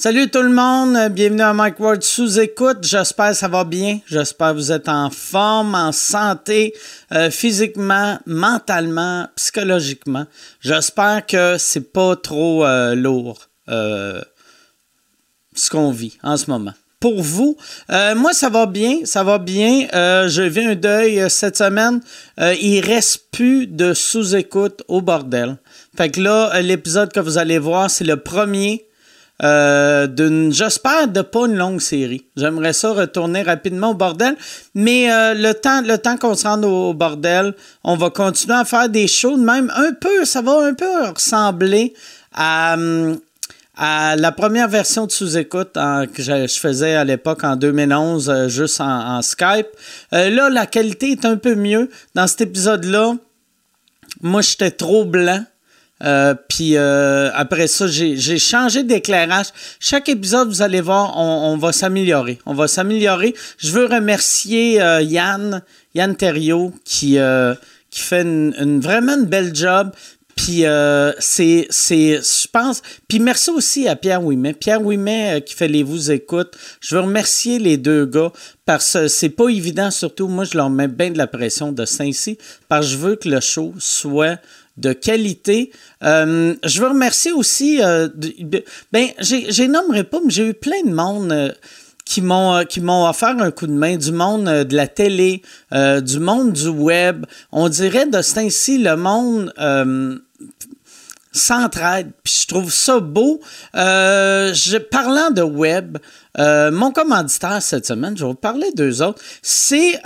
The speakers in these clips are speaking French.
Salut tout le monde, bienvenue à Mike Ward sous écoute. J'espère que ça va bien. J'espère que vous êtes en forme, en santé, euh, physiquement, mentalement, psychologiquement. J'espère que c'est pas trop euh, lourd euh, ce qu'on vit en ce moment. Pour vous, moi ça va bien, ça va bien. je viens un deuil cette semaine. il reste plus de sous-écoute au bordel. Fait que là, l'épisode que vous allez voir, c'est le premier euh, j'espère, de pas une longue série. J'aimerais ça retourner rapidement au bordel, mais euh, le temps, le temps qu'on se rende au, bordel, on va continuer à faire des shows, même un peu, ça va un peu ressembler à, à la première version de sous-écoute que je, faisais à l'époque en 2011, euh, juste en, Skype. là, la qualité est un peu mieux. Dans cet épisode-là, moi, j'étais trop blanc. Euh, puis euh, après ça, j'ai changé d'éclairage. Chaque épisode, vous allez voir, on, va s'améliorer. On va s'améliorer. Je veux remercier euh, Yann, Yann Thériault, qui, fait une, vraiment une belle job. Puis c'est, je pense. Puis merci aussi à Pierre Ouimet. Pierre Ouimet qui fait les vous écoute. Je veux remercier les deux gars parce que c'est pas évident, surtout moi je leur mets bien de la pression de Saint-Cy, parce que je veux que le show soit de qualité. Euh, je veux remercier aussi, euh, ben, j'ai nommerai pas, mais j'ai eu plein de monde euh, qui m'ont qui m'ont offert un coup de main, du monde de la télé, du monde du web. On dirait de ce ainsi le monde s'entraide. Puis je trouve ça beau. je, parlant de web, mon commanditaire cette semaine, je vais vous parler d'eux autres, c'est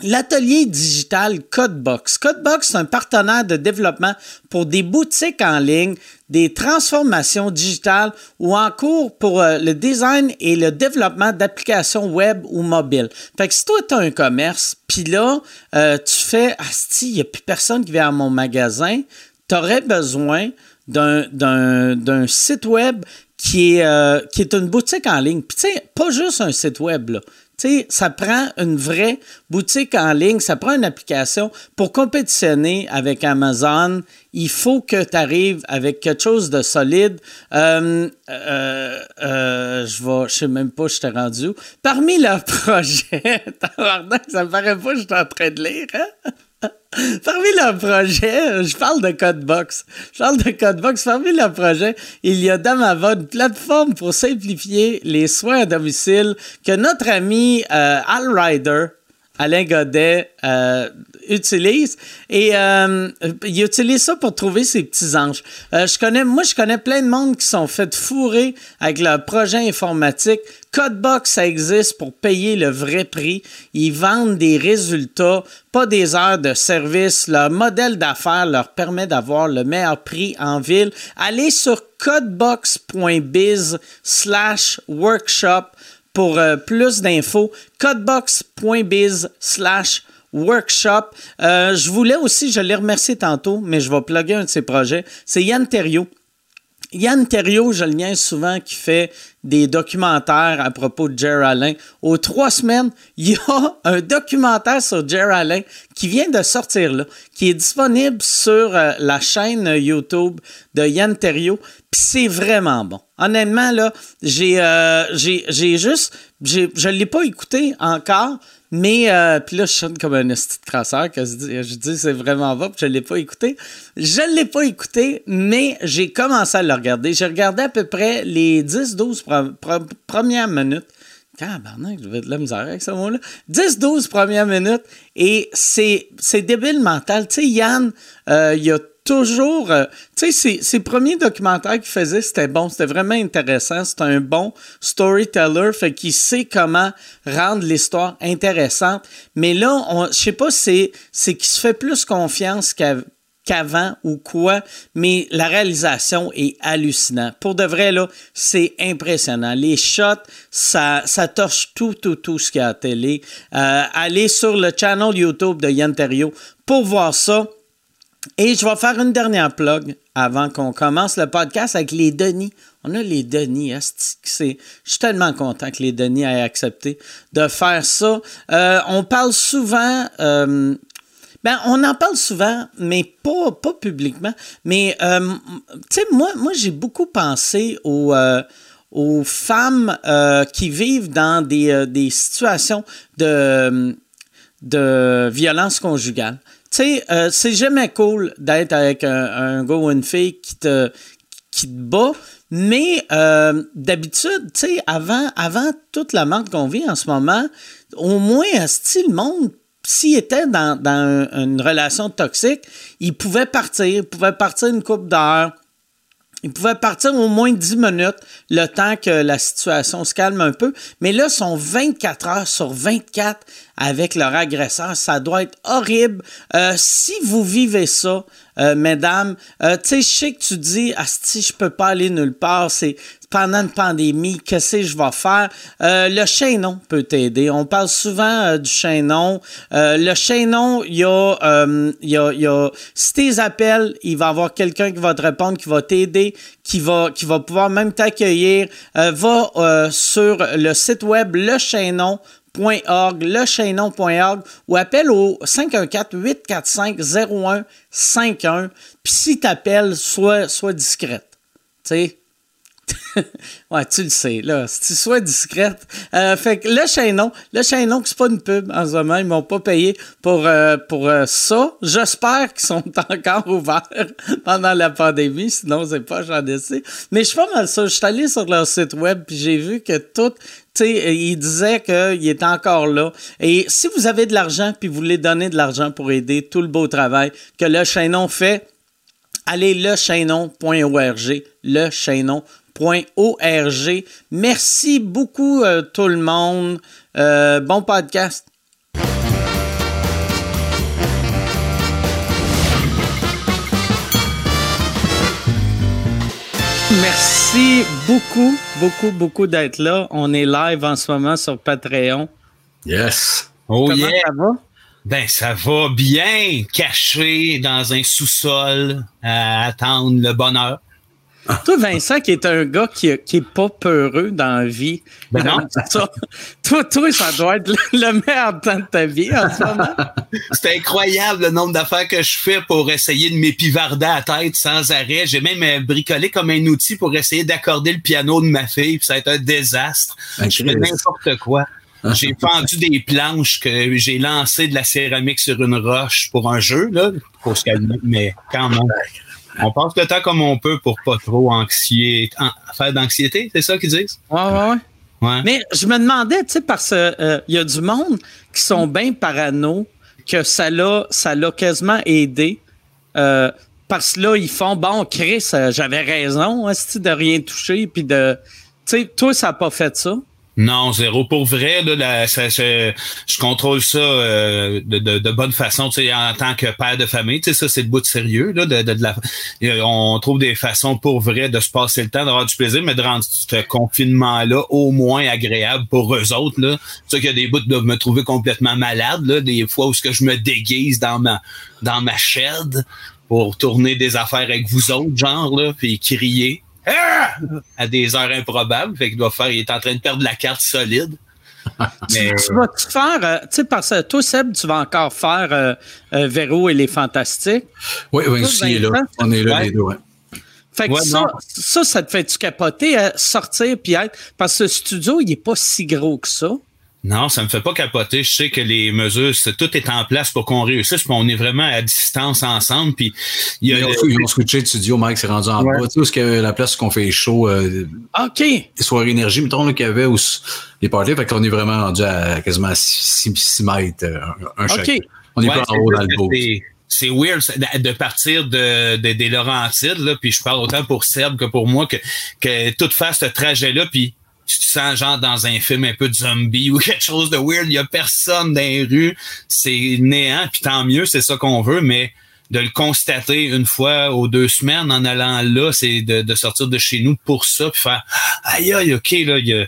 L'atelier digital Codebox. Codebox, c'est un partenaire de développement pour des boutiques en ligne, des transformations digitales ou en cours pour euh, le design et le développement d'applications web ou mobiles. Fait que si toi, tu as un commerce, puis là, euh, tu fais, Asti, il n'y a plus personne qui vient à mon magasin, tu aurais besoin d'un site web qui est, euh, qui est une boutique en ligne. Puis tu sais, pas juste un site web, là ça prend une vraie boutique en ligne, ça prend une application. Pour compétitionner avec Amazon, il faut que tu arrives avec quelque chose de solide. Euh, euh, euh, je ne sais même pas, je t'ai rendu Parmi leurs projets, ça me paraît pas je suis en train de lire, hein? Parmi leurs projets, je parle de Codebox. Je parle de Codebox. Parmi leurs projets, il y a Damava, une plateforme pour simplifier les soins à domicile que notre ami euh, Al Ryder, Alain Godet, euh, utilise. Et euh, il utilise ça pour trouver ses petits anges. Euh, je connais, moi, je connais plein de monde qui sont fait fourrer avec leur projet informatique. Codebox, ça existe pour payer le vrai prix. Ils vendent des résultats, pas des heures de service. Leur modèle d'affaires leur permet d'avoir le meilleur prix en ville. Allez sur codebox.biz slash workshop pour euh, plus d'infos. codebox.biz slash workshop. Euh, je voulais aussi, je l'ai remercié tantôt, mais je vais plugger un de ses projets. C'est Yann Thériault. Yann Thériault, je le niaise souvent, qui fait des documentaires à propos de Jerry Alain. Aux trois semaines, il y a un documentaire sur Jerry Alain qui vient de sortir là, qui est disponible sur euh, la chaîne YouTube de Yann Thériault. Puis c'est vraiment bon. Honnêtement, là, j'ai euh, juste... Je ne l'ai pas écouté encore, mais, euh, puis là, je chante comme un esti de crasseur que je dis, c'est vraiment va, puis je l'ai pas écouté. Je l'ai pas écouté, mais j'ai commencé à le regarder. J'ai regardé à peu près les 10-12 premières minutes. Cabernac, je vais de la misère avec ce mot-là. 10-12 premières minutes, et c'est débile mental. Tu sais, Yann, euh, il y a toujours. Euh, tu sais, ses, premiers documentaires qu'il faisait, c'était bon, c'était vraiment intéressant. C'était un bon storyteller, fait qu'il sait comment rendre l'histoire intéressante. Mais là, je sais pas, c'est qu'il se fait plus confiance qu'avant ou quoi, mais la réalisation est hallucinante. Pour de vrai, là, c'est impressionnant. Les shots, ça, ça torche tout, tout, tout ce qu'il y a à télé. Euh, allez sur le channel YouTube de Yann Terrio pour voir ça. Et je vais faire une dernière plug avant qu'on commence le podcast avec les Denis. On a les Denis. Je suis tellement content que les Denis aient accepté de faire ça. Euh, on parle souvent. Euh, Ben, on en parle souvent, mais pas, pas publiquement. Mais, euh, tu sais, moi, moi j'ai beaucoup pensé aux, aux femmes qui vivent dans des, des situations de, de violence conjugale. Tu sais, c'est jamais cool d'être avec un, gars ou une fille qui te, qui te bat, mais d'habitude, tu sais, avant, avant toute la merde qu'on vit en ce moment, au moins, style le monde s'il était dans, une relation toxique, il pouvait partir, il pouvait partir une coupe d'heures, il pouvait partir au moins 10 minutes, le temps que la situation se calme un peu. Mais là, ils sont 24 heures sur 24 avec leur agresseur. Ça doit être horrible. Euh, si vous vivez ça, euh, mesdames, euh, tu sais, je sais que tu dis, si je peux pas aller nulle part, c'est pendant une pandémie, qu'est-ce que je vais faire? le chaînon peut t'aider. On parle souvent du chaînon. le chaînon, il y y a, y a, si tes appels, il va y avoir quelqu'un qui va te répondre, qui va t'aider, qui va, qui va pouvoir même t'accueillir. va sur le site web Le Chaînon lechaînon.org ou appelle au 514-845-0151. Puis si t'appelles, sois, sois discrète. Tu sais? ouais, tu le sais, là. Si tu sois discrète. Euh, fait que le chaînon, le chaînon, c'est pas une pub en ce moment. Ils m'ont pas payé pour, euh, pour euh, ça. J'espère qu'ils sont encore ouverts pendant la pandémie. Sinon, c'est pas j'en. Mais je suis pas mal ça. Je suis allé sur leur site web puis j'ai vu que tout, tu sais, il disait qu'il était encore là. Et si vous avez de l'argent puis vous voulez donner de l'argent pour aider tout le beau travail que le chaînon fait, allez lechaînon.org, lechaînon.org .org. Merci beaucoup euh, tout le monde. Euh, bon podcast. Merci beaucoup, beaucoup, beaucoup d'être là. On est live en ce moment sur Patreon. Yes. Oh Comment ça va? Ben, ça va bien, caché dans un sous-sol à attendre le bonheur. Toi, Vincent, qui est un gars qui, qui est pas peureux dans la vie. Ben non. toi, toi, ça doit être le meilleur temps de ta vie en ce moment. C'est incroyable le nombre d'affaires que je fais pour essayer de m'épivarder à la tête sans arrêt. J'ai même euh, bricolé comme un outil pour essayer d'accorder le piano de ma fille, puis ça a été un désastre. Je fais n'importe quoi. J'ai fendu des planches que j'ai lancé de la céramique sur une roche pour un jeu, là, pour se calmer, mais quand même. On passe le temps comme on peut pour pas trop anxier, faire d'anxiété, c'est ça qu'ils disent? Ouais, ouais, ouais. Mais je me demandais, tu sais, parce qu'il euh, y a du monde qui sont bien parano, que ça l'a, ça l'a quasiment aidé. Euh, parce que là, ils font, bon, Chris, euh, j'avais raison, hein, de rien toucher, puis de. Tu sais, toi, ça n'a pas fait ça. Non, zéro. Pour vrai, là, je contrôle ça euh, de, bonne façon, tu en tant que père de famille. Ça, c'est le bout de sérieux. Là, de, la, on trouve des façons pour vrai de se passer le temps, d'avoir du plaisir, mais de rendre ce confinement-là au moins agréable pour eux autres. Là. Qu'il y a des bouts de me trouver complètement malade, là, des fois où ce que je me déguise dans ma dans ma shed pour tourner des affaires avec vous autres, genre, là, puis crier. Ah! à des heures improbables. Fait qu'il doit faire, il est en train de perdre la carte solide. Mais... Tu, vas-tu faire, euh, tu sais, parce que toi, Seb, tu vas encore faire euh, euh Véro et les Fantastiques. Oui, oui, aussi, là. On est là, les deux, ouais. Fait que ça, ça, ça, te fait-tu capoter à sortir puis être. Parce que ce studio, il n'est pas si gros que ça. Non, ça me fait pas capoter. Je sais que les mesures, tout est en place pour qu'on réussisse. Puis on est vraiment à distance ensemble. Puis il y a ils, ont, ils ont switché de studio, Mike s'est rendu en bas. Tu sais, où est-ce que la place qu'on fait chaud, euh, OK. Les soirées énergie, mettons, qu'il y avait où les parties. Fait qu'on est vraiment rendu à quasiment 6 mètres, euh, un, un On est pas en haut dans le beau. C'est weird de partir de, de, des Laurentides, là, puis je parle autant pour Seb que pour moi, que, que tout faire ce trajet-là, puis tu te sens genre dans un film un peu de zombie ou quelque chose de weird, il y a personne dans les rues, c'est néant, puis tant mieux, c'est ça qu'on veut, mais de le constater une fois ou deux semaines en allant là, c'est de, de sortir de chez nous pour ça, puis faire aïe aïe, ok, là, il y a,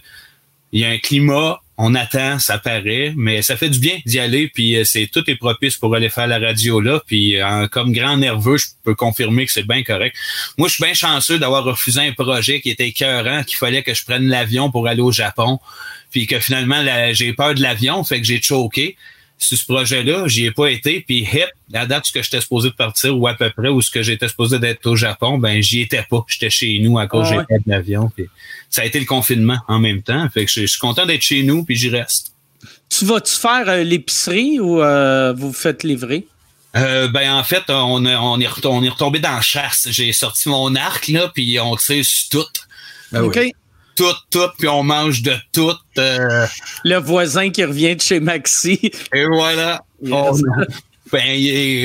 y a un climat on attend, ça paraît, mais ça fait du bien d'y aller, puis euh, c'est tout est propice pour aller faire la radio là, puis euh, comme grand nerveux, je peux confirmer que c'est bien correct. Moi, je suis bien chanceux d'avoir refusé un projet qui était écœurant, qu'il fallait que je prenne l'avion pour aller au Japon, puis que finalement j'ai peur de l'avion, fait que j'ai choqué. Sur ce projet-là, j'y ai pas été, puis hip, la date où j'étais supposé de partir, ou à peu près, où ce que j'étais supposé d'être au Japon, ben j'y étais pas. J'étais chez nous à cause Ah de l'avion. Ça a été le confinement en même temps. Fait que je je suis content d'être chez nous, puis j'y reste. Tu vas-tu faire euh, l'épicerie ou euh, vous vous faites livrer? Euh, ben en fait, on, est retom- on est retombé dans la chasse. J'ai sorti mon arc, là, puis on tire sur tout. Ben oui. Tout, tout, puis on mange de tout. euh, Le voisin qui revient de chez Maxi. et voilà. Yes. On- ben,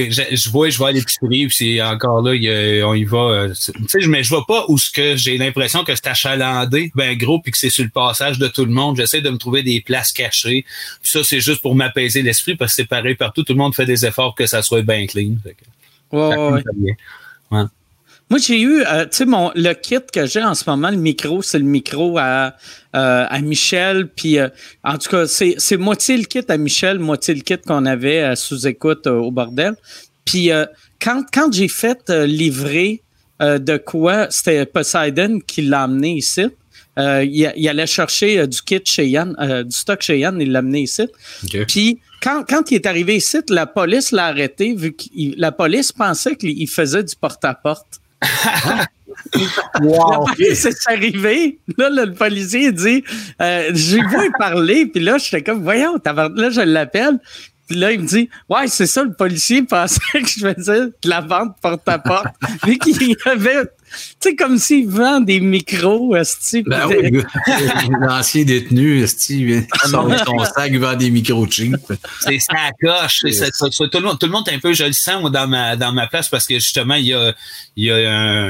je, je vois, je vais à l'épicerie, puis c'est encore là, il on y va. euh, Tu sais, mais je vois pas où ce que j'ai l'impression que c'est achalandé, ben gros, puis que c'est sur le passage de tout le monde. J'essaie de me trouver des places cachées. Puis ça, c'est juste pour m'apaiser l'esprit, parce que c'est pareil partout. Tout le monde fait des efforts que ça soit bien clean. Fait que- Ouais, ça ouais, ouais. Moi, j'ai eu, euh, tu sais, mon le kit que j'ai en ce moment, le micro, c'est le micro à, euh, à Michel. Puis, euh, en tout cas, c'est c'est moitié le kit à Michel, moitié le kit qu'on avait euh, sous écoute euh, au bordel. Puis, euh, quand, quand j'ai fait livrer euh, de quoi, c'était Poseidon qui l'a amené ici. Euh, il, il allait chercher du kit chez Yann, euh, du stock chez Yann, il l'a amené ici. OK. Puis quand, quand il est arrivé ici, la police l'a arrêté vu que la police pensait qu'il faisait du porte-à-porte. La police est arrivée. Là, là, le policier dit euh, J'ai voulu parler. Puis là, j'étais comme Voyons, là, je l'appelle. Puis là, il me dit Ouais, c'est ça, le policier pensait que je faisais de la vente porte-à-porte. Vu qu'il y avait. Tu sais, comme s'il vend des micros, esti, Ben oui, l'ancien détenu, il sort de son sac, il vend des micros cheap. C'est ça coche. c'est ça- ça- ça- tout, le monde, tout le monde est un peu, je le sens moi, dans ma, dans ma place parce que justement, il y a, il y a un,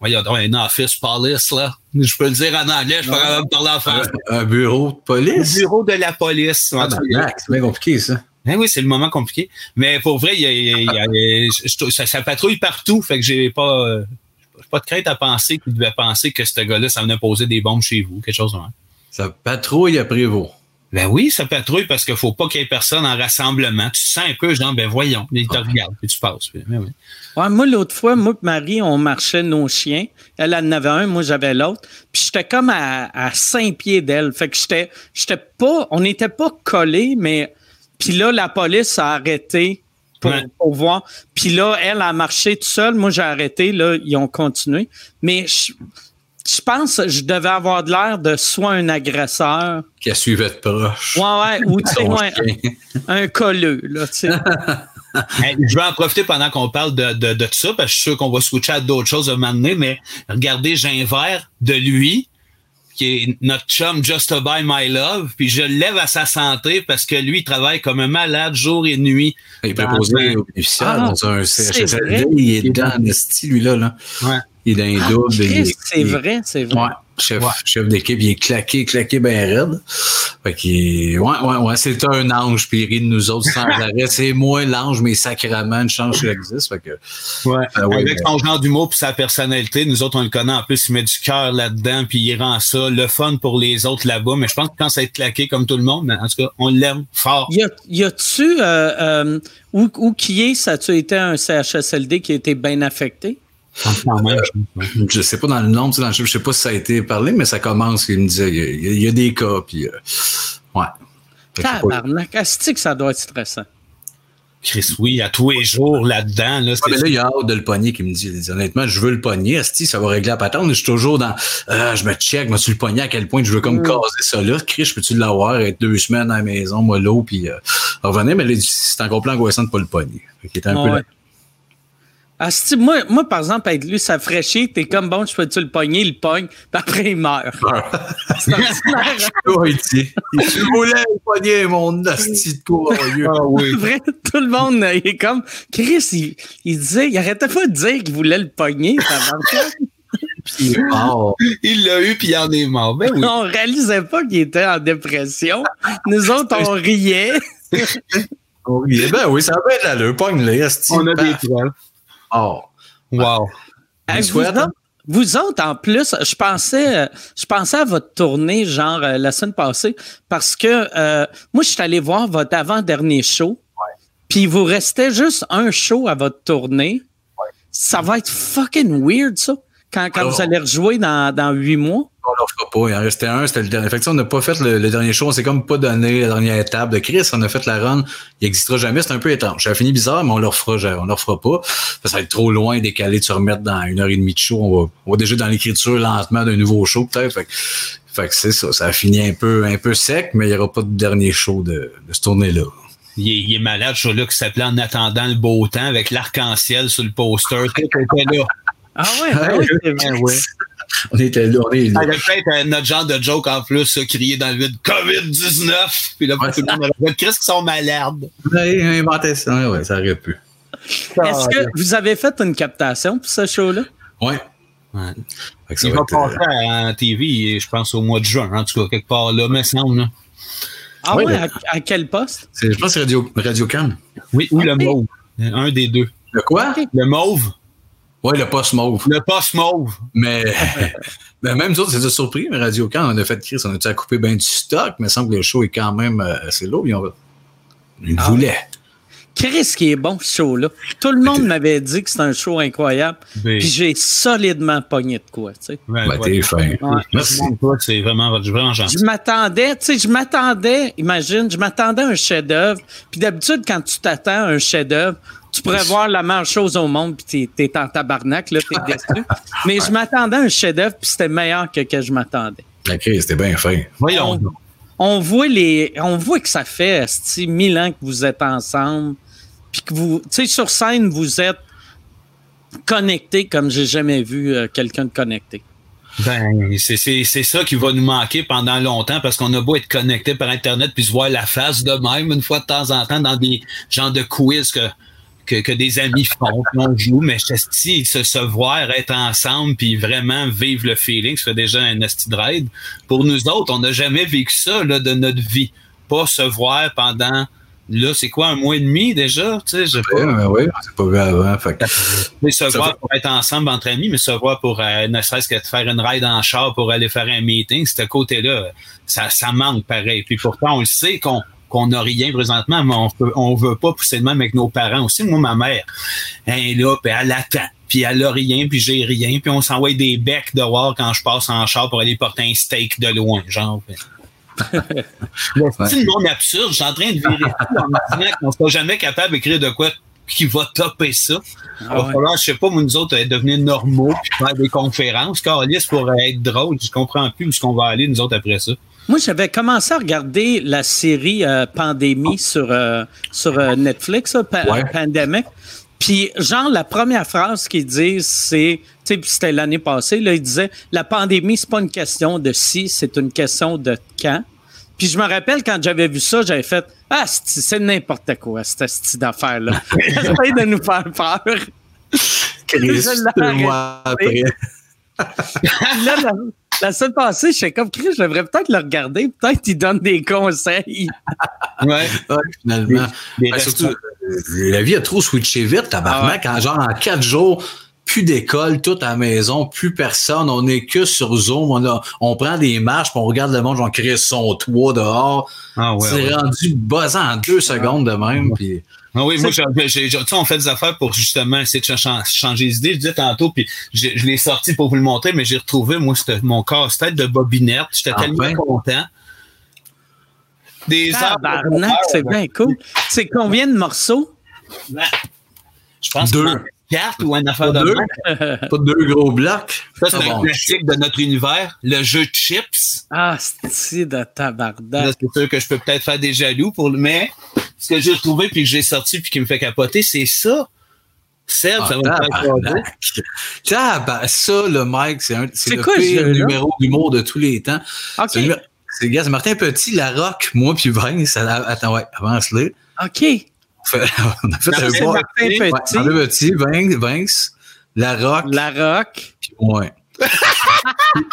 ouais, il y a un office police, là. Je peux le dire en anglais, je peux pas me parler en français. Un, un bureau de police? Bureau de la police. Ah, tabarnak, c'est bien compliqué, ça. Ben oui, c'est le moment compliqué. Mais pour vrai, il y a, il y a- il y a- je- je- ça, ça patrouille partout. Fait que j'ai pas, euh, pas de crainte à penser qu'il devait penser que ce gars-là, ça venait poser des bombes chez vous, quelque chose de même. Ça patrouille à Prévost. Ben oui, ça patrouille parce qu'il faut pas qu'il y ait personne en rassemblement. Tu sens un peu genre, ben voyons, il te regarde, puis tu passes. Oui. Ouais, moi, l'autre fois, moi et Marie, on marchait nos chiens. Elle en avait un, moi, j'avais l'autre. Puis j'étais comme à, à cinq pieds d'elle. Fait que j'étais, j'étais pas, on n'était pas collés, mais. Puis là, la police a arrêté pour, Ouais. pour voir. Puis là, elle a marché toute seule. Moi, j'ai arrêté. Là, ils ont continué. Mais je, je pense que je devais avoir de l'air de soit un agresseur. Qui a suivi de proche. Ouais, ouais. Ou, tu sais, Son ouais, chien. un colleux, là, tu sais. Hey, je vais en profiter pendant qu'on parle de, de, de tout ça, parce que je suis sûr qu'on va switcher à d'autres choses à un moment donné, mais regardez, j'ai un verre de lui, qui est notre chum Just to Buy My Love, puis je le lève à sa santé parce que lui, il travaille comme un malade jour et nuit. Il est préposé Dans aux bénéficiaires Ah, dans un CHSLD. Il est dans le style, lui-là. Là. Ouais. Il est dans Ah, les doubles. Christ, est- c'est vrai, c'est vrai. Ouais, chef, chef d'équipe, il est claqué, claqué bien raide. Fait qu'il est- ouais, ouais, ouais, c'est un ange, puis il rit de nous autres sans arrêt. C'est moi l'ange, mais sacrément, une chance qu'il existe. Fait que, Ouais. Oui, Avec mais- son genre d'humour puis sa personnalité, nous autres, on le connaît en plus, il met du cœur là-dedans, puis il rend ça le fun pour les autres là-bas. Mais je pense que quand ça être claqué comme tout le monde, mais en tout cas, on l'aime fort. Y a- Y a-tu, euh, euh, où, où qui est, ça a-tu été un CHSLD qui a été bien affecté? Même, je- sais pas dans le nombre, dans le chiffre, je sais pas si ça a été parlé, mais ça commence, il me disait, il y a, il y y des cas, puis, euh, ouais. Pas- Tabarnak, asti que ça doit être stressant. Chris, oui, à tous les jours là-dedans. Là, Ouais, mais là, il a hâte de le pogner, qui me dit, il dit, honnêtement, je veux le pogner, Asti, ça va régler la patente. Je suis toujours dans, euh, je me check, moi, tu le pogner à quel point je veux comme caser ça là. Chris, peux-tu l'avoir, être deux semaines à la maison, moi, l'eau, puis euh, revenir, mais c'est encore plus angoissant de pas le pogner. Qu'il était un Ouais. peu Asti, moi, moi, par exemple, être lui, ça ferait chier. T'es comme bon, je peux-tu le pogner, il le pogne, puis après il meurt. C'est tu voulais le pogner, mon Asti de courageux. Ah oui. Vrai, tout le monde euh, il est comme Chris, il, il disait, il arrêtait pas de dire qu'il voulait le pogner. Puis il est mort. Il l'a eu puis il en est mort. Ben oui. On réalisait pas qu'il était en dépression. Nous autres, on riait. On riait. Ben oui, ça va être l'allure, pogne-le, Asti. On a des Paf. Wow. Hey, Vous autres, vous autres, en plus, je pensais, euh, je pensais à votre tournée, genre euh, la semaine passée, parce que euh, moi, je suis allé voir votre avant-dernier show. Puis il vous restait juste un show à votre tournée. Ça va être fucking weird, ça. Quand, quand Alors- vous allez rejouer dans, dans huit mois? On leur fera pas. Il en restait un, c'était le dernier. Fait que ça, on n'a pas fait le, le dernier show. On s'est comme pas donné la dernière étape de Chris. On a fait la run. Il existera jamais. C'est un peu étrange. Ça a fini bizarre, mais on leur fera, ja- on leur fera pas. Ça va être trop loin décalé de se remettre dans une heure et demie de show. On va, on va déjà dans l'écriture lentement d'un nouveau show, peut-être. Fait, que- fait que c'est ça. Ça a fini un peu, un peu sec, mais il n'y aura pas de dernier show de, de ce tournée-là. Il est, il est malade, ce show-là, qui s'appelait En attendant le beau temps avec l'arc-en-ciel sur le poster. Tout était là. Ah ouais. On était là, on est Ça là. aurait peut-être euh, notre genre de joke en plus, ça, crier dans le vide COVID-19. Puis là, tout le monde aurait Qu'est-ce qu'ils sont malades? Ouais, inventé ça. Ouais, ouais, ça aurait pu. Est-ce que vous avez fait une captation pour ce show-là? Ouais. Ouais. Ça Il va va être, euh, passer en TV, je pense, au mois de juin, en tout cas, quelque part là, me semble. là. Ah Ouais, ouais, mais- à, à quel poste? je pense que c'est Radio, Radio Cam. Oui, ou le mauve. Un des deux. Le quoi? Le mauve, Ouais, le poste mauve. le poste mauve. Mais, ben, même nous autres, c'était surpris, mais Radio Can, on a fait Chris, on a-tu à couper bien du stock, mais il semble que le show est quand même euh, assez lourd. Ils, ont... ils Ah voulaient. Chris qui est bon, ce show-là. Tout le monde m'avait dit que c'était un show incroyable. Ben, Puis j'ai solidement pogné de quoi, tu sais. Ben, ouais. t'es fin. Ouais. Merci. Toi, C'est vraiment, vraiment gentil. Je m'attendais, tu sais, je m'attendais, imagine, je m'attendais à un chef-d'œuvre. Puis d'habitude, quand tu t'attends à un chef-d'œuvre, tu pourrais voir la meilleure chose au monde, puis t'es, t'es en tabarnak, là, t'es déçu. Mais je m'attendais à un chef-d'œuvre, puis c'était meilleur que que je m'attendais. La crise, c'était bien fin. Voyons. donc. On voit les, on voit que ça fait mille ans que vous êtes ensemble, puis que vous, tu sais, sur scène, vous êtes connectés comme j'ai jamais vu euh, quelqu'un de connecté. Ben, c'est, c'est, c'est ça qui va nous manquer pendant longtemps parce qu'on a beau être connecté par Internet puis se voir la face de même une fois de temps en temps dans des genres de quiz que, que, que des amis font, puis on joue, mais esti, se, se voir, être ensemble puis vraiment vivre le feeling, ça fait déjà un esti de ride. Pour nous autres, on n'a jamais vécu ça là, de notre vie. Pas se voir pendant, là, c'est quoi, un mois et demi déjà? Tu sais, je sais pas. Ouais, ouais, ouais, c'est pas grave avant. Fait que, Mais se voir fait- pour être ensemble entre amis, mais se voir pour euh, ne serait-ce que de faire une ride en char pour aller faire un meeting, ce côté-là, ça, ça manque pareil. Puis pourtant, on le sait qu'on qu'on n'a rien présentement, mais on peut, on veut pas pousser de même avec nos parents aussi. Moi, ma mère, elle est là, puis elle attend, puis elle a rien, puis j'ai rien, puis on s'envoie des becs dehors quand je passe en char pour aller porter un steak de loin, genre. C'est le monde absurde. Je suis en train de tout en me disant qu'on sera jamais capable d'écrire de quoi qui va topper ça. Il va ouais. falloir, je sais pas, nous autres, devenir normaux puis faire des conférences. Carlis pour euh, être drôle. Je comprends plus où est-ce qu'on va aller, nous autres, après ça. Moi, j'avais commencé à regarder la série euh, Pandémie sur, euh, sur euh, Netflix, Pa- Ouais. Pandemic. Puis, genre, la première phrase qu'ils disent, c'est, tu sais, c'était l'année passée, là, ils disaient, la pandémie, c'est pas une question de si, c'est une question de quand. Puis je me rappelle quand j'avais vu ça, j'avais fait Ah, c'est n'importe quoi, cette style d'affaire-là. Essaye de nous faire peur. Chris, Je l'ai deux mois après. Là, la, la semaine passée, j'étais comme Chris, je devrais peut-être le regarder. Peut-être qu'il donne des conseils. Ouais. Ouais, finalement. Des Ben, surtout, la vie a trop switché vite, tabarnak. En genre, en quatre jours, plus d'école, tout à la maison, plus personne. On est que sur Zoom. On, a, on prend des marches, puis on regarde le monde, on crée son toit dehors. Ah ouais, c'est ouais. rendu buzzant en deux secondes de même. Puis, Ah oui, moi, j'ai, on fait des affaires pour justement essayer de chan- changer les idées. Je disais tantôt, puis je l'ai sorti pour vous le montrer, mais j'ai retrouvé, moi, c'était mon casse-tête de bobinette. J'étais Enfin. tellement content. Des Tabarnak, bonheur, c'est bien cool. C'est combien de morceaux? Je pense Deux. que quatre ou une affaire Pas de deux. pas deux gros blocs. Ça, c'est Ah un classique de notre univers, le jeu de chips. Ah, c'est de tabarnak? c'est sûr que je peux peut-être faire des jaloux pour le, mais ce que j'ai retrouvé puis que j'ai sorti puis qui me fait capoter, c'est ça. Seb, Ah, ça va me faire ça, le Mike, c'est un- c'est C'est le pire numéro d'humour de tous les temps. C'est le- C'est gars, c'est Martin Petit, La Rock, moi puis Vince. Attends, ouais, avance-le. OK. On fait- on a fait un C'est bois. Martin Ouais, Petit, Martin Petit, Vince, Vince, La Rock. La Rock. puis Ouais.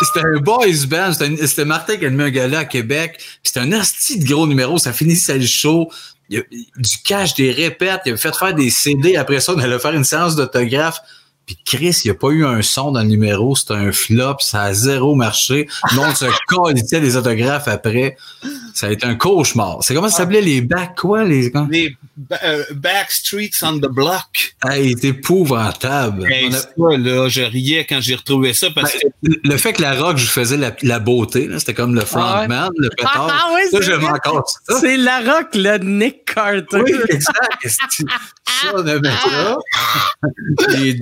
c'était un boys band. C'était, Martin qui a mis un gars-là à Québec. C'était un asti de gros numéro. Ça finissait le show. Il y a du cash, des répètes. Il a fait faire des CD. Après ça, on allait faire une séance d'autographe. Puis Chris, il n'y a pas eu un son dans le numéro. C'était un flop. Ça a zéro marché. Monde se collait des autographes après. Ça a été un cauchemar. C'est comment ça s'appelait les back quoi les? Les euh, back streets on the block. Ah, il est épouvantable. Hey, ça, là, je riais quand j'ai retrouvé ça parce que Ben, le fait que la rock, je faisais la, la beauté, c'était comme le frontman, le pétard. Ah oui, ça, c'est encore ça. C'est la rock, le Nick Carter. Oui, exact. Ça, on aimait ça? Les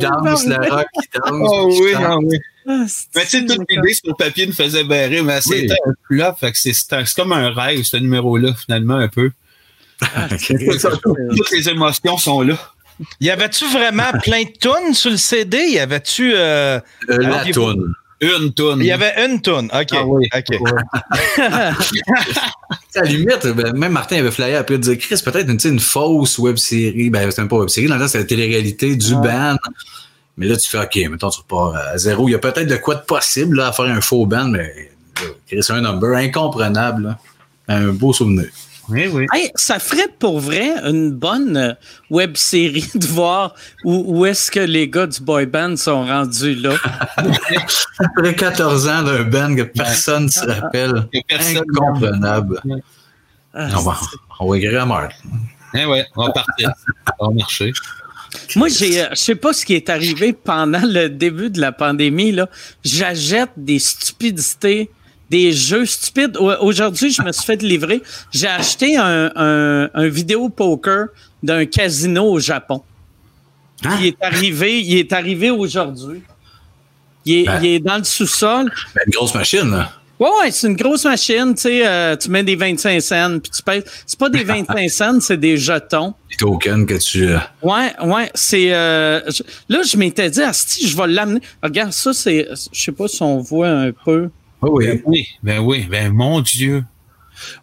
rock qui danse. Oh oui, non, oui. Ah, Mais tu sais, toute l'idée sur le papier me faisait barrer, mais Oui. c'était un flop. C'est c'est c'est comme un rêve, ce numéro-là, finalement, un peu. Toutes les émotions sont là. Y avait-tu vraiment plein de tunes sur le CD? Y avait-tu. euh, Euh, la toune. Une toune. Il y avait une tune. OK. Ah oui. OK. À la limite, ben, même Martin avait flyé après de dire Chris, peut-être une, une fausse web série. Ben, c'était même pas web série. Dans le temps, c'était la télé-réalité du band. Mais là, tu fais OK, mettons, tu repars à zéro. Il y a peut-être de quoi de possible là, à faire un faux band, mais Chris, un number incomprenable. là. Un beau souvenir. Oui, oui. Hey, ça ferait pour vrai une bonne euh, web série de voir où, où est-ce que les gars du boy band sont rendus là. Après 14 ans d'un band que personne ne se rappelle. Incomprenable. Ah, On va, on va écrire à Marc. Eh ouais, on va partir. On va marcher. Moi, j'ai, euh, je sais pas ce qui est arrivé pendant le début de la pandémie. Là, j'achète des stupidités, des jeux stupides. Au- Aujourd'hui, je me suis fait livrer. J'ai acheté un, un, un vidéo poker d'un casino au Japon. Hein? Il est arrivé, il est arrivé aujourd'hui. Il est, Ben. il est dans le sous-sol. Ben, une grosse machine, là. Ouais, ouais, c'est une grosse machine, tu sais, euh, tu mets des 25 cents, puis tu payes. C'est pas des 25 cents, c'est des jetons. Les tokens que tu. euh, Ouais, ouais, c'est. euh, je- là, je m'étais dit, si je vais l'amener. Regarde, ça, c'est. Je sais pas si on voit un peu. Oui, oui. Ben oui, ben oui, ben mon Dieu.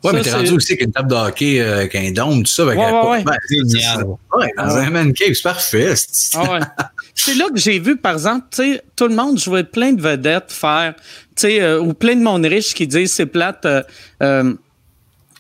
Ouais, Ça, mais t'es rendu aussi avec une table de hockey, euh, avec un dôme, tout ça. Avec Ouais, la- ouais, ouais. Ben, Génial. Ouais, dans un man cave, c'est parfait. c'est- Ah c'est là que j'ai vu, par exemple, tu sais, tout le monde, vois plein de vedettes faire, tu sais, euh, ou plein de monde riche qui disent c'est plate. euh, euh,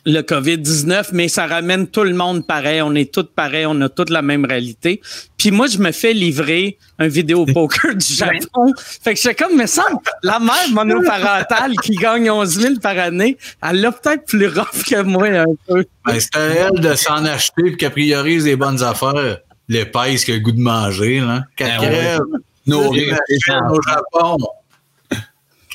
le COVID-19, mais ça ramène tout le monde pareil. On est tous pareils, on a toute la même réalité. Puis moi, je me fais livrer un vidéo poker du Japon. Fait que j'étais comme, mais ça, la mère monoparentale qui gagne 11 000 par année, elle l'a peut-être plus rough que moi un peu. Ben, c'est à elle de s'en acheter et qu'elle priorise les bonnes affaires. L'épaisse qui a le goût de manger, là. Qu'elle Ah ouais. crève. Nourrir les Imagine gens. au Japon.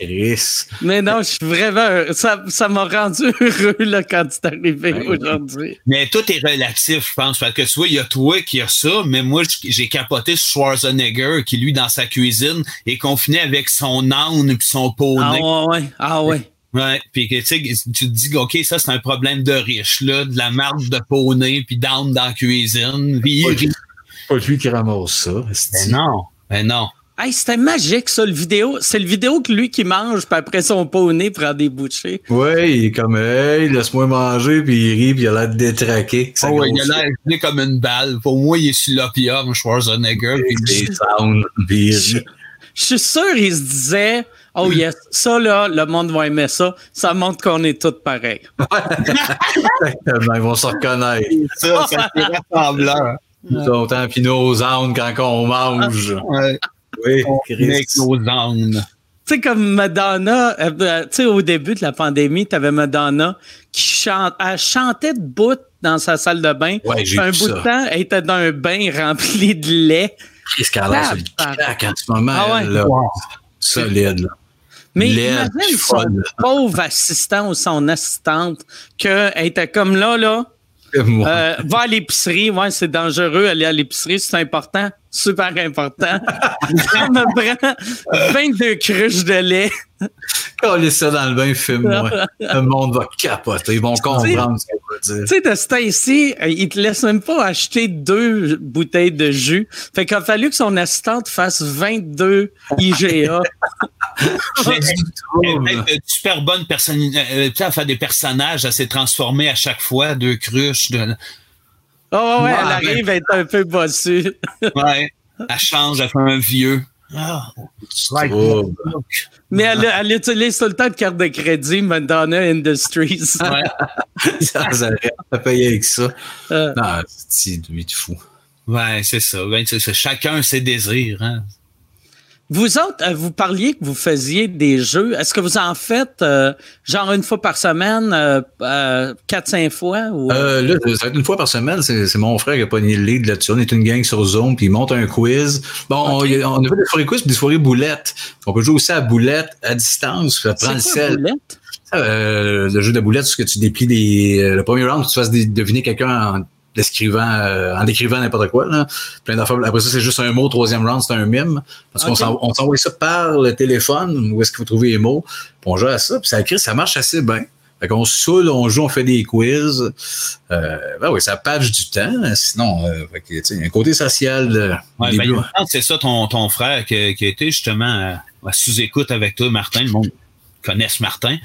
Chris. Mais non, je suis vraiment. Ça, ça m'a rendu heureux là, quand c'est arrivé Ben aujourd'hui. Mais tout est relatif, je pense, parce que tu vois, il y a toi qui a ça, mais moi, j'ai capoté sur Schwarzenegger, qui, lui, dans sa cuisine, est confiné avec son âne puis son poney. Ah ouais, ouais. Ah ouais. Ouais, puis que tu sais, tu te dis, OK, ça, c'est un problème de riche, là, de la marque de poney, puis d'âne dans la cuisine. Puis. Pas lui qui ramasse ça. Ben esti. non, ben non. Hey, c'était magique, ça, le vidéo. C'est le vidéo que lui qui mange, puis après son poney prend des bouchées. Ouais, il est comme, hey, laisse-moi manger, puis il rit, puis il a l'air de détraquer. Ça Oh, ouais, il a l'air gelé comme une balle. Pour moi, il est sur l'opium, Schwarzenegger. puis Des sounds, puis il rit. Je suis sûr, il se disait, oh yes, ça là, le monde va aimer ça. Ça montre qu'on est tous pareils. Exactement, ils vont se reconnaître. ça, ça fait rassemblant. Nous autres, puis nos ânes quand on mange. Ouais. Oui, Avec Chris. nos ânes. Tu sais, comme Madonna, euh, euh, tu sais, au début de la pandémie, t'avais Madonna qui chante, elle chantait de bout dans sa salle de bain. Ouais, j'ai un vu bout ça. de temps, elle était dans un bain rempli de lait. Chris Carla, c'est le Ah, crack en ce moment. Ah ouais. là. Solide, là. Mais Laide, imagine son pauvre assistant ou son assistante qu'elle était comme là, là. Euh, va à l'épicerie, ouais, c'est dangereux, aller à l'épicerie, c'est important, super important. Ça me prend 22 cruches de lait. Coller ça dans le bain, filme-moi. le monde va capoter. Ils vont comprendre ce qu'on veut Tu dire. sais, de ce temps-ci, euh, il te laisse même pas acheter deux bouteilles de jus. Fait qu'il a fallu que son assistante fasse 22 IGA. Est une super bonne personne. euh, tu sais, Elle fait des personnages, elle s'est transformée à chaque fois, deux cruches. De, Oh ouais, Ouais, elle arrive à être un peu bossue. ouais. Elle change, elle fait un vieux. Ah, like look. Mais elle, elle utilise tout le temps de carte de crédit Madonna Industries. Ouais, Sans arrêt. Ça paye avec ça. Euh, Non, c'est lui de fou. ouais c'est ça. Ouais, c'est ça. Chacun ses désirs. Hein. Vous autres, euh, vous parliez que vous faisiez des jeux. Est-ce que vous en faites euh, genre une fois par semaine, euh, euh, quatre, cinq fois? Ou... Euh, là, ça va être une fois par semaine. C'est mon frère qui a pogné le lead là-dessus. On est une gang sur Zoom, puis il monte un quiz. Bon, on, a- on a fait des soirées quiz puis des soirées boulettes. On peut jouer aussi à boulette à distance. Ça prend le sel. boulette? Euh, le jeu de boulette, c'est que tu déplies des. euh, Le premier round, tu fasses des- deviner quelqu'un en décrivant, euh, en décrivant n'importe quoi. Là. Plein d'affaires. Après ça, c'est juste un mot. Troisième round, c'est un mime. Parce qu'on s'envoie ça par le téléphone. Où est-ce qu'il faut trouver les mots? Puis on joue à ça. Puis ça, crée- ça marche assez bien. Fait qu'on saoule, on joue, on fait des quiz. Euh, ben oui, ça patche du temps. Sinon, euh, fait que, un côté social. euh, Ouais, ben, c'est ça ton, ton frère qui, qui a été justement à sous-écoute avec toi, Martin. Le monde connaît ce Martin.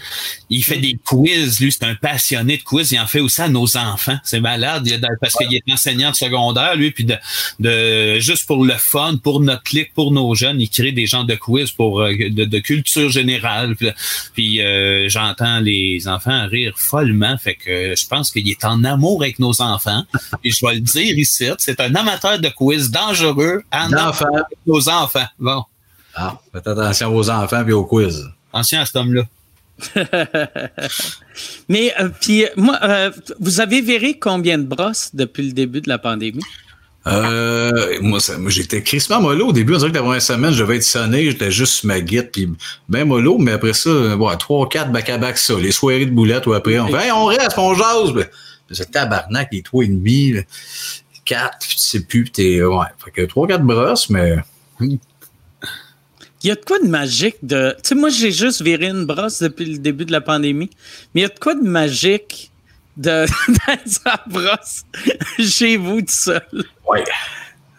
Il fait des quiz, lui, c'est un passionné de quiz. Il en fait aussi à nos enfants. C'est malade. Parce qu'il est enseignant de secondaire, lui, puis de, de juste pour le fun, pour notre clique, pour nos jeunes, il crée des genres de quiz pour euh, de, de culture générale. Puis, puis, euh, j'entends les enfants rire follement. Fait que je pense qu'il est en amour avec nos enfants. Et je vais le dire ici, c'est un amateur de quiz dangereux en nos enfants. Bon, Ah, faites attention aux enfants et aux quiz. Ancien à cet homme-là. Mais, euh, puis, moi, euh, vous avez viré combien de brosses depuis le début de la pandémie? Euh, moi, ça- moi j'étais crissement mollo au début. On dirait que la première semaine, je devais être sonné, j'étais juste sur ma guide, puis ben mollo, mais après ça, euh, ouais, trois, quatre back-à-back ça. Les soirées de boulettes ou après, on fait Hey, on reste, on jase. Ben, ce tabarnak, il est trois et demi, là. quatre, puis tu sais plus, puis t'es. Ouais. Fait que trois, quatre brosses, mais. Il y a de quoi de magique de. Tu sais, moi, j'ai juste viré une brosse depuis le début de la pandémie, mais il y a de quoi de magique de d'être sa brosse chez vous tout seul? Ouais.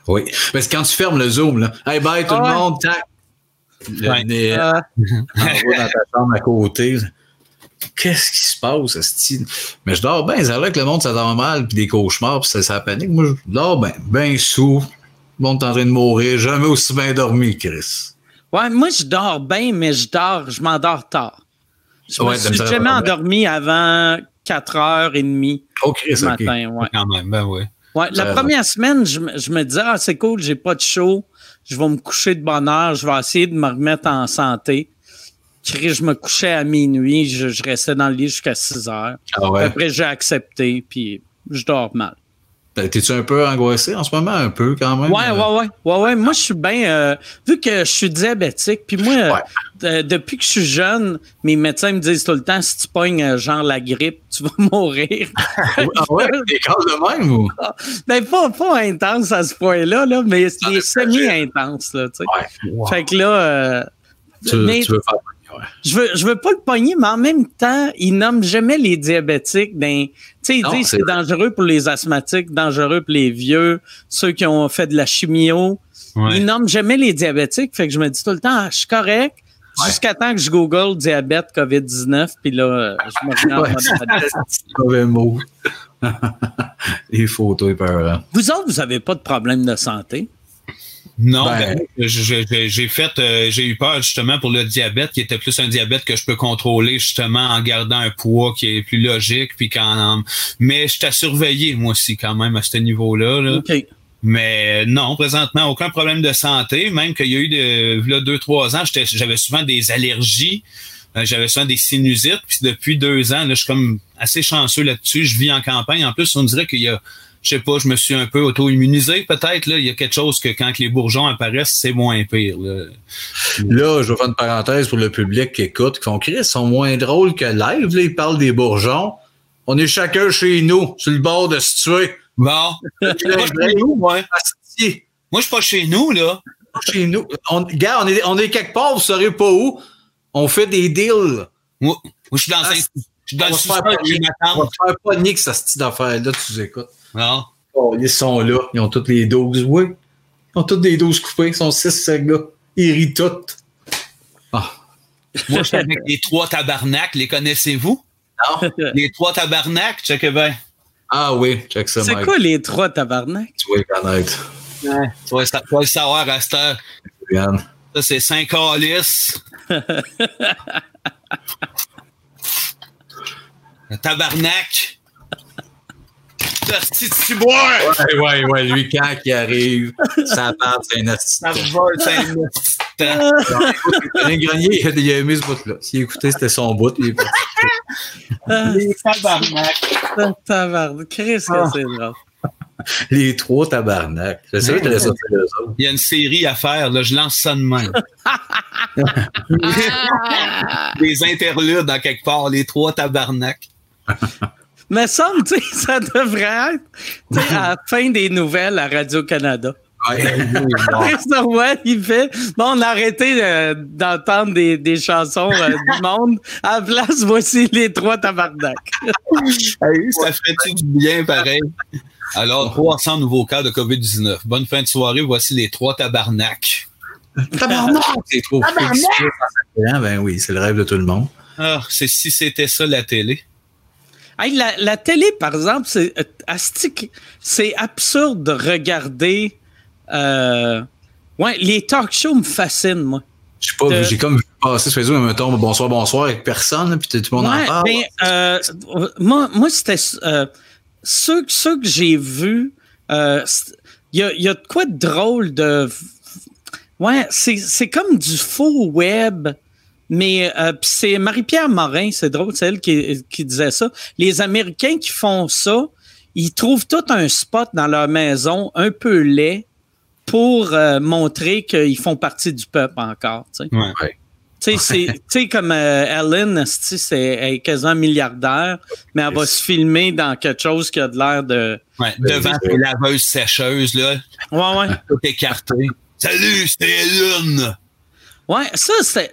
Oui. Parce que quand tu fermes le zoom, là, hey, bye tout Ah ouais. le monde, tac. Le Ouais. nez Euh, bas dans ta chambre à côté. Qu'est-ce qui se passe? Mais je dors bien, c'est vrai que le monde, ça dort mal, puis des cauchemars, puis ça, ça panique. Moi, je dors bien, bien sous. Le monde est en train de mourir, jamais aussi bien dormi, Chris. Ouais, moi, je dors bien, mais je dors, je m'endors tard. Je Ouais, me suis jamais endormi avant 4h30 Oh, Chris, du matin. Ouais. Quand même, ben. Ouais, la première semaine, je, me- je me disais, ah, c'est cool, j'ai pas de chaud, je vais me coucher de bonne heure, je vais essayer de me remettre en santé. Je me couchais à minuit, je, je restais dans le lit jusqu'à 6 heures. Ah ouais. Après, j'ai accepté, puis je dors mal. T'es-tu un peu angoissé en ce moment? Un peu, quand même? Ouais, ouais, ouais, ouais, ouais. Moi, je suis bien. euh, vu que je suis diabétique, puis moi, euh, Ouais. depuis que je suis jeune, mes médecins me disent tout le temps si tu pognes euh, genre la grippe, tu vas mourir. Ah ouais? T'es calme de même ou? ben, pas, pas intense à ce point-là, là, mais c'est Ah, des c'est semi-intenses, là, tu sais. Ouais. Fait que là, euh, Tu, mais tu veux faire. Je veux, je veux pas le pogner, mais en même temps, ils nomment jamais les diabétiques. Sais, ils Non, disent c'est c'est dangereux pour les asthmatiques, dangereux pour les vieux, ceux qui ont fait de la chimio. Ouais. Ils nomment jamais les diabétiques. Fait que je me dis tout le temps, ah, je suis correct. Jusqu'à temps que je google diabète COVID-19, puis là, je me regarde. Ouais. en mode diabète. Mauvais mot. Les photos épeurants. Vous autres, vous avez pas de problème de santé? Non, Ben- ben, j'ai fait, euh, j'ai eu peur justement pour le diabète, qui était plus un diabète que je peux contrôler justement en gardant un poids qui est plus logique, puis quand, mais je t'ai surveillé moi aussi quand même à ce niveau-là. là. Mais non, présentement, aucun problème de santé. Même qu'il y a eu de, là, deux, trois ans, j'avais souvent des allergies. euh, J'avais souvent des sinusites. Puis depuis deux ans, là, je suis comme assez chanceux là-dessus. Je vis en campagne. En plus, on dirait qu'il y a, je sais pas, je me suis un peu auto-immunisé peut-être. Il y a quelque chose que quand les bourgeons apparaissent, c'est moins pire. Là. Là, je vais faire une parenthèse pour le public qui écoute, qui font Chris, ils sont moins drôles que live. Là, ils parlent des bourgeons. On est chacun chez nous, sur le bord de se tuer. Bon, Moi, je suis pas chez nous là. Chez nous. On, gars, on est, on est quelque part, vous saurez pas où. On fait des deals. Moi, je suis dans Ah, un, je suis dans on le sous-sol On va faire pas nique cette petite affaire-là, tu écoutes. Non. Oh, ils sont là. Ils ont toutes les doses. Oui. Ils ont toutes des doses coupées. Ils sont six, ces gars. Ils rient toutes. Ah. Moi, je suis avec les trois tabarnaks. Les connaissez-vous? Non? Les trois tabarnaks, check bien. Ah oui, check ça, C'est quoi les trois tabarnak? Tu vas les connaître. Tu vas, sa- tu vas le savoir à cette heure. Ça, c'est Saint-Calice. Le tabarnak. Hostie de ciboire! Ouais, ouais, ouais. Lui, quand il arrive, ça part, c'est un asti Ça vole, c'est un. Alain Grenier, il a, il a aimé ce bout-là. S'il écoutait, c'était son bout. Il est parti. Les tabarnak. tabarnak. Chris, que Ah. c'est drôle. Les trois tabarnak. Je savais que. Il y a une série à faire, là, je lance ça de même. Des interludes dans quelque part, les trois tabarnak. Mais ça, tu sais, ça devrait être à la fin des nouvelles à Radio-Canada. Chris Roy, il fait Bon, on a arrêté euh, d'entendre des, des chansons euh, du monde. À la place, voici les trois tabarnak. Ça ferait-tu du bien pareil? Alors, 300 nouveaux cas de COVID-19. Bonne fin de soirée, voici les trois tabarnak. Tabarnak! C'est trop frustrant. Ben oui, c'est le rêve de tout le monde. Ah, c'est si c'était ça la télé. Hey, la, la télé, par exemple, c'est euh, astique- c'est absurde de regarder. euh, ouais, les talk shows me fascinent, moi. Je sais pas, De- j'ai comme vu passer sur Facebook, mettons, bonsoir, bonsoir avec personne, puis tout le monde en parle. ben, euh, moi, moi c'était euh, ceux, ceux que j'ai vus. Il y, a, il y a de quoi de drôle de. Ouais, c'est comme du faux web. Mais euh, pis c'est Marie-Pierre Morin, c'est drôle, c'est elle qui, qui disait ça. Les Américains qui font ça, ils trouvent tout un spot dans leur maison un peu laid pour euh, montrer qu'ils font partie du peuple encore. tu sais. Ouais. Tu sais, c'est- tu sais, comme euh, Ellen, c'est elle est quasiment milliardaire, mais elle va se filmer dans quelque chose qui a de l'air de. Ouais, devant les laveuses sécheuses, là, Ouais, ouais. tout écarté. Salut, c'est Ellen! Ouais, ça, c'est.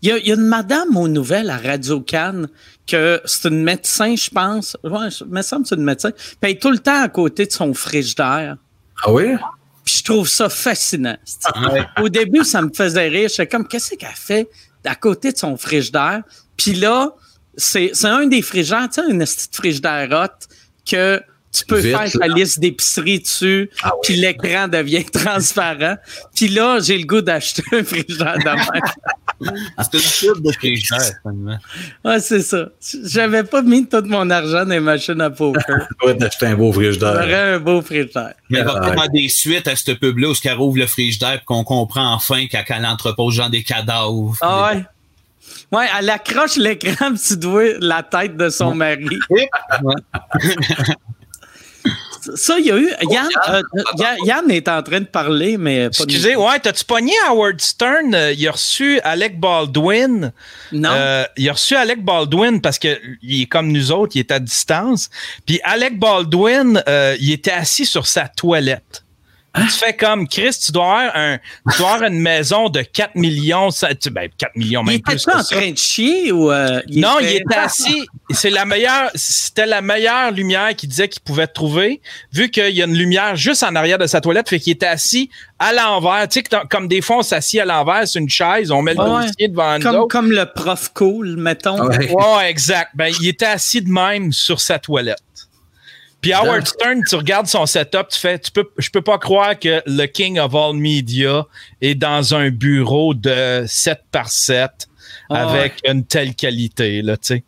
Il y, y a une madame aux nouvelles à Radio Cannes que c'est une médecin, je pense. Ouais, je- me semble que c'est une médecin. Puis elle est tout le temps à côté de son frigidaire. Ah oui? Puis je trouve ça fascinant. Ouais. Au début, ça me faisait rire. J'étais comme, qu'est-ce qu'elle fait à côté de son frigidaire? Puis là, c'est c'est un des frigidaires, tu sais, un esti de frigidaire hot que tu peux Vite, faire ta là. liste d'épicerie dessus, Ah oui. puis l'écran devient transparent. Puis là, j'ai le goût d'acheter un frigidaire de même. C'est une de frigidaire, finalement. Ouais, c'est ça. J'avais pas mis tout mon argent dans les machines à poker. Ouais, d'acheter un beau frigidaire. J'aurais un beau frigidaire. Mais il va avoir des suites à cette pub-là où elle ouvre le frigidaire et qu'on comprend enfin qu'elle qu'elle entrepose genre des cadavres. Ah ouais. Ouais, elle accroche l'écran, puis tu dois la tête de son mari. Ça, il y a eu. Yann, euh, Yann, Yann est en train de parler, mais pas Excusez, ouais, t'as-tu pogné Howard Stern? Euh, Il a reçu Alec Baldwin. Non. Euh, il a reçu Alec Baldwin parce que il est comme nous autres, il est à distance. Puis Alec Baldwin, euh, il était assis sur sa toilette. Tu fais comme Chris, tu dois avoir, un, tu dois avoir une maison de 4 millions, ça- tu- ben 4 millions, il même était plus que en ça. train de chier ou. euh, Non, il était assis. C'est la meilleure, c'était la meilleure lumière qu'il disait qu'il pouvait trouver, vu qu'il y a une lumière juste en arrière de sa toilette, fait qu'il était assis à l'envers. Tu sais, comme des fois, on s'assit à l'envers sur une chaise, on met le Ouais. dossier devant Comme, comme le prof cool, mettons. Ouais. Ouais, exact. Ben, il était assis de même sur sa toilette. Puis Howard Stern, tu regardes son setup, tu fais, tu peux, je peux pas croire que le King of All Media est dans un bureau de 7 par 7 Ah avec une telle qualité, là, tu sais.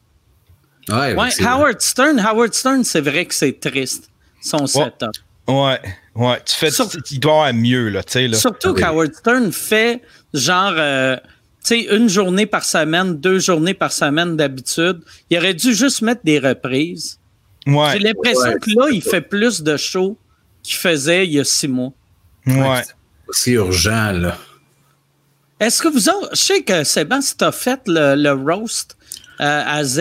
Ouais, Howard Stern, Howard Stern, c'est vrai que c'est triste, son setup. Ouais, ouais. Tu fais, Sur- tu- il doit avoir mieux, là, tu sais, là. Surtout Oui. qu'Howard Stern fait genre, euh, tu sais, une journée par semaine, deux journées par semaine d'habitude. Il aurait dû juste mettre des reprises. Ouais, J'ai l'impression Ouais. que là, il fait plus de shows qu'il faisait il y a six mois. ouais. C'est urgent, là. Est-ce que vous autres, je sais que Sébastien, tu as fait le, le roast euh, à Z.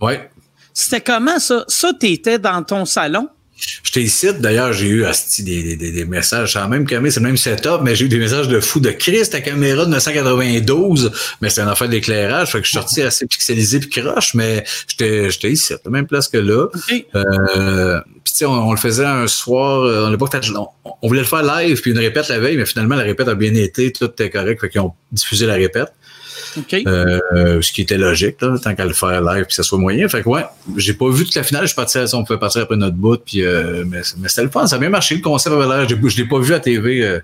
Ouais. C'était comment ça? Ça, t'étais dans ton salon? J'étais ici, d'ailleurs, j'ai eu asti, des, des, des, des messages, c'est la même caméra, c'est le même setup, mais j'ai eu des messages de fou de Christ, ta caméra de 992, mais c'est un affaire d'éclairage, fait que je suis sorti assez pixelisé puis croche, mais j'étais, j'étais ici, à la même place que là. Euh, puis tu sais, on, on le faisait un soir, euh, on, l'a pas on voulait le faire live, puis une répète la veille, mais finalement la répète a bien été, tout était correct, fait qu'ils ont diffusé la répète. OK. Euh, ce qui était logique, là, tant qu'à le faire live puis que ça soit moyen. Fait que ouais, j'ai pas vu toute la finale, je suis parti, on pouvait partir après notre bout, puis euh, mais, mais c'était le fun, ça a bien marché, le concept avait l'air, j'ai- je l'ai pas vu à TV euh,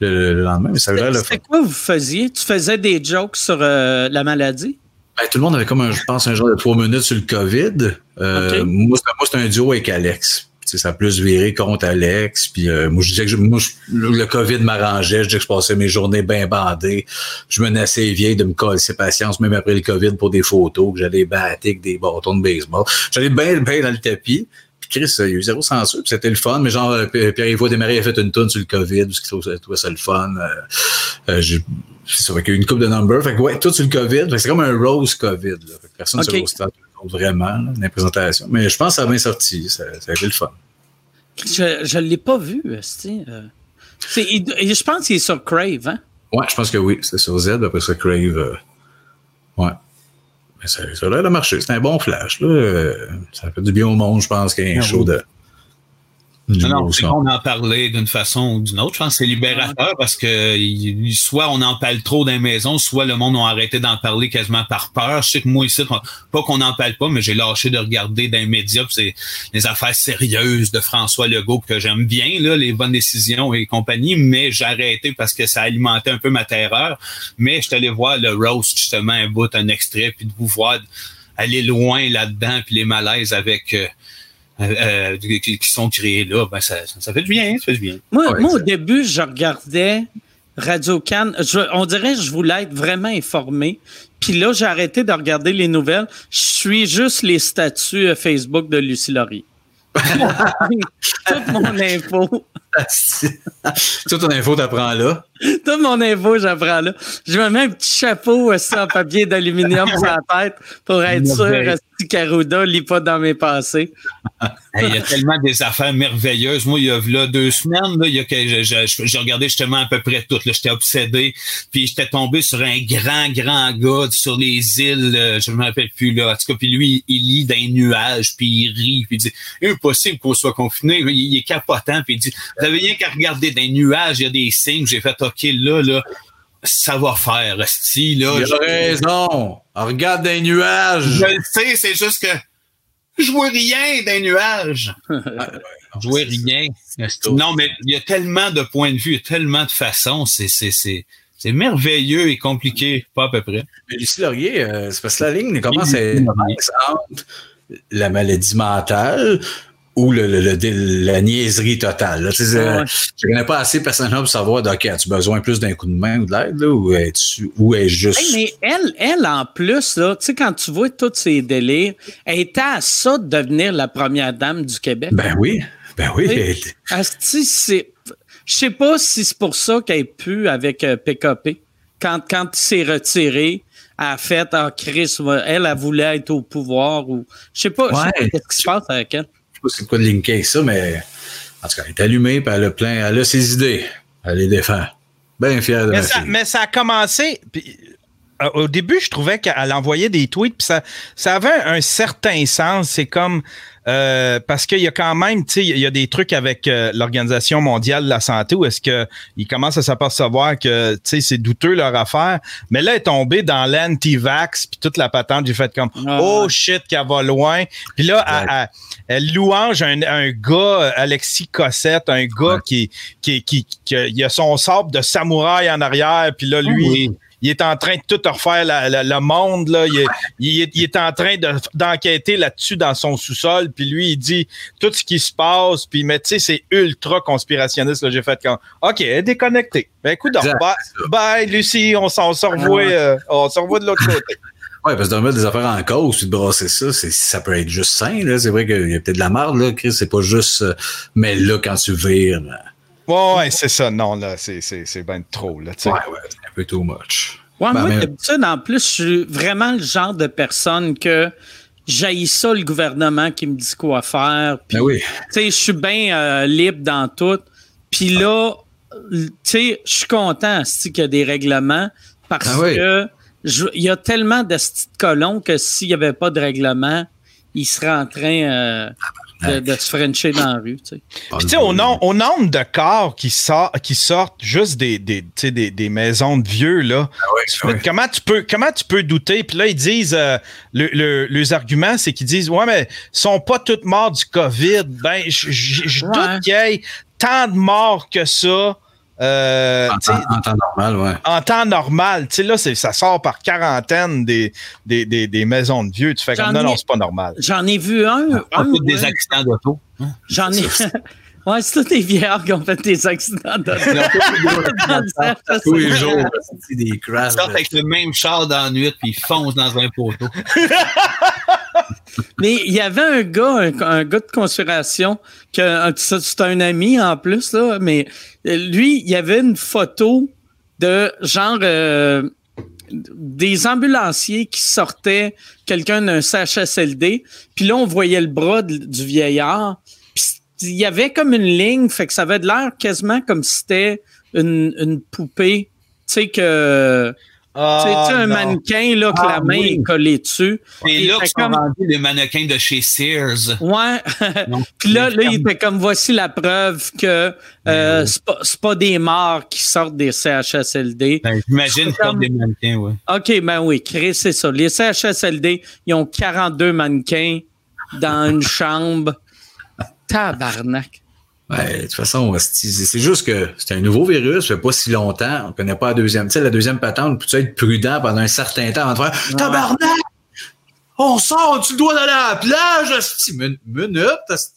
le, le lendemain, mais ça avait l'air le fun. Quoi vous faisiez? Tu faisais des jokes sur euh, la maladie? Ben, tout le monde avait comme, un, je pense, un genre de trois minutes sur le COVID. Euh, moi, c'était un duo avec Alex. Ça a plus viré contre Alex. Puis euh, moi, je disais que je- moi, je- le COVID m'arrangeait. Je disais que je passais mes journées bien bandées. Je me naissais vieille de me coller patience, même après le COVID, pour des photos, que j'allais battre avec des bâtons de baseball. J'allais bien, bien dans le tapis. Puis Chris, il y a eu zéro censure, puis c'était le fun. Mais genre, euh, Pierre-Yves Desmarais a fait une tune sur le COVID, parce qu'il trouvait, ça le fun. Euh, euh, c'est ça, fait qu'il y a eu une coupe de numbers. Fait que ouais, tout sur le COVID. C'est comme un rose COVID. Là. Personne ne Ok. se vraiment, les présentations. Mais je pense que ça a bien sorti. Ça, ça a été le fun. Je, je l'ai pas vu, euh. C'est- il- je pense qu'il est sur Crave, hein? Ouais, je pense que oui. C'était sur Z, après ça, Crave. euh, ouais. Mais ça, ça a l'air de marcher. C'est un bon flash. Là. Ça fait du bien au monde, je pense, qu'il y a un Ah show oui. de. Non, non, c'est qu'on en parlait d'une façon ou d'une autre. Je pense que c'est libérateur parce que il- soit on en parle trop dans les maisons, soit le monde a arrêté d'en parler quasiment par peur. Je sais que moi ici, pas qu'on n'en parle pas, mais j'ai lâché de regarder dans les médias. C'est les affaires sérieuses de François Legault que j'aime bien, là, les bonnes décisions et compagnie, mais j'ai arrêté parce que ça alimentait un peu ma terreur. Mais je suis allé voir le roast, justement, un bout, un extrait, puis de vous voir aller loin là-dedans, puis les malaises avec... euh, euh, euh, qui, qui sont créés là, ben ça, ça fait du bien, ça fait du bien. Moi, Ouais, moi au début, je regardais Radio Can. on dirait que je voulais être vraiment informé. Puis là, j'ai arrêté de regarder les nouvelles. Je suis juste les statuts euh, Facebook de Lucie Laurier. Toute mon info. Toute ton info, t'apprends là. Toute mon info, j'apprends là. Je me mets un petit chapeau aussi en papier d'aluminium sur la tête pour être sûr que Caruda lit pas dans mes. Hey, Il y a tellement des affaires merveilleuses. Moi, il y a là, deux semaines, là, il y a que je- je- j'ai regardé justement à peu près tout. J'étais obsédé. Puis j'étais tombé sur un grand, grand gars sur les îles. euh, je ne me rappelle plus là. En tout cas, puis lui, il lit dans les nuages, puis il rit, puis il dit Impossible qu'on soit confiné. Il, il est capotant, puis il dit Avez rien qu'à regarder dans les nuages, il y a des signes. J'ai fait OK, là, là, ça va faire, Esti, là. Il a raison. Regarde des nuages. Je le sais, c'est juste que je vois rien d'un nuage. Je vois rien. Non, mais il y a tellement de points de vue, il y a tellement de façons. C'est, c'est, c'est, c'est merveilleux et compliqué, pas à peu près. Mais Lucie Laurier, euh, c'est parce que la ligne commence à être mince entre la maladie mentale ou le, le- la niaiserie totale. Tu sais, euh, Ouais. Je connais pas assez personnellement pour savoir, OK, as-tu besoin plus d'un coup de main ou de l'aide, ou es-tu, ou est juste... Hey, mais elle, elle, en plus, là, tu sais, quand tu vois tous ces délires, elle était à ça de devenir la première dame du Québec. Ben oui, ben oui. Oui. Asti, c'est. Je sais pas si c'est pour ça qu'elle est plus avec euh, PKP. Quand, quand il s'est retiré, elle a fait Ah, Chris, elle, elle voulait être au pouvoir ou. Je sais Ouais. pas qu'est-ce qui se passe avec elle. Pas c'est quoi de linker avec ça, mais en tout cas, elle est allumée, puis elle a plein, elle a ses idées. Elle les défend. Bien fière de Mais ma ça, fille. mais ça a commencé. puis, euh, au début, je trouvais qu'elle envoyait des tweets, puis ça, ça avait un certain sens. C'est comme. Euh, parce qu'il y a quand même, tu sais, il y a des trucs avec euh, l'Organisation mondiale de la santé où est-ce qu'ils commencent à s'apercevoir que, tu sais, c'est douteux leur affaire. Mais là, elle est tombée dans l'anti-vax, puis toute la patente, j'ai fait comme, Ah, oh shit, qu'elle va loin. Puis là, elle- elle, elle louange un, un gars, Alexis Cossette, un gars Ouais. qui, qui, qui, qui, a son sabre de samouraï en arrière, puis là, lui, Oui. Il est en train de tout refaire la- la- le monde. Là. Il, est, il est- il est en train de- d'enquêter là-dessus dans son sous-sol. Puis lui, il dit tout ce qui se passe. Puis, mais tu sais, c'est ultra conspirationniste. là. J'ai fait comme OK, déconnectée. Ben écoute, bye, bye, Lucie, on s'en se revoit, euh, on se revoit de l'autre côté. Ouais, parce que de remettre des affaires en cause puis de brasser ça, c'est, ça peut être juste sain, là. C'est vrai qu'il y a peut-être de la marde, là, Chris. C'est pas juste, euh, mais là, quand tu vires, là, Ouais, ouais, c'est ça. Non, là, c'est, ben trop. Là, ouais, peu too much. Ouais, Ben, moi, mais- d'habitude, en plus, je suis vraiment le genre de personne que j'haïs ça, le gouvernement qui me dit quoi faire. Puis, Ben oui. je suis bien euh, libre dans tout. Puis là, tu sais, je suis content qu'il y a des règlements parce Ah oui. que il y a tellement de colons que s'il n'y avait pas de règlement, ils seraient en train euh, de, de se frencher dans la rue. tu sais. Puis, tu sais, au, nom- au nombre de corps qui, sort, qui sortent juste des, des, tu sais, des, des maisons de vieux, là, tu fais- ouais. comment, tu peux, comment tu peux douter? Puis là, ils disent, euh, le, le- les arguments, c'est qu'ils disent, ouais, mais ils sont pas tous morts du COVID. Ben, je Ouais. doute qu'il y ait tant de morts que ça Euh, En, temps- en temps normal, ouais. en temps normal, tu sais, là, c'est- ça sort par quarantaine des, des, des, des maisons de vieux. Tu fais comme non, non, c'est pas normal. J'en ai vu un. Un tous des ouais. accidents d'auto. J'en ai. Ouais, c'est tous des vieillards qui ont fait des accidents d'auto. Tous les jours, c'est des crashs. Ils sortent avec le même char dans la nuit puis ils foncent dans un poteau. Mais il y avait un gars, un, un gars de conspiration, que c'est un ami en plus, là, mais euh, lui, il y avait une photo de genre euh, des ambulanciers qui sortaient quelqu'un d'un CHSLD, puis là, on voyait le bras de- du vieillard. Il y avait comme une ligne, fait que ça avait de l'air quasiment comme si c'était une, une poupée. Tu sais que. sais, tu sais, un mannequin, là, que Ah, la main oui. est collée dessus. C'est là que comme- vendus les mannequins de chez Sears. Ouais. Puis là, là, il était comme voici la preuve que euh, c'est pas, pas des morts qui sortent des CHSLD. Ben, J'imagine C'est comme- des mannequins, ouais. OK, ben oui, Chris, c'est ça. Les CHSLD, ils ont 42 mannequins dans une chambre. Tabarnak. Ouais, de toute façon, c'est juste que c'est un nouveau virus, ça fait pas si longtemps, on connaît pas la deuxième. Tu sais, la deuxième patente, peux-tu être prudent pendant un certain temps avant de faire Tabarnak! On sort, tu dois aller à la plage, minute,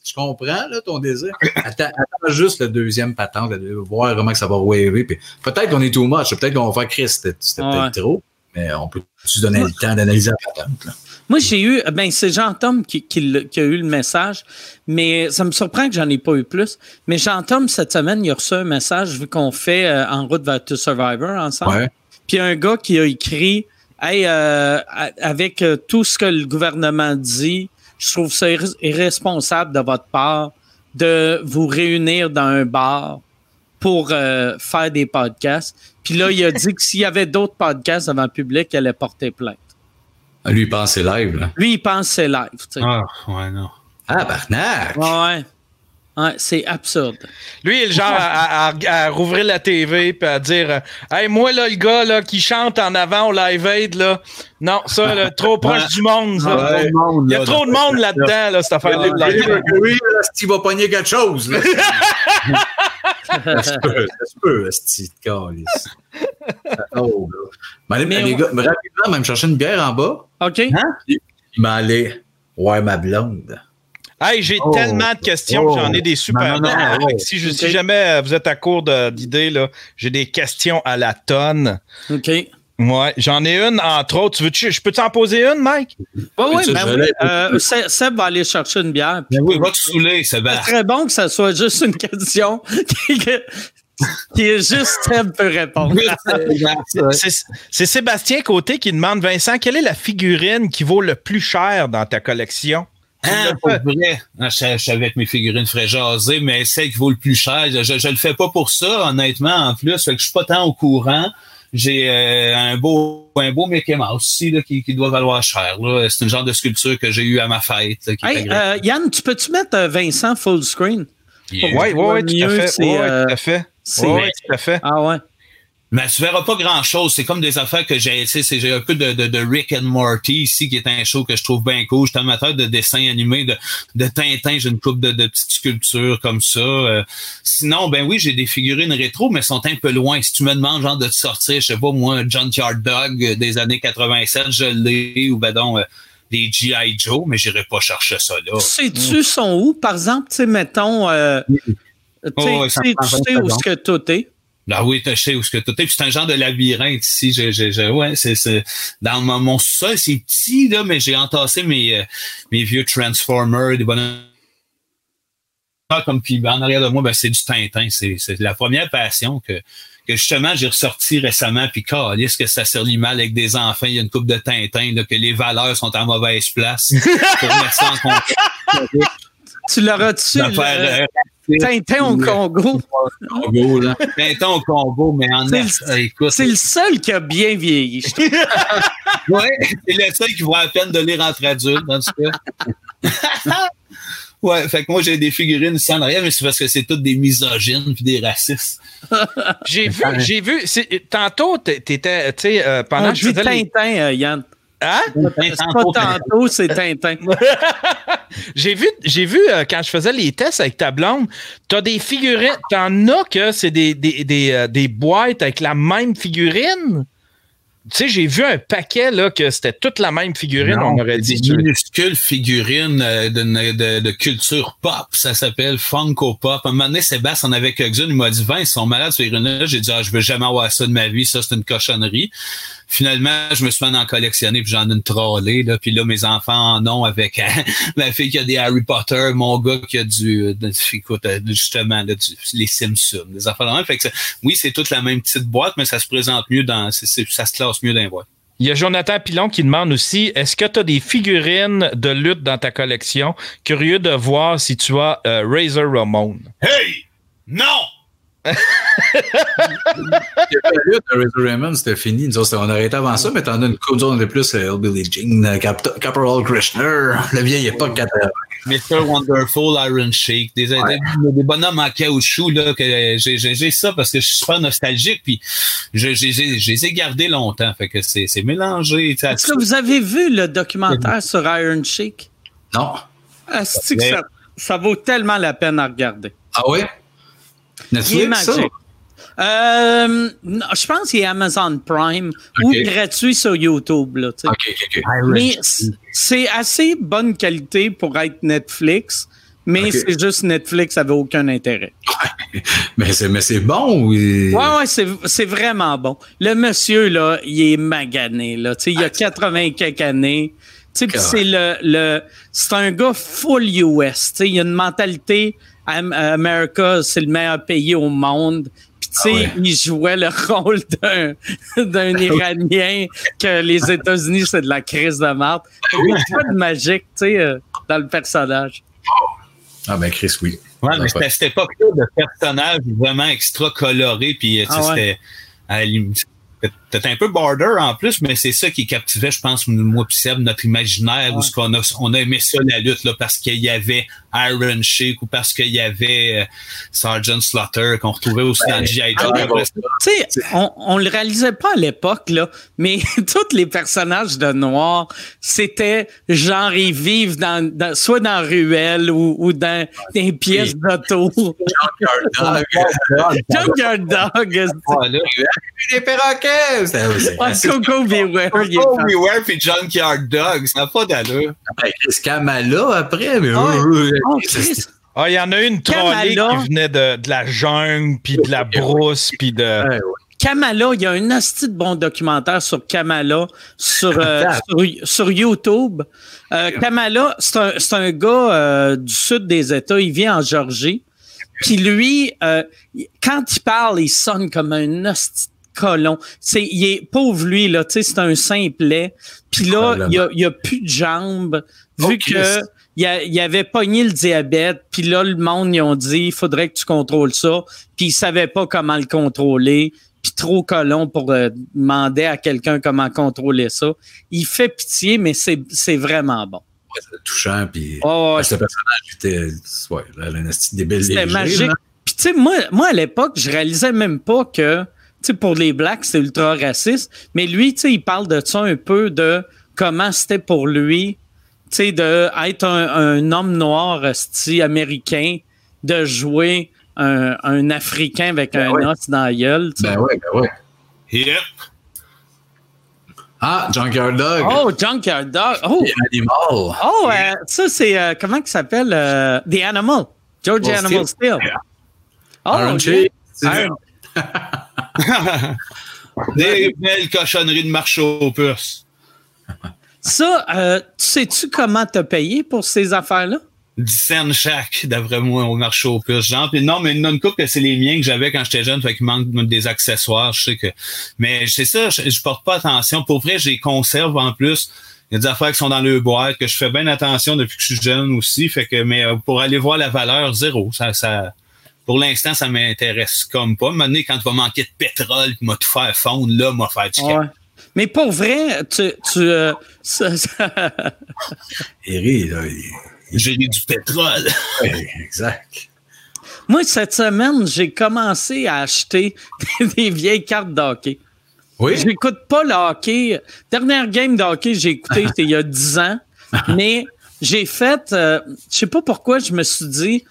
je comprends là, ton désir. Attends, attends juste le deuxième patente, voir comment que ça va waver. Peut-être qu'on est too much, peut-être qu'on va faire Chris, c'était c'était Ouais. peut-être trop, mais on peut se donner le temps d'analyser la patente. là? Moi, j'ai eu, ben, c'est Jean-Tom qui, qui, l'a- qui a eu le message, mais ça me surprend que j'en ai pas eu plus. Mais Jean-Tom, cette semaine, il a reçu un message vu qu'on fait euh, En route vers To Survivor ensemble. Ouais. Puis un gars qui a écrit Hey, euh, avec euh, tout ce que le gouvernement dit, je trouve ça irre- irresponsable de votre part de vous réunir dans un bar pour euh, faire des podcasts. Puis là, il a dit que s'il y avait d'autres podcasts devant le public, il allait porter plainte. Lui, il pense c'est live. Là. Lui, il pense c'est live. tu sais. Ah, ouais, non. Ah, Barnac! Ouais, ouais. C'est absurde. Lui, il est le genre à, à- à rouvrir la TV puis à dire euh, Hey, moi, là, le gars là, qui chante en avant au Live Aid, là, non, ça, là, trop proche Ouais. du monde. ouais. Il y a trop de monde là-dedans, là, cette affaire-là. de Live Aid. Oui, là, Asti va pogner quelque chose. Là. ça se peut, ça se peut, Asti, de calice. Oh, là. Mais les gars, me rapidement, même chercher une bière en bas. OK? Il m'allait ouais ma blonde. Hey, j'ai Oh. tellement de questions, Oh. j'en ai des super. Non, non, non, Fait que ouais. si, je- si jamais euh, vous êtes à court d'idées, là, j'ai des questions à la tonne. OK. Ouais, j'en ai une, entre autres. Tu veux je peux t'en poser une, Mike? Oui, oui, ben oui. l'ai. Euh, Seb Seb va aller chercher une bière. puis Ben oui, va te saouler, C'est Sébastien. très bon que ça soit juste une question qui, est juste Seb peut répondre. C'est c'est Sébastien Côté qui demande Vincent, quelle est la figurine qui vaut le plus cher dans ta collection? Hein, pour vrai. Ah, Je, je savais que mes figurines feraient jaser, mais celle qui vaut le plus cher, je, je le fais pas pour ça, honnêtement, en plus. Fait que je suis pas tant au courant. J'ai euh, un beau un beau Mickey Mouse aussi là, qui, qui doit valoir cher. là. C'est une genre de sculpture que j'ai eu à ma fête. là, qui est Hey, euh, Yann, tu peux-tu mettre euh, Vincent full screen? Oui, oui, oui, tout à fait. ouais, tout à fait. Ah ouais. Mais tu verras pas grand chose. C'est comme des affaires que j'ai, c'est- j'ai un peu de, de, de Rick and Morty ici, qui est un show que je trouve bien cool. Je suis amateur de dessins animés, de, de Tintin. J'ai une coupe de, de petites sculptures comme ça. Euh, sinon, ben oui, j'ai des figurines rétro, mais elles sont un peu loin. Si tu me demandes, genre, de te sortir, je sais pas, moi, Junkyard Dog euh, des années 87, je l'ai, ou ben donc, euh, des G.I. Joe, mais j'irai pas chercher ça là. Sais-tu sont où? Par exemple, tu sais, mettons, euh, tu sais, Oh, ouais, ça tu sais, prend tu 20 sais où ce que tout est? Là, oui, tu sais où ce que tout est. Puis c'est un genre de labyrinthe ici. J'ai, j'ai, j'ai- ouais, c'est, c'est, dans mon, mon sol, c'est petit, là, mais j'ai entassé mes, euh, mes vieux Transformers, des bonhommes. Ah, Comme puis en arrière de moi, ben, c'est du Tintin. C'est, c'est la première passion que, que justement j'ai ressorti récemment. Puis, est-ce que ça se lit mal avec des enfants? Il y a une coupe de Tintin, là, que les valeurs sont en mauvaise place pour mettre ça en contexte. Tu l'auras-tu? Tintin au Congo. Congo, là. Tintin au combo, mais en C'est le- écoute, C'est le seul qui a bien vieilli. je trouve. Ouais, c'est le seul qui vaut la peine de lire entre adultes, en tout cas. ouais, fait que moi, j'ai des figurines ici en arrière, mais c'est parce que c'est toutes des misogynes puis des racistes. J'ai vu, j'ai vu. Tantôt, t'é- t'étais, tu sais, euh, pendant On que tu faisais les- Tintin, euh, Yann. Hein? C'est pas tantôt, c'est Tintin. j'ai vu, j'ai vu euh, quand je faisais les tests avec ta blonde, t'as des figurines, t'en as que c'est des, des, des, euh, des boîtes avec la même figurine? Tu sais, j'ai vu un paquet là, que c'était toute la même figurine, Non, on aurait dit. Des minuscules figurines euh, de, de, de culture pop, ça s'appelle Funko Pop. Un moment donné, Sébastien en avait quelques-unes, il m'a dit, Vince, ils sont malades ces figurines-là. J'ai dit, ah, je veux jamais avoir ça de ma vie, ça c'est une cochonnerie. Finalement, je me suis mis à en collectionner, puis j'en ai une trollée, là. Puis là, mes enfants en ont avec ma fille qui a des Harry Potter, mon gars qui a du, de, écoute, euh, justement, là, du, les Simpsons, des affaires de même. Fait que ça- oui, c'est toute la même petite boîte, mais ça se présente mieux dans, c'est- c'est- ça se classe mieux dans les boîtes. Il y a Jonathan Pilon qui demande aussi est-ce que tu as des figurines de lutte dans ta collection? Curieux de voir si tu as euh, Razor Ramon. Hey! Non! Raymond, c'était fini. Nous autres, on aurait été avant ça, mais t'en as une coupe, nous on était plus euh, Billy Jean, euh, Cap- Caporal Krishner, la vieille époque 80. Mr. Wonderful Iron Shake, des, des, des bonhommes en caoutchouc, là, que j'ai, j'ai, j'ai ça parce que je suis super nostalgique, puis je, j'ai, j'ai, je les ai gardés longtemps, fait que c'est, c'est mélangé. Est-ce que vous avez vu le documentaire sur Iron Sheik? Non. Ah, c'est que ça, ça vaut tellement la peine à regarder. Ah ouais? Netflix, ça? magique. Euh, je pense qu'il est Amazon Prime ou gratuit sur YouTube. Là, tu sais. Ok, ok, ok. Mais c'est assez bonne qualité pour être Netflix, mais c'est juste Netflix avait aucun intérêt. Mais c'est, mais c'est bon ou. il- Ouais, ouais, c'est, c'est vraiment bon. Le monsieur, là, il est magané, là. Il a 80 quelques années. C'est le, le, c'est un gars full US. Il a une mentalité, America, c'est le meilleur pays au monde. Puis, tu sais, Ah ouais. il jouait le rôle d'un, d'un Iranien que les États-Unis, c'est de la crise de marde. Il y a pas de magique, tu sais, euh, dans le personnage. Ah, ben, Chris, oui. Ouais, mais c'était à cette époque-là de personnages vraiment extra colorés, puis tu sais, Ah ouais. c'était à C'était un peu border en plus, mais c'est ça qui captivait, je pense, moi puis Seb, notre imaginaire, où ce qu'on a, on a aimé ça la lutte, là, parce qu'il y avait Iron Sheik ou parce qu'il y avait euh, Sergeant Slaughter qu'on retrouvait aussi dans G.I. Ouais, ouais. ça, Tu sais, on, on le réalisait pas à l'époque, là, mais tous les personnages de Noir, c'était genre, ils vivent dans, dans- soit dans Ruelle ou, ou dans des pièces d'auto. Ah, Junkyard Dog. ouais, là, les perroquets! C'est, Ah. Coco Beware. Coco. Beware puis Junkyard Dog, ça n'a pas d'allure. Ben, Chris Kamala après, mais. Ah, Oh. Ah, il y en a une trollée qui venait de, de la jungle, puis de la brousse, puis de. Ouais, ouais. Kamala, il y a un asti de bon documentaire sur Kamala sur, euh, sur, sur YouTube. Euh, Kamala, c'est un, c'est un gars euh, du sud des États. Il vit en Georgie. Puis lui, euh, quand il parle, il sonne comme un asti de colon. C'est, il est pauvre lui là, tu sais, c'est un simplet. Puis là, il y a, il a plus de jambes vu Oh, que il, a- il avait pogné le diabète. Puis là, le monde ils ont dit, il faudrait que tu contrôles ça. Puis il savait pas comment le contrôler. Puis trop colon pour euh, demander à quelqu'un comment contrôler ça. Il fait pitié, mais c'est, c'est vraiment bon. Ouais, c'était touchant, puis. Oh, ouais, ce personnage était. Ouais, là, débile C'était léger, magique. Puis tu sais, moi, moi à l'époque, je réalisais même pas que, pour les blacks, c'est ultra raciste. Mais lui, tu sais, il parle de ça un peu de comment c'était pour lui, tu sais, de être un, un homme noir, américain, de jouer un, un Africain avec un ouais. os dans la gueule. Ben ouais, ben ouais. Yep. Ah, Junkyard Dog. Oh, Junkyard Dog. Oh, Et Animal. oh euh, ça, c'est, euh, comment il s'appelle? euh, The Animal. George Well, Animal Steel. Oh, Iron Des belles cochonneries de marche aux puces. Ça, euh, tu sais-tu comment t'as payé pour ces affaires-là? 10 cents chaque, d'après moi, au marché aux puces. Genre, puis non, mais une coupe que c'est les miens que j'avais quand j'étais jeune, fait qu'il manque des accessoires, je sais que. Mais c'est ça, je, je porte pas attention. Pour vrai, j'ai conserve en plus. Il y a des affaires qui sont dans le boîte, que je fais bien attention depuis que je suis jeune aussi. Fait que, mais euh, pour aller voir la valeur, zéro. Ça, ça, pour l'instant, ça m'intéresse comme pas. Maintenant, quand tu vas manquer de pétrole, puis m'a tout faire fondre, là, m'a faire du Ouais. Mais pour vrai, tu. tu euh, ça- ça- Eri, là. il- J'ai eu du pétrole. Ouais, exact. Moi, cette semaine, j'ai commencé à acheter des vieilles cartes d'hockey. Oui? J'écoute pas le hockey. Dernière game de hockey j'ai écouté, c'était il y a 10 ans. Mais j'ai fait, euh, je sais pas pourquoi, je me suis dit,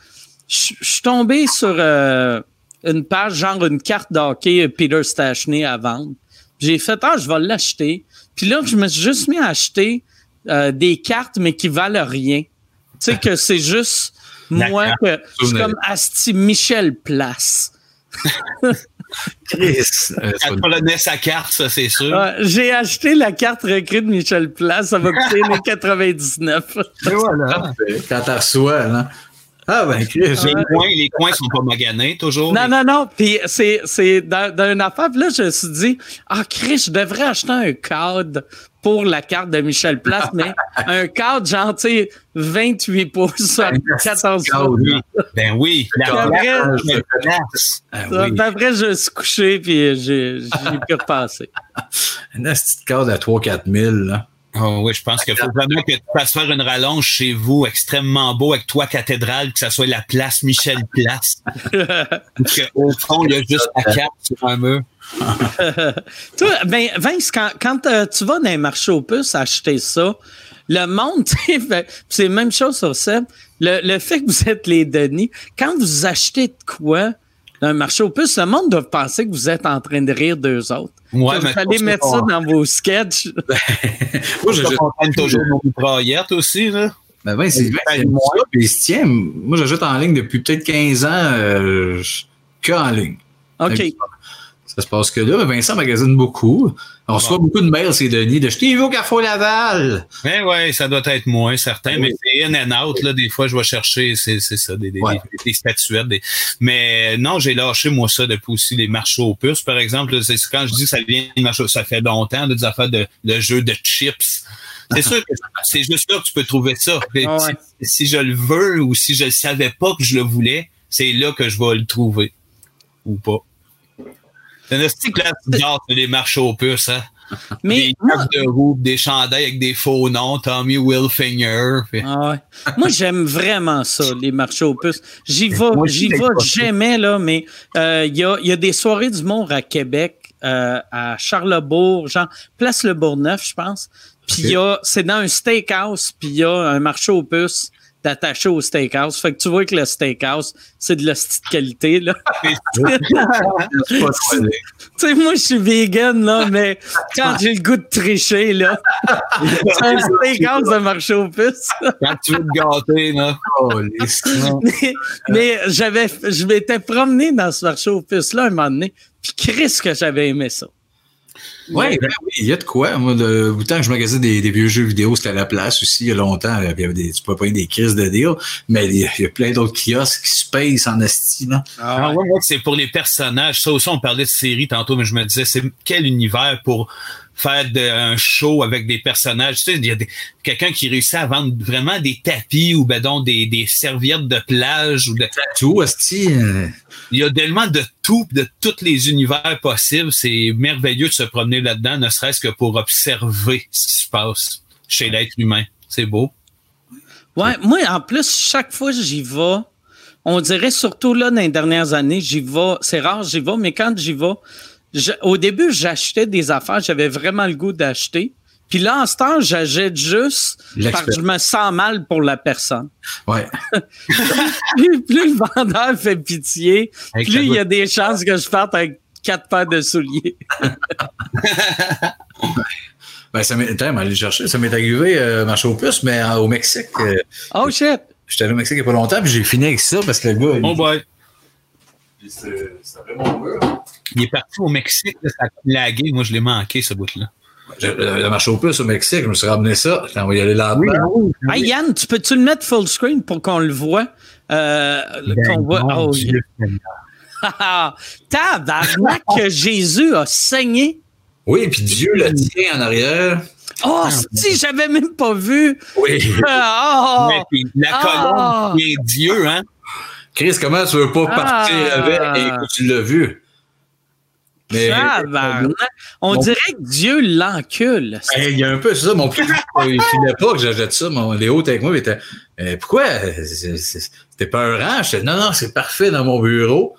je suis tombé sur euh, une page, genre une carte de hockey euh, Peter Stachny à vendre. J'ai fait, ah, je vais l'acheter. Puis là, je me suis juste mis à acheter euh, des cartes, mais qui valent rien. Tu sais, que c'est juste moi, carte. que je suis comme Asti Michel Place. Chris. Elle colonnait sa carte, ça, c'est sûr. Ouais, j'ai acheté la carte recrue de Michel Place. Ça va coûter les 99. Et voilà. Quand t'as reçois, là. Ah, ben, Chris. Les coins, les coins sont pas maganés, toujours. Non, non, non. Puis c'est, c'est dans, dans une affaire. Puis là, je me suis dit, ah, Chris, je devrais acheter un cadre pour la carte de Michel Place, mais un cadre, genre, tu sais, 28 pouces, soit 14 cadre, pouces. Oui. Ben oui. Place. Ah, puis oui. après, je suis couché, puis j'ai, j'ai pu repasser. Un petit cadre à 3-4 000, là. Oh, oui, je pense qu'il faut vraiment que tu fasses faire une rallonge chez vous extrêmement beau avec toi cathédrale, que ça soit la place Michel Place. Que, au fond, il y a juste la carte sur un mur. Toi, ben, Vince, quand, quand euh, tu vas dans un marché aux puces acheter ça, le monde, c'est la même chose sur Seb. Le, le fait que vous êtes les Denis, quand vous achetez de quoi dans un marché aux puces, le monde doit penser que vous êtes en train de rire d'eux autres. Ouais, vous allez mettre ça dans vos sketchs. Moi, je, On comprenne toujours nos mitraillettes aussi, là. Ben, ben, c'est Ben, c'est moi. ça, puis il se tient. Moi, j'ajoute en ligne depuis peut-être 15 ans, euh, que en ligne. OK. Ça se passe que là, mais Vincent magasine beaucoup. On reçoit beaucoup de mails, c'est Denis, de « Je t'ai vu au Carrefour Laval! Ben ouais, ça doit être moins certain, mais c'est in and out, là. Des fois, je vais chercher, c'est, ça, des, des, Ouais. des- des statuettes. Des... Mais non, j'ai lâché, moi, ça depuis aussi les marchés aux puces, par exemple. C'est quand je dis que ça vient des marchés, ça fait longtemps, là, des affaires de, de jeux de chips. C'est sûr que c'est juste là que tu peux trouver ça. Ah ouais. si, si je le veux ou si je ne savais pas que je le voulais, c'est là que je vais le trouver. Ou pas. C'est une petite classe bizarre, c'est les marchés aux puces, hein? Mais des moi, de roue, des chandails avec des faux noms, Tommy Wilfinger. puis- Ah ouais. Moi, j'aime vraiment ça, les marchés aux puces. J'y vais, j'y vais jamais, là, mais euh, il y, a, il y a des soirées du monde à Québec, euh, à Charlebourg, genre Place Le Bourgneuf, je pense. Puis il y a, c'est dans un steakhouse, puis il y a un marché aux puces d'attaché au steakhouse. Fait que tu vois que le steakhouse, c'est de la petite qualité, là. Tu sais, moi, je suis vegan, là, mais quand j'ai le goût de tricher, là, c'est un steakhouse de marché aux puces. Quand tu veux te gâter, là. Oh, les- mais, mais j'avais, je m'étais promené dans ce marché aux puces-là un moment donné, puis Chris que j'avais aimé ça. Ouais, ben oui, il y a de quoi. Moi, le, autant que je magasinais des, des vieux jeux vidéo, c'était à la place aussi, il y a longtemps. Il y avait des, tu pouvais pas des crises de deal, mais il y a- il y a plein d'autres kiosques qui se payent en esti, là. Ah ouais, ouais, c'est pour les personnages. Ça aussi, on parlait de série tantôt, mais je me disais, c'est quel univers pour faire de- un show avec des personnages. Tu sais, il y a quelqu'un qui réussit à vendre vraiment des tapis ou ben donc des, des serviettes de plage ou de, Tout, euh, il y a tellement de tout, de tous les univers possibles. C'est merveilleux de se promener là-dedans, ne serait-ce que pour observer ce qui se passe chez l'être humain. C'est beau. Ouais, moi, en plus, chaque fois que j'y vais, on dirait surtout là, dans les dernières années, j'y vais, c'est rare, j'y vais, mais quand j'y vais, je- au début, j'achetais des affaires, j'avais vraiment le goût d'acheter. Puis là, en ce temps, j'achète juste parce que je me sens mal pour la personne. Ouais. Plus, plus le vendeur fait pitié, Avec plus il y a des chances que je parte avec quatre paires de souliers. Ben, ça m'est, aller chercher. Ça m'est arrivé, euh, marché aux puces, mais euh, au Mexique. euh, Oh shit! J'étais allé au Mexique il y a pas longtemps, puis j'ai fini avec ça parce que le gars. il- Oh boy. Puis c'est- C'était vraiment beau. Il est parti au Mexique, là, ça a lagué. Moi, je l'ai manqué, ce bout-là. Le, le marché aux puces au Mexique, je me suis ramené ça. On va y aller là Hey Yann, tu peux-tu le mettre full screen pour qu'on le voit? Euh, qu'on voit? Oh, Dieu. Ah, Tabarnak que Jésus a saigné. Oui, puis Dieu le tient en arrière. Oh, si j'avais même pas vu. Oui. Ah, Mais puis, la Ah. colombe qui est Dieu, hein? Chris, comment tu veux pas partir Ah. avec? Et que tu l'as vu? Mais. On dirait que Dieu l'encule. Hey, il y a un peu ça. Mon plus il filait pas que j'achète ça. Mon Léo était avec moi. Il était Pourquoi? C'est- c'est- C'était pas un rang. J'étais non, non, c'est parfait dans mon bureau.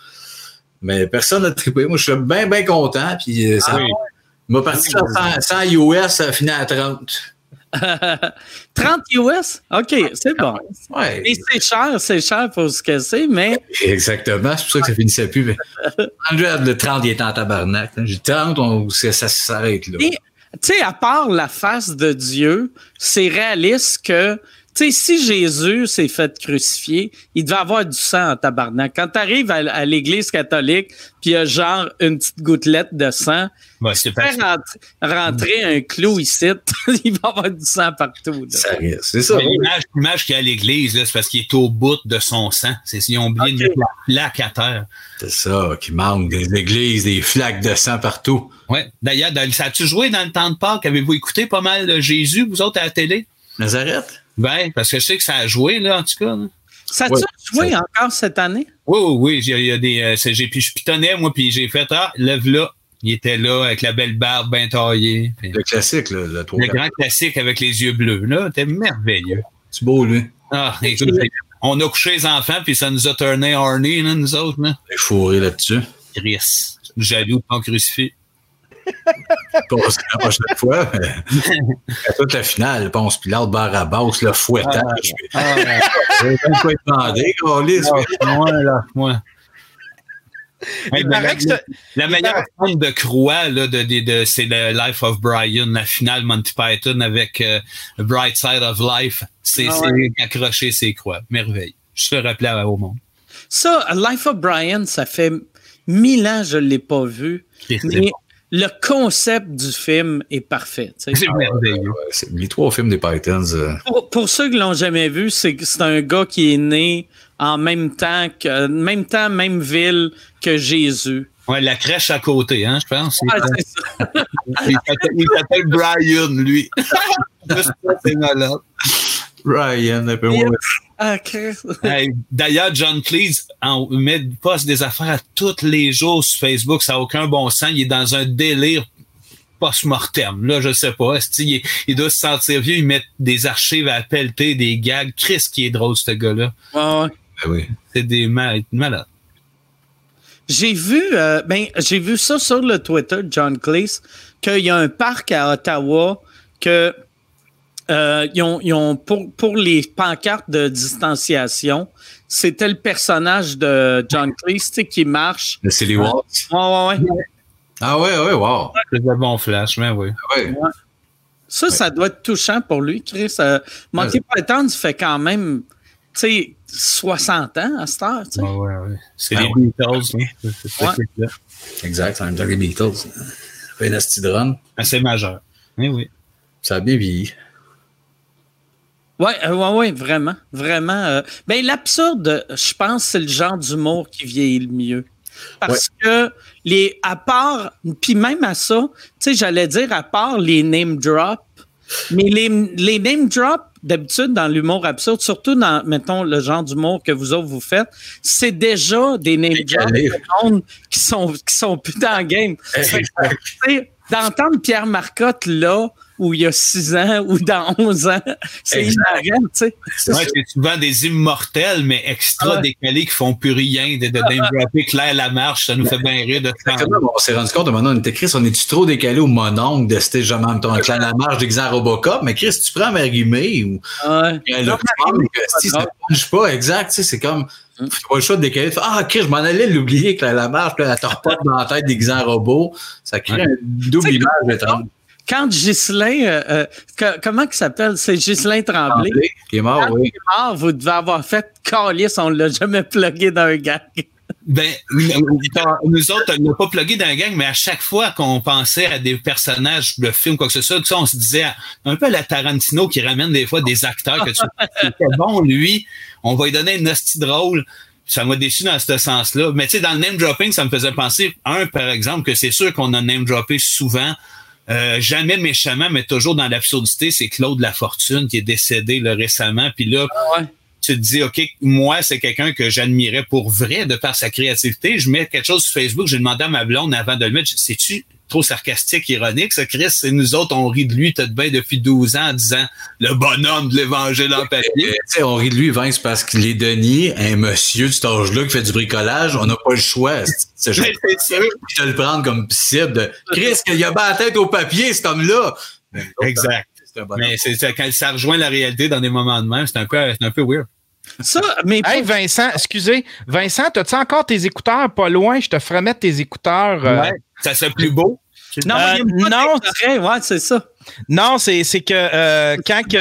Mais personne n'a trippé. Moi, je suis bien, bien content. Puis euh, ça, Ah oui. Il va partir sans, sans US, ça finit à 30. 30 US? OK, c'est bon. Ouais. Et c'est cher, c'est cher pour ce que c'est, mais Exactement, c'est pour ça que ça finissait plus. Mais... 30, le 30, il est en tabarnak. J'ai dit 30, on- ça, ça s'arrête là. Tu sais, à part la face de Dieu, c'est réaliste que, sais, si Jésus s'est fait crucifier, il devait avoir du sang en tabarnak. Quand tu arrives à, à l'Église catholique, puis il y a genre une petite gouttelette de sang, Ouais, c'est fais pas rentrer, rentrer un clou ici, il va y avoir du sang partout. là. Ça reste, C'est ça. L'image, qu'il y a à l'église, là, c'est parce qu'il est au bout de son sang. C'est ils ont oublié de mettre la plaque à terre. C'est ça qui manque des églises, des flaques de sang partout. Ouais. D'ailleurs, ça a-tu joué dans le temps de Pâques? Avez-vous écouté pas mal de Jésus, vous autres, à la télé? Nazareth? Ben, parce que je sais que ça a joué, là, en tout cas. là. Ça a-tu Ouais, joué encore cette année? Oui, oui, oui. Il y a, il y a des. euh, j'ai, puis je pitonnais, moi, puis j'ai fait Ah, lève-là. Il était là avec la belle barbe bien taillée. Puis Le classique, là, le 3 le grand classique avec les yeux bleus, là, c'était merveilleux. C'est beau, lui. Ah, écoute, on a couché les enfants, puis ça nous a tourné horny, là, nous autres, là. Il est fourré là-dessus. Chris, jaloux ton crucifix. Pas la prochaine fois. à toute la finale, Ponce Pilate, barre à basse, le fouettage. Ah, Je vais même pas être demandé, Carlis, mais- moi, là, moi. La, la meilleure forme de croix, là, de, de, de- c'est le Life of Brian, la finale Monty Python avec euh, Bright Side of Life. C'est Ah c'est accrocher ses croix. Merveille. Je te rappelais au monde. Ça, Life of Brian, ça fait mille ans que je ne l'ai pas vu. Mais bon. Le concept du film est parfait. C'est merveilleux. Ouais, c'est- les trois films des Pythons. euh, Pour, pour ceux qui l'ont jamais vu, c'est un gars qui est né en même temps que même temps, même ville que Jésus. Ouais, la crèche à côté, hein, je pense. Il Ah, c'est ça. il s'appelle- Brian, lui. C'est malade. Ryan, un peu moins. Ah. Hey, D'ailleurs, John Cleese en met poste des affaires à tous les jours sur Facebook. Ça n'a aucun bon sens. Il est dans un délire post-mortem. Là, je sais pas. Est-ce qu'il est- il doit se sentir vieux? Il met des archives à pelleter, des gags. Chris qui est drôle, ce gars-là. Ouais. Ben oui. C'est des mal malades. J'ai vu, euh, ben, j'ai vu ça sur le Twitter de John Cleese, qu'il y a un parc à Ottawa que euh, ils ont, ils ont pour, pour les pancartes de distanciation, c'était le personnage de John Cleese, qui marche. Le Silly Waltz. Ouais, ouais, ouais. Ah ouais, ouais, wow. C'est un bon flash, mais oui. Ouais. Ça, ça doit être touchant pour lui, Chris. Euh, Monty Python, ça fait quand même, tu sais, 60 ans à cette heure, tu sais. Ouais, ouais, ouais. C'est Ah les ouais. Beatles. hein. C'est-. Exact, en même temps que les Beatles. Ça fait une asti de run. Ah, C'est majeur. Oui, oui. Ça a bien vieilli. Ouais, euh, ouais, ouais, vraiment, vraiment. euh, ben, l'absurde, je pense, c'est le genre d'humour qui vieillit le mieux. Parce que les, à part, puis même à ça, tu sais, j'allais dire à part les name drops, mais les, les name drops, d'habitude, dans l'humour absurde, surtout dans, mettons, le genre d'humour que vous autres vous faites, c'est déjà des name drops Décalé. de monde qui sont, qui sont plus dans le game. D'entendre Pierre Marcotte là, où il y a 6 ans, ou dans 11 ans, c'est hilarant, tu sais. C'est c'est souvent des immortels, mais extra décalés qui font plus rien, de, de dropper Claire Lamarche, ça nous fait bien rire de. Exactement, on s'est rendu compte, maintenant, on était Chris, on est-tu trop décalé au mononcle de c'était jamais mettons, un clan la marche déguisé en Robocop, mais Chris, tu prends Mary May ou Ouais. le Trump, si, ça marche pas, exact, tu sais, c'est comme, tu pas le choix de décaler, tu fais, ah, Chris, je m'en allais l'oublier que la, la marche, te repote dans la tête déguisé en robot, ça crée Ouais. un double image étrange. Quand Ghislain, euh, euh, que- comment il s'appelle? C'est Ghislain Tremblay. Qui est mort, Quand oui. il est mort, vous devez avoir fait calice, on l'a jamais plugué dans un gag. Ben, nous autres, on l'a pas plugué dans la gang, mais à chaque fois qu'on pensait à des personnages de films, quoi que ce soit, on se disait un peu à la Tarantino qui ramène des fois des acteurs que tu c'était bon, lui, on va lui donner une hostie drôle. Ça m'a déçu dans ce sens-là. Mais tu sais, dans le name dropping, ça me faisait penser, un, par exemple, que c'est sûr qu'on a name droppé souvent, euh, jamais méchamment, mais toujours dans l'absurdité, c'est Claude Lafortune qui est décédé là, récemment. Puis là, Ouais. tu te dis, OK, moi, c'est quelqu'un que j'admirais pour vrai de par sa créativité. Je mets quelque chose sur Facebook, j'ai demandé à ma blonde avant de le mettre, sais-tu trop sarcastique, ironique, ça, Chris. Et nous autres, on rit de lui, peut-être bien depuis 12 ans, en disant le bonhomme de l'évangile en papier. Tu sais, on rit de lui, Vince, parce qu'il est Denis, un monsieur de cet âge-là qui fait du bricolage, on n'a pas le choix. C'est sûr. de le prendre comme cible de Chris, qu'il a bat la tête au papier, cet homme-là. Exact. Mais c'est- quand ça rejoint la réalité dans des moments de même, c'est un peu, c'est un peu weird. Ça, mais Hey Vincent, excusez, Vincent, as-tu encore tes écouteurs pas loin? Je te ferai mettre tes écouteurs. euh, Ça serait plus beau. non, Euh, non, d'extrait, ouais, c'est ça. Non, c'est c'est que euh, quand que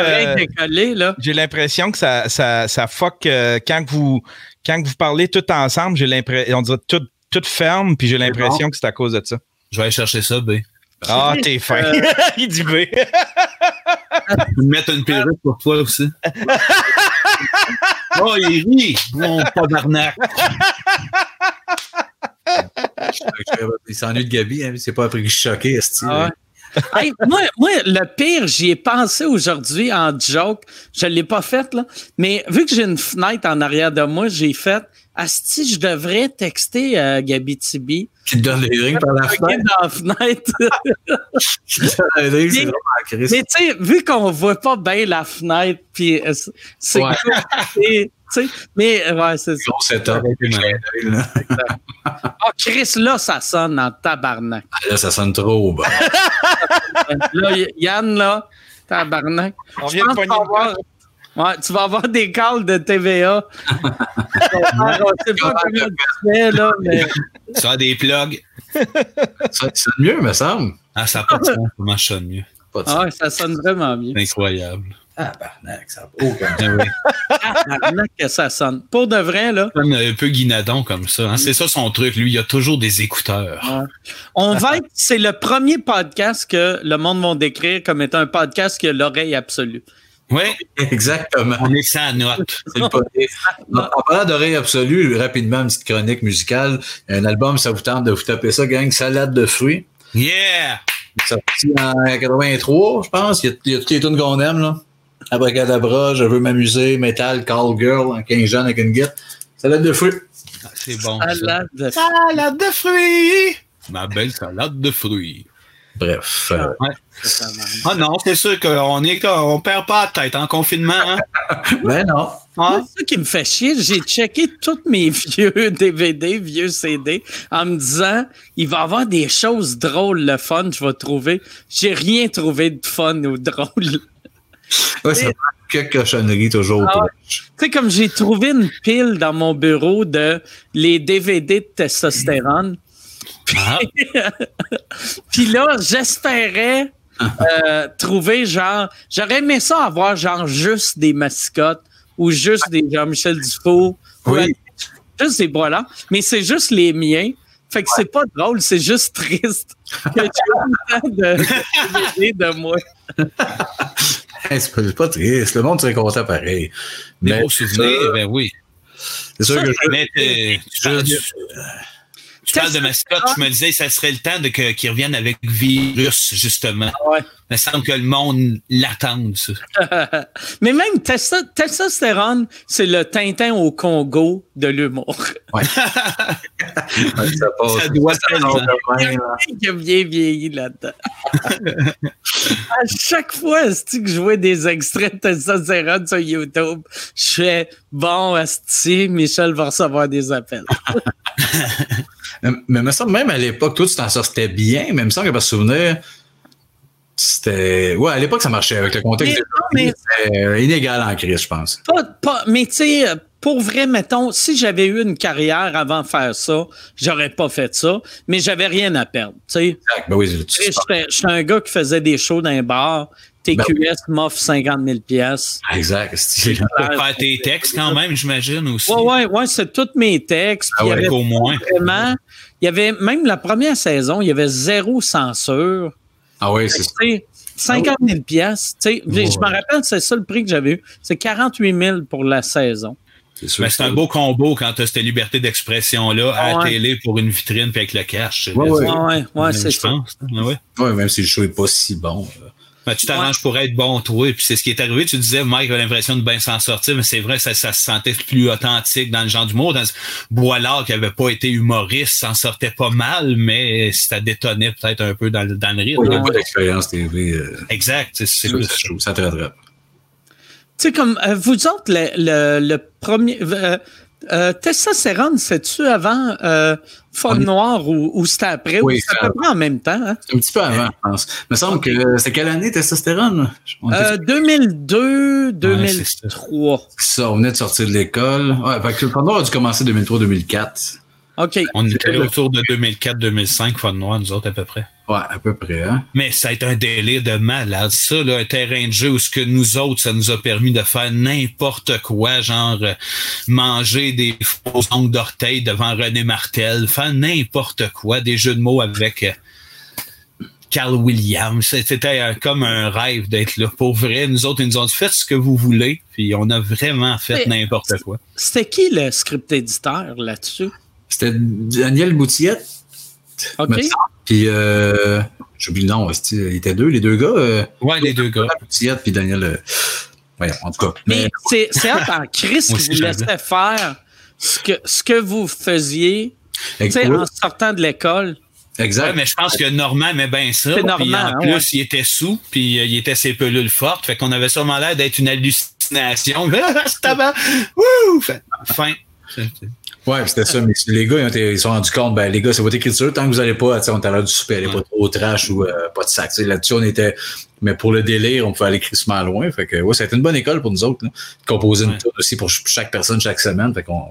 j'ai l'impression que ça, ça, ça fuck euh, quand que vous quand que vous parlez tout ensemble, j'ai l'impression on dirait tout, tout ferme, puis j'ai l'impression que c'est à cause de ça. Je vais aller chercher ça, B. Ah, t'es fin. Euh, Il dit B. Je vais mettre une perruque pour toi aussi. oh, il rit, mon tabarnak. Il s'ennuie de Gabi, hein, c'est pas après que je suis choqué, esti. Hey, moi, moi, le pire, j'y ai pensé aujourd'hui en joke. Je ne l'ai pas fait, là. Mais vu que j'ai une fenêtre en arrière de moi, j'ai fait Asti, je devrais texter euh, Gabi Tibi. Qui te donne les rings par la fenêtre? dans la fenêtre. Donne les rings, Chris. Mais tu sais, vu qu'on voit pas bien la fenêtre, puis euh, c'est- c'est Ouais. Sais, mais euh, ouais, c'est ça. Setup. Ah, Chris, là, ça sonne en tabarnak. Là, ça sonne trop. Bah. Là, Yann, là, tabarnak. On vient de avoir- Ouais, tu vas avoir des calls de TVA. On sait pas comment tu fais, là, mais Ça a des plugs. Ça sonne mieux, me semble. Ah, ça n'a pas de sens. Comment je sonne mieux? Pas de ah ça sonne vraiment mieux. C'est incroyable. Ah, barnac, ça n'a pas aucun Ah oui. Tabarnak que ça sonne. Pour de vrai, là, Comme un peu guinadon comme ça. hein. C'est ça son truc. Lui, il a toujours des écouteurs. on va être, c'est le premier podcast que le monde va décrire comme étant un podcast qui a l'oreille absolue. Oui, Exactement. on est sans note. C'est le. En en parlant d'oreille absolue, rapidement, une petite chronique musicale. Un album, ça vous tente de vous taper ça, gang, salade de fruits. Yeah! sorti en 83, je pense. Il y a, il y a toutes les tunes qu'on aime, là. Abracadabra, Je veux m'amuser, Metal, Call Girl, en 15 jeunes avec une guitare. Salade de fruits. Ah, C'est bon. ça. Salade de- Salade de fruits! Ma belle salade de fruits. Bref. euh, Ah non, c'est sûr qu'on est on perd pas la tête en confinement. Hein? ben non. C'est ça qui me fait chier. J'ai checké tous mes vieux DVD, vieux CD, en me disant, il va y avoir des choses drôles, le fun, je vais trouver. J'ai rien trouvé de fun ou drôle. Ouais, ça prend quelques cochonneries toujours. Ah. Tu sais, comme j'ai trouvé une pile dans mon bureau de les DVD de testostérone. Ah, Puis là, j'espérais euh, trouver genre. J'aurais aimé ça avoir genre juste des mascottes ou juste des Jean-Michel ou Oui. Juste des bras Mais c'est juste les miens. Fait que c'est pas drôle, c'est juste triste que tu de, de de moi. C'est pas, triste. Le monde serait content pareil. des Mais beaux souvenirs, ben oui. c'est sûr que je, Mais tu, parles, tu- tu parles de mascotte, je me disais, ça serait le temps de qu'ils reviennent avec virus, justement. Ouais. Il me semble que le monde l'attende, ça. Mais même testo- testostérone, c'est le Tintin au Congo de l'humour. ça passe. Ça doit a bien vieilli là-dedans. à chaque fois que je vois des extraits de testostérone sur YouTube, je fais bon, Asti, Michel va recevoir des appels. Mais, mais me semble même à l'époque, toi, tu t'en sortais bien, mais il me semble que par souvenir, c'était. Ouais, à l'époque, ça marchait avec le contexte. Mais non, mais- C'était inégal en crise, je pense. Pas, pas, mais tu sais, pour vrai, mettons, si j'avais eu une carrière avant de faire ça, j'aurais pas fait ça, mais j'avais rien à perdre. tu sais. Exact. Ben oui, tu- Tu sais, J'étais un gars qui faisait des shows dans un bar. TQS m'offre 50 000 pièces. Exact. c'est- faire tes textes, quand même, j'imagine aussi. Ouais, ouais, ouais, c'est tous mes textes. Ah puis il y ouais, avait Au moins. vraiment, il y avait même la première saison, il y avait zéro censure. Ah oui, c'est ça. Tu sais, 50 000 pièces. Tu sais, Ouais. Je me rappelle, c'est ça le prix que j'avais eu. C'est 48 000 pour la saison. C'est sûr. Mais c'est un beau combo quand tu as cette liberté d'expression-là à la Ouais. télé pour une vitrine puis avec le cash. Ouais, ouais. Ouais, ouais, ouais, Je c'est ça. pense. Ah ouais. Ouais, même si le show n'est pas si bon. euh. Ben, tu t'arranges pour être bon, toi. Puis c'est ce qui est arrivé. Tu disais, Mike a l'impression de bien s'en sortir, mais c'est vrai, ça, ça se sentait plus authentique dans le genre d'humour. Dans Boilard, qui avait pas été humoriste, s'en sortait pas mal, mais ça détonnait peut-être un peu dans, le- dans le rythme. Il n'y a pas d'expérience TV. euh, Exact. c'est- plus ça, ça très très. Tu sais, comme euh, vous autres, le, le, le premier. Euh, euh, Testostérone, c'est-tu avant euh, Fun On est- Noir ou, ou c'était après? Oui, ou c'est à peu près en même temps? Hein? C'est un petit peu avant, je pense. Il me semble que c'est quelle année, testostérone? Euh, 2002, Ouais, c'est ça. 2003. ça, on venait de sortir de l'école. Ouais, fait que Pandore a dû commencer 2003-2004. OK. On était autour de 2004-2005, Fun Noir, nous autres, à peu près. Ouais, à peu près, hein. Mais ça a été un délire de malade. Ça, là, un terrain de jeu où ce que nous autres, ça nous a permis de faire n'importe quoi, genre euh, manger des faux ongles d'orteil devant René Martel, faire n'importe quoi, des jeux de mots avec euh, Carl Williams. C'était euh, comme un rêve d'être là. Pour vrai, nous autres, ils nous ont dit faites ce que vous voulez, puis on a vraiment fait n'importe quoi. C'était qui le script éditeur là-dessus? C'était Daniel Boutillette. OK. Puis, euh, j'oublie le nom, il était deux, les deux gars. Euh, Ouais, les deux gars. Boutillette puis Daniel. Euh, ouais, en tout cas. Mais Mais, c'est en Christ qui vous je laissait faire ce que, ce que vous faisiez oui, en sortant de l'école. exact. Ouais, mais je pense que Normand aimait bien ça. C'est Normand, en hein, plus, ouais. il était sous, puis euh, il était ses pelules fortes. Fait qu'on avait sûrement l'air d'être une hallucination. Ah, c'est tabac! Wouh! Fin. Ouais, c'était ça. Mais les gars, ils, ont ils se sont rendus compte, ben, les gars, c'est votre écriture. Tant que vous allez pas, on est à l'heure du souper, allez pas trop trash ou euh, pas de sac. Là-dessus, on était. Mais pour le délire, on pouvait aller crissement loin. Fait que, ouais, ça a été une bonne école pour nous autres. Là. Composer une Ouais. tour aussi pour ch- chaque personne chaque semaine. Fait qu'on.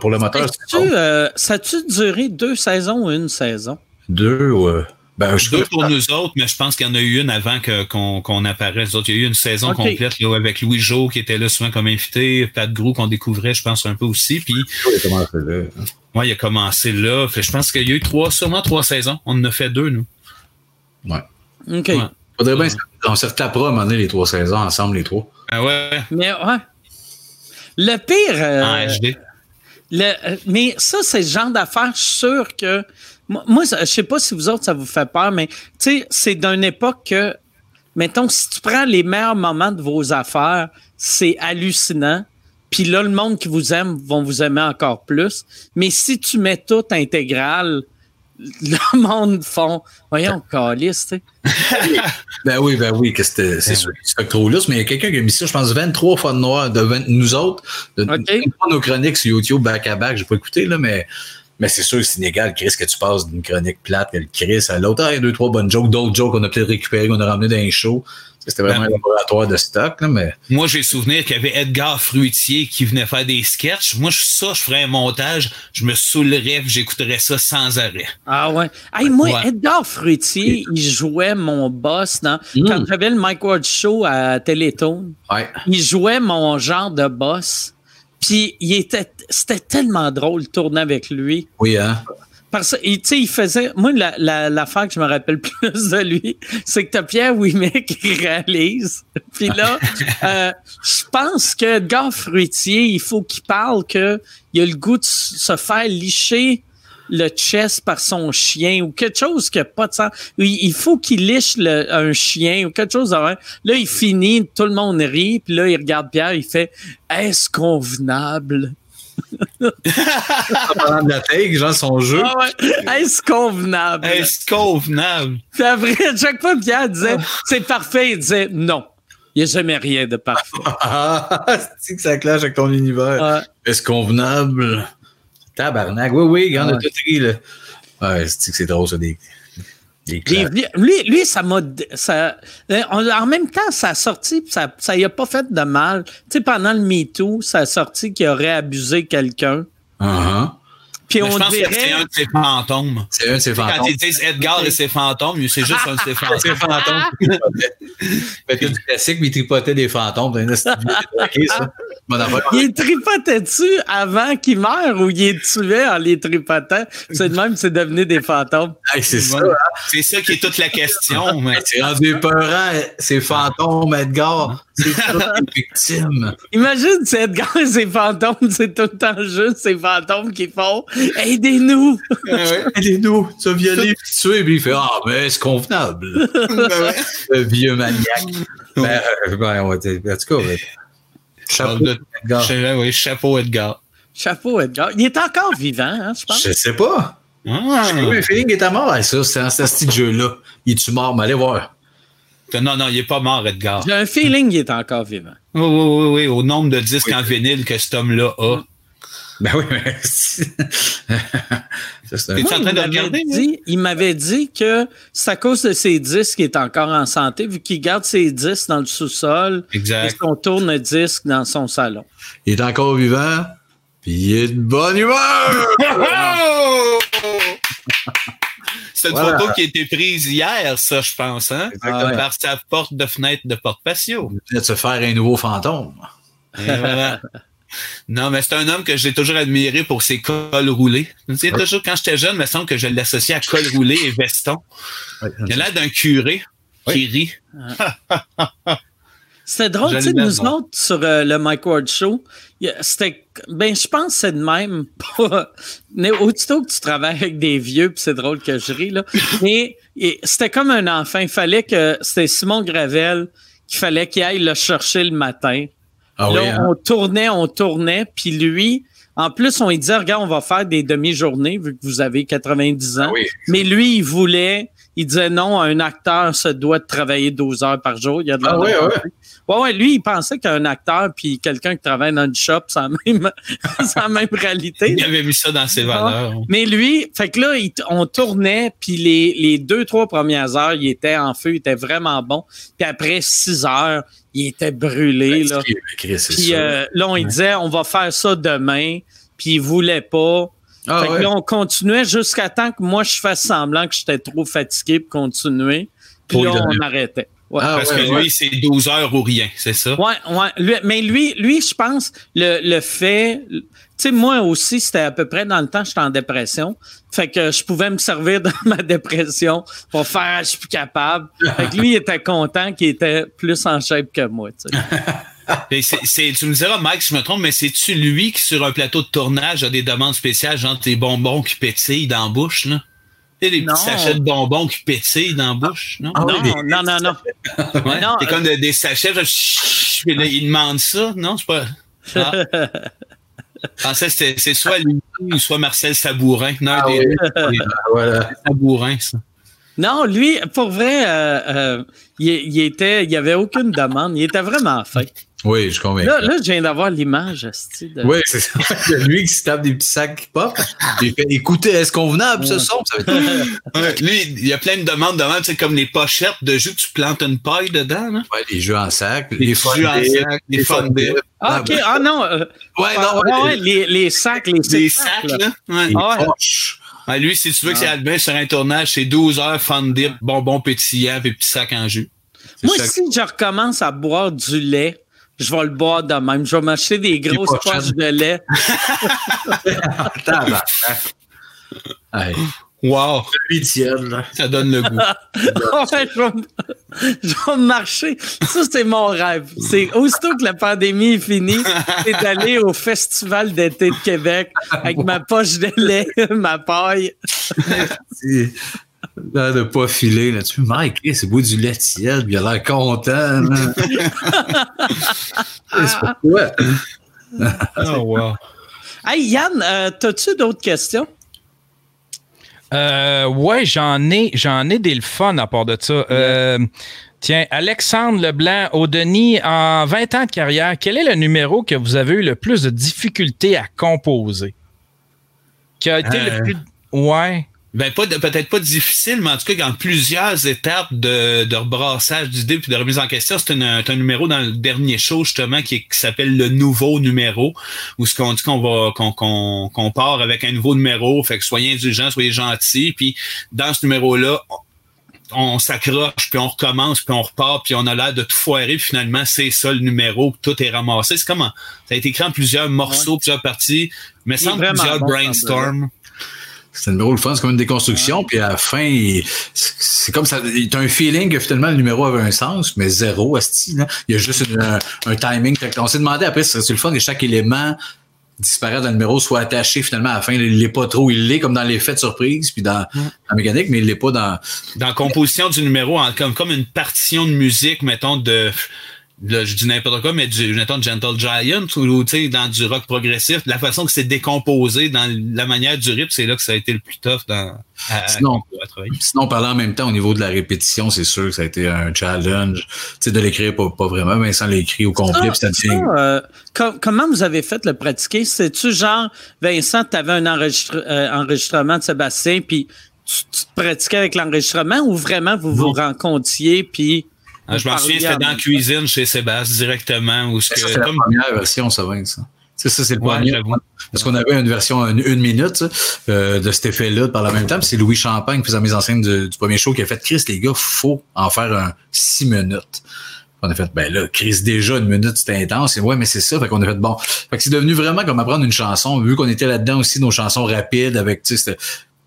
pour le- moteur, c'était euh, ça a-tu duré deux saisons ou une saison? deux ou. Ben, je Deux pour nous autres, mais je pense qu'il y en a eu une avant qu'on apparaisse. D'autres, Il y a eu une saison complète là, avec Louis Jo qui était là souvent comme invité, Pat Grou qu'on découvrait, je pense, un peu aussi. Puis il a commencé là. moi, il a commencé là. Fait, je pense qu'il y a eu trois, sûrement trois saisons. On en a fait deux, nous. Ouais. OK. Ouais. Faudrait bien qu'on se retapera à un moment donné les trois saisons ensemble, les trois. Ah ouais, Mais ouais. Le pire. euh, en HD. le- mais ça, c'est le genre d'affaires, je suis sûr que. Moi, je sais pas si vous autres, ça vous fait peur, mais tu sais, c'est d'une époque que. Mettons, si tu prends les meilleurs moments de vos affaires, c'est hallucinant. Puis là, le monde qui vous aime vont vous aimer encore plus. Mais si tu mets tout intégral, le monde font. Voyons, calice, tu sais. Ben oui, ben oui, que c'est Ben sûr, c'est trop lousse, mais il y a quelqu'un qui a mis ça, je pense, 23 fois de noir de 20 nous autres, de nos chroniques sur YouTube back à back, j'ai pas écouté, là, mais, mais c'est sûr que c'est inégal, Chris, que tu passes d'une chronique plate que le Chris à l'autre. Ah, il y a deux, trois bonnes jokes, d'autres jokes qu'on a peut-être récupérées, qu'on a ramené dans un show. C'était vraiment Ben- un laboratoire de stock, là, mais. Moi, j'ai souvenir qu'il y avait Edgar Fruitier qui venait faire des sketchs. Moi, je- ça, je ferais un montage, je me saoulerais, j'écouterais ça sans arrêt. Ah ouais. Hey, moi, Ouais. Edgar Fruitier, il jouait mon boss dans. Mm. Quand j'avais le Mike Ward Show à Télétoon, Ouais. il jouait mon genre de Puis il était, c'était tellement drôle de tourner avec lui. Oui, hein? Parce que, tu sais, il faisait. Moi, la, la, l'affaire que je me rappelle plus de lui, c'est que t'as Pierre Ouimet qui réalise. Puis là, euh, je pense que Edgar Fruitier, il faut qu'il parle que il a le goût de se faire licher le chest par son chien ou quelque chose qui n'a pas de sens. Il, faut qu'il liche le- un chien ou quelque chose. Là, il finit, tout le monde rit, puis là, il regarde Pierre, il fait Est-ce convenable? La take, genre son jeu. Ah ouais, est-ce convenable? Est-ce convenable? Puis après, chaque fois, Pierre disait c'est parfait, il disait non. Il n'y a jamais rien de parfait. Ah, c'est que ça clash avec ton univers. Est-ce convenable? Tabarnak. Oui, oui, il y en a tout ri, là. Ouais, c'est que c'est drôle, ça, des, des lui, lui, ça m'a. Ça, en en même temps, ça a sorti, ça ça y a pas fait de mal. Tu sais, pendant le MeToo, ça a sorti qu'il aurait abusé quelqu'un. Uh-huh. Puis on je pense que c'est un de ses fantômes. C'est un de ses Quand fantômes. ils disent Edgar et ses fantômes, c'est juste un de ses fantômes. C'est fantômes. Fait que du classique, mais il tripotait des fantômes. Il tripotait dessus avant qu'il meure ou il est tué en les tripotant? C'est de même, c'est devenu des fantômes. c'est ça. C'est ça qui est toute la question. c'est rendu peurant, ces fantômes, Edgar. C'est ça les victimes. Imagine si Edgar et ses fantômes, c'est tout le temps juste ces fantômes qui font Aidez-nous! Aidez-nous! Tu as violé, tué, puis il fait Ah, mais c'est convenable. Le vieux maniaque. Ben, euh, ben, on va dire, en tout cas, Chapeau Edgar. Oui, chapeau Edgar. Chapeau Edgar. Il est encore vivant, hein, je pense. Je sais pas. Ah. J'ai eu le feeling qu'il était mort. ça, c'est un ce jeu-là. Il est-tu mort? Mais allez voir. Non, non, il n'est pas mort, Edgar. J'ai un feeling qu'il est encore vivant. Oui, oui, oui, oui. Au nombre de disques en vinyle que cet homme-là a. Ben oui, mais. es en train de regarder? Dit, il m'avait dit que c'est à cause de ses disques qu'il est encore en santé, vu qu'il garde ses disques dans le sous-sol. Exact. Et qu'on tourne le disque dans son salon. Il est encore vivant, puis il est de bonne humeur! C'est une photo qui a été prise hier, ça, je pense, hein? Par sa porte de fenêtre de porte patio. Il de se faire un nouveau fantôme. Non, mais c'est un homme que j'ai toujours admiré pour ses cols roulés. Tu toujours, quand j'étais jeune, il me semble que je l'associais à col roulé et veston. il a l'air d'un curé qui rit. C'était drôle, tu sais, nous autres, sur euh, le Mike Ward Show, c'était, ben, je pense que c'est de même. mais aussitôt que tu travailles avec des vieux, puis c'est drôle que je ris, là. Mais c'était comme un enfant. Il fallait que, c'était Simon Gravel qu'il fallait qu'il aille le chercher le matin. Ah là, hein? on tournait, on tournait, puis lui, en plus, on lui disait, regarde, on va faire des demi-journées, vu que vous avez 90 ans. Ah mais lui, il voulait, il disait non, un acteur se doit de travailler 12 heures par jour. Il y a de ah, oui, Ouais, ouais, lui, il pensait qu'un acteur puis quelqu'un qui travaille dans une shop, c'est la même, la même réalité. Il avait mis ça dans ses valeurs. Mais lui, fait que là, on tournait, puis les, les deux, trois premières heures, il était en feu, il était vraiment bon. Puis après six heures, il était brûlé. Ben, là. Puis euh, là, on disait, on va faire ça demain, puis il voulait pas. Ah, fait que là, on continuait jusqu'à temps que moi, je fasse semblant que j'étais trop fatigué pour continuer. Puis là, on arrêtait. Ah, Parce que lui, c'est 12 heures ou rien, c'est ça? Ouais, ouais. mais lui, lui, je pense, le, le fait. Tu sais, moi aussi, c'était à peu près dans le temps, j'étais en dépression. Fait que je pouvais me servir dans ma dépression pour faire, je suis plus capable. Fait que lui, il était content qu'il était plus en shape que moi, tu tu me diras, Mike, si je me trompe, mais c'est-tu lui qui, sur un plateau de tournage, a des demandes spéciales, genre des bonbons qui pétillent dans la bouche, là? sais, des petits sachets de bonbons qui pétillent dans la bouche, non? Ah non, non, non, non, C'est comme des sachets, ils demandent ça, non? C'est pas. Ah. Je pensais que c'est soit lui ou soit Marcel Sabourin. Non, ah, des, oui. voilà. Sabourin, ça. Non, lui, pour vrai, euh, euh, il, il, était, il avait aucune demande. Il était vraiment fin. Oui, je convainc. Là, là, je viens d'avoir l'image. De... Oui, c'est ça. lui qui se tape des petits sacs qui pop. Il fait écoutez, est-ce convenable ce son? Ça être... lui, il y a plein de demandes de c'est comme les pochettes de jus que tu plantes une paille dedans. Là. Ouais, les jeux en sac. Les, les jeux en sac, les fun Ah, ok. Ah non. Euh, ouais, non. Ouais, les, les sacs, les, les sacs, là. là. Ouais. Ah, ouais. lui, si tu veux que c'est Albin sur un tournage, c'est 12 heures fun dip, bonbons pétillants et petits sacs en jus. Moi, si je recommence à boire du lait, je vais le boire de même. Je vais m'acheter des grosses poches de lait. Wow! Ça donne le goût. je, vais, marcher. Ça, c'est mon rêve. C'est aussitôt que la pandémie est finie, c'est d'aller au Festival d'été de Québec avec ma poche de lait, ma paille de pas filer là-dessus. Mike, c'est beau du lait tiède, il a l'air content. c'est pourquoi. oh, wow. Hey, Yann, euh, as-tu d'autres questions? Euh, ouais, j'en ai, j'en ai des le fun à part de ça. Euh, tiens, Alexandre Leblanc, au Denis, en 20 ans de carrière, quel est le numéro que vous avez eu le plus de difficultés à composer? Qui a été le plus. Ouais. Ben, pas peut-être pas difficile, mais en tout cas, dans plusieurs étapes de, de rebrassage d'idées puis de remise en question, c'est un, un, numéro dans le dernier show, justement, qui, qui s'appelle le nouveau numéro, où ce qu'on dit qu'on va, qu'on, qu'on, qu'on part avec un nouveau numéro, fait que soyez indulgents, soyez gentils, puis dans ce numéro-là, on s'accroche, puis on recommence, puis on repart, puis on a l'air de tout foirer, puis finalement, c'est ça le numéro, tout est ramassé. C'est comment? Ça a été écrit en plusieurs morceaux, plusieurs parties, mais sans plusieurs brainstorm. C'est un numéro le fun, c'est comme une déconstruction, puis à la fin, c'est comme ça. T'as un feeling que finalement le numéro avait un sens, mais zéro, asti, là. Il y a juste un, timing. On s'est demandé après si c'est le fun que chaque élément disparaît dans le numéro soit attaché finalement à la fin. Il l'est pas trop. Il l'est comme dans l'effet de surprise, puis dans la mécanique, mais il l'est pas dans. Dans la composition du numéro, comme, comme une partition de musique, mettons, de je dis n'importe quoi, mais du, mettons, Gentle Giant ou, tu sais, dans du rock progressif, la façon que c'est décomposé dans la manière du rythme, c'est là que ça a été le plus tough dans, à, sinon, travailler. Sinon, parlant en même temps au niveau de la répétition, c'est sûr que ça a été un challenge. Tu sais, de l'écrire pas, pas vraiment, mais sans l'écrire au complet, ça, ça, euh, comment vous avez fait le pratiquer? C'est-tu genre, Vincent, tu avais un euh, enregistrement de Sébastien, puis tu, tu te pratiquais avec l'enregistrement ou vraiment vous vous rencontriez, puis ah, je m'en souviens, c'était dans la cuisine chez Sébastien directement. Où ça, c'est la première version, ça va, ça. C'est ça, c'est le premier. Parce qu'on avait une version une, une minute euh, de cet effet-là par la même temps. c'est Louis Champagne, qui faisait mes enseignes du, du, premier show, qui a fait Chris, les gars, faut en faire un six minutes. On a fait, ben là, Chris, déjà, une minute, c'était intense. Et ouais, mais c'est ça. Fait qu'on a fait, bon. Fait que c'est devenu vraiment comme apprendre une chanson. Vu qu'on était là-dedans aussi, nos chansons rapides avec, tu sais,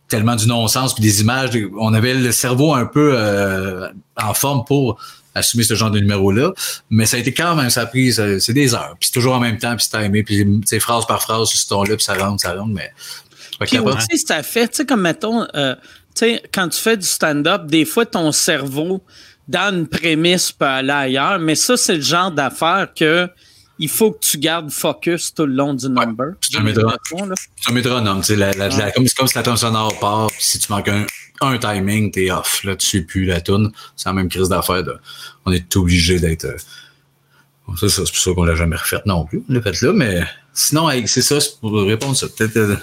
tellement du non-sens puis des images. On avait le cerveau un peu euh, en forme pour assumer ce genre de numéro-là. Mais ça a été quand même, ça a pris, c'est des heures. Puis c'est toujours en même temps, puis c'est timé, puis c'est phrase par phrase sur ce ton-là, puis ça rentre, ça rentre, mais... Puis aussi, ça fait, tu sais, comme mettons, euh, tu sais, quand tu fais du stand-up, des fois, ton cerveau, dans une prémisse, peut aller ailleurs, mais ça, c'est le genre d'affaire que il faut que tu gardes focus tout le long du number. c'est un métronome. C'est la, la, comme, comme si la tonne sonore part, puis si tu manques un, un timing, t'es off. Là, tu sais plus la tune. C'est la même crise d'affaires. On est obligé d'être. Euh, ça, c'est pour ça qu'on l'a jamais refait non plus. On l'a fait là, mais sinon, c'est ça, c'est pour répondre ça. Peut-être. Euh,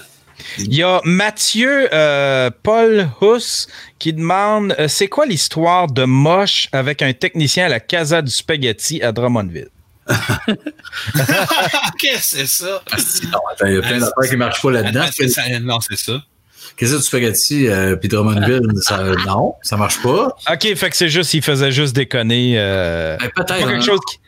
il y a Mathieu euh, Paul Huss qui demande c'est quoi l'histoire de Moche avec un technicien à la Casa du Spaghetti à Drummondville? Qu'est-ce que c'est ça? Ah, non, il y a plein d'affaires qui ne marchent pas là-dedans. Non, c'est ça. Qu'est-ce que tu spaghetti euh, puis Drummondville? ça, non, ça marche pas. OK, fait que c'est juste, il faisait juste déconner. Euh, ben, peut-être. quelque hein. chose qui,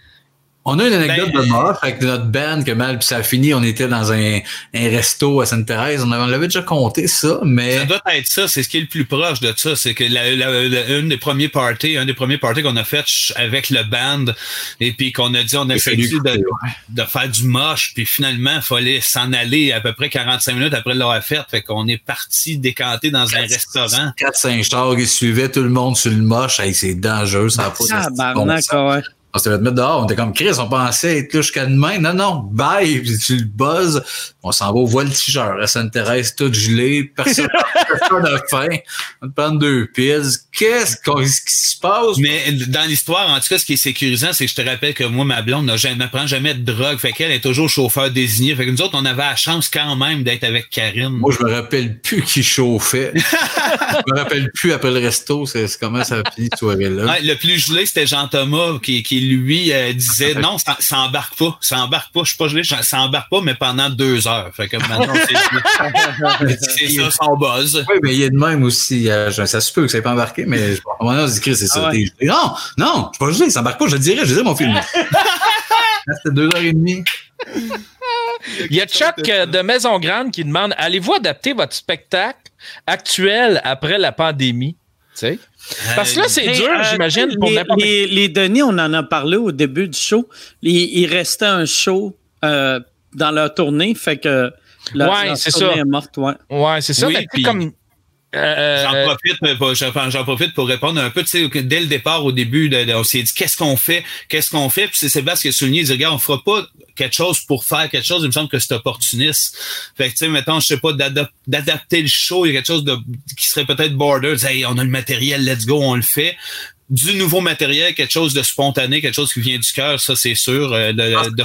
on a une anecdote ben, de mort avec notre band que mal puis ça a fini. On était dans un, un resto à Sainte-Thérèse. On, on l'avait déjà compté ça, mais ça doit être ça. C'est ce qui est le plus proche de ça. C'est que la, la, une des premiers parties, un des premiers parties qu'on a fait avec le band et puis qu'on a dit on a fait de, de, faire du moche puis finalement il fallait s'en aller à peu près 45 minutes après l'avoir fait. Fait qu'on est parti décanter dans un restaurant. 4-5 stars qui suivaient tout le monde sur le moche. Hey, c'est dangereux. Ça a pas on s'était mettre dehors, on était comme Chris, on pensait être là jusqu'à demain. Non, non, bye, puis tu le buzzes. On s'en va au voltigeur à Sainte-Thérèse, tout gelé, personne n'a faim. On te prend deux pièces. Qu'est-ce qui se passe? Mais dans l'histoire, en tout cas, ce qui est sécurisant, c'est que je te rappelle que moi, ma blonde n'a jamais, prend jamais de drogue. Fait qu'elle est toujours chauffeur désigné. Fait que nous autres, on avait la chance quand même d'être avec Karine. Moi, je me rappelle plus qui chauffait. je me rappelle plus après le resto, c'est comment ça a fini soirée-là. le plus gelé, c'était Jean-Thomas qui, qui lui euh, disait non, ça, ça embarque pas, ça embarque pas, je suis pas gelé, ça embarque pas, mais pendant deux heures. Fait que maintenant, c'est ça son buzz. Oui, mais il y a de même aussi. Euh, ça se peut que ça n'ait pas embarqué, mais à un moment donné, on se dit, c'est ça. Ah non, non, je suis pas gelé, ça embarque pas, je le dirais, je dirais mon film. C'était deux heures et demie. Il y a Chuck euh, de Maison Grande qui demande Allez-vous adapter votre spectacle actuel après la pandémie? Tu sais? Parce que là, c'est dur, euh, j'imagine, pour n'importe les, les données, on en a parlé au début du show. Il, restait un show euh, dans leur tournée, fait que la, ouais, c'est ça. est morte. Ouais, ouais c'est ça. mais comme euh, j'en profite, pour, j'en profite pour répondre un peu. Tu sais, dès le départ, au début, on s'est dit qu'est-ce qu'on fait, qu'est-ce qu'on fait? Puis c'est Sébastien qui a souligné, il dit regarde, on fera pas quelque chose pour faire quelque chose. Il me semble que c'est opportuniste. Fait que tu sais, mettons, je sais pas, d'adapter le show, il y a quelque chose de qui serait peut-être border. Hey, on a le matériel, let's go, on le fait du nouveau matériel, quelque chose de spontané, quelque chose qui vient du cœur, ça c'est sûr. Euh, de, de,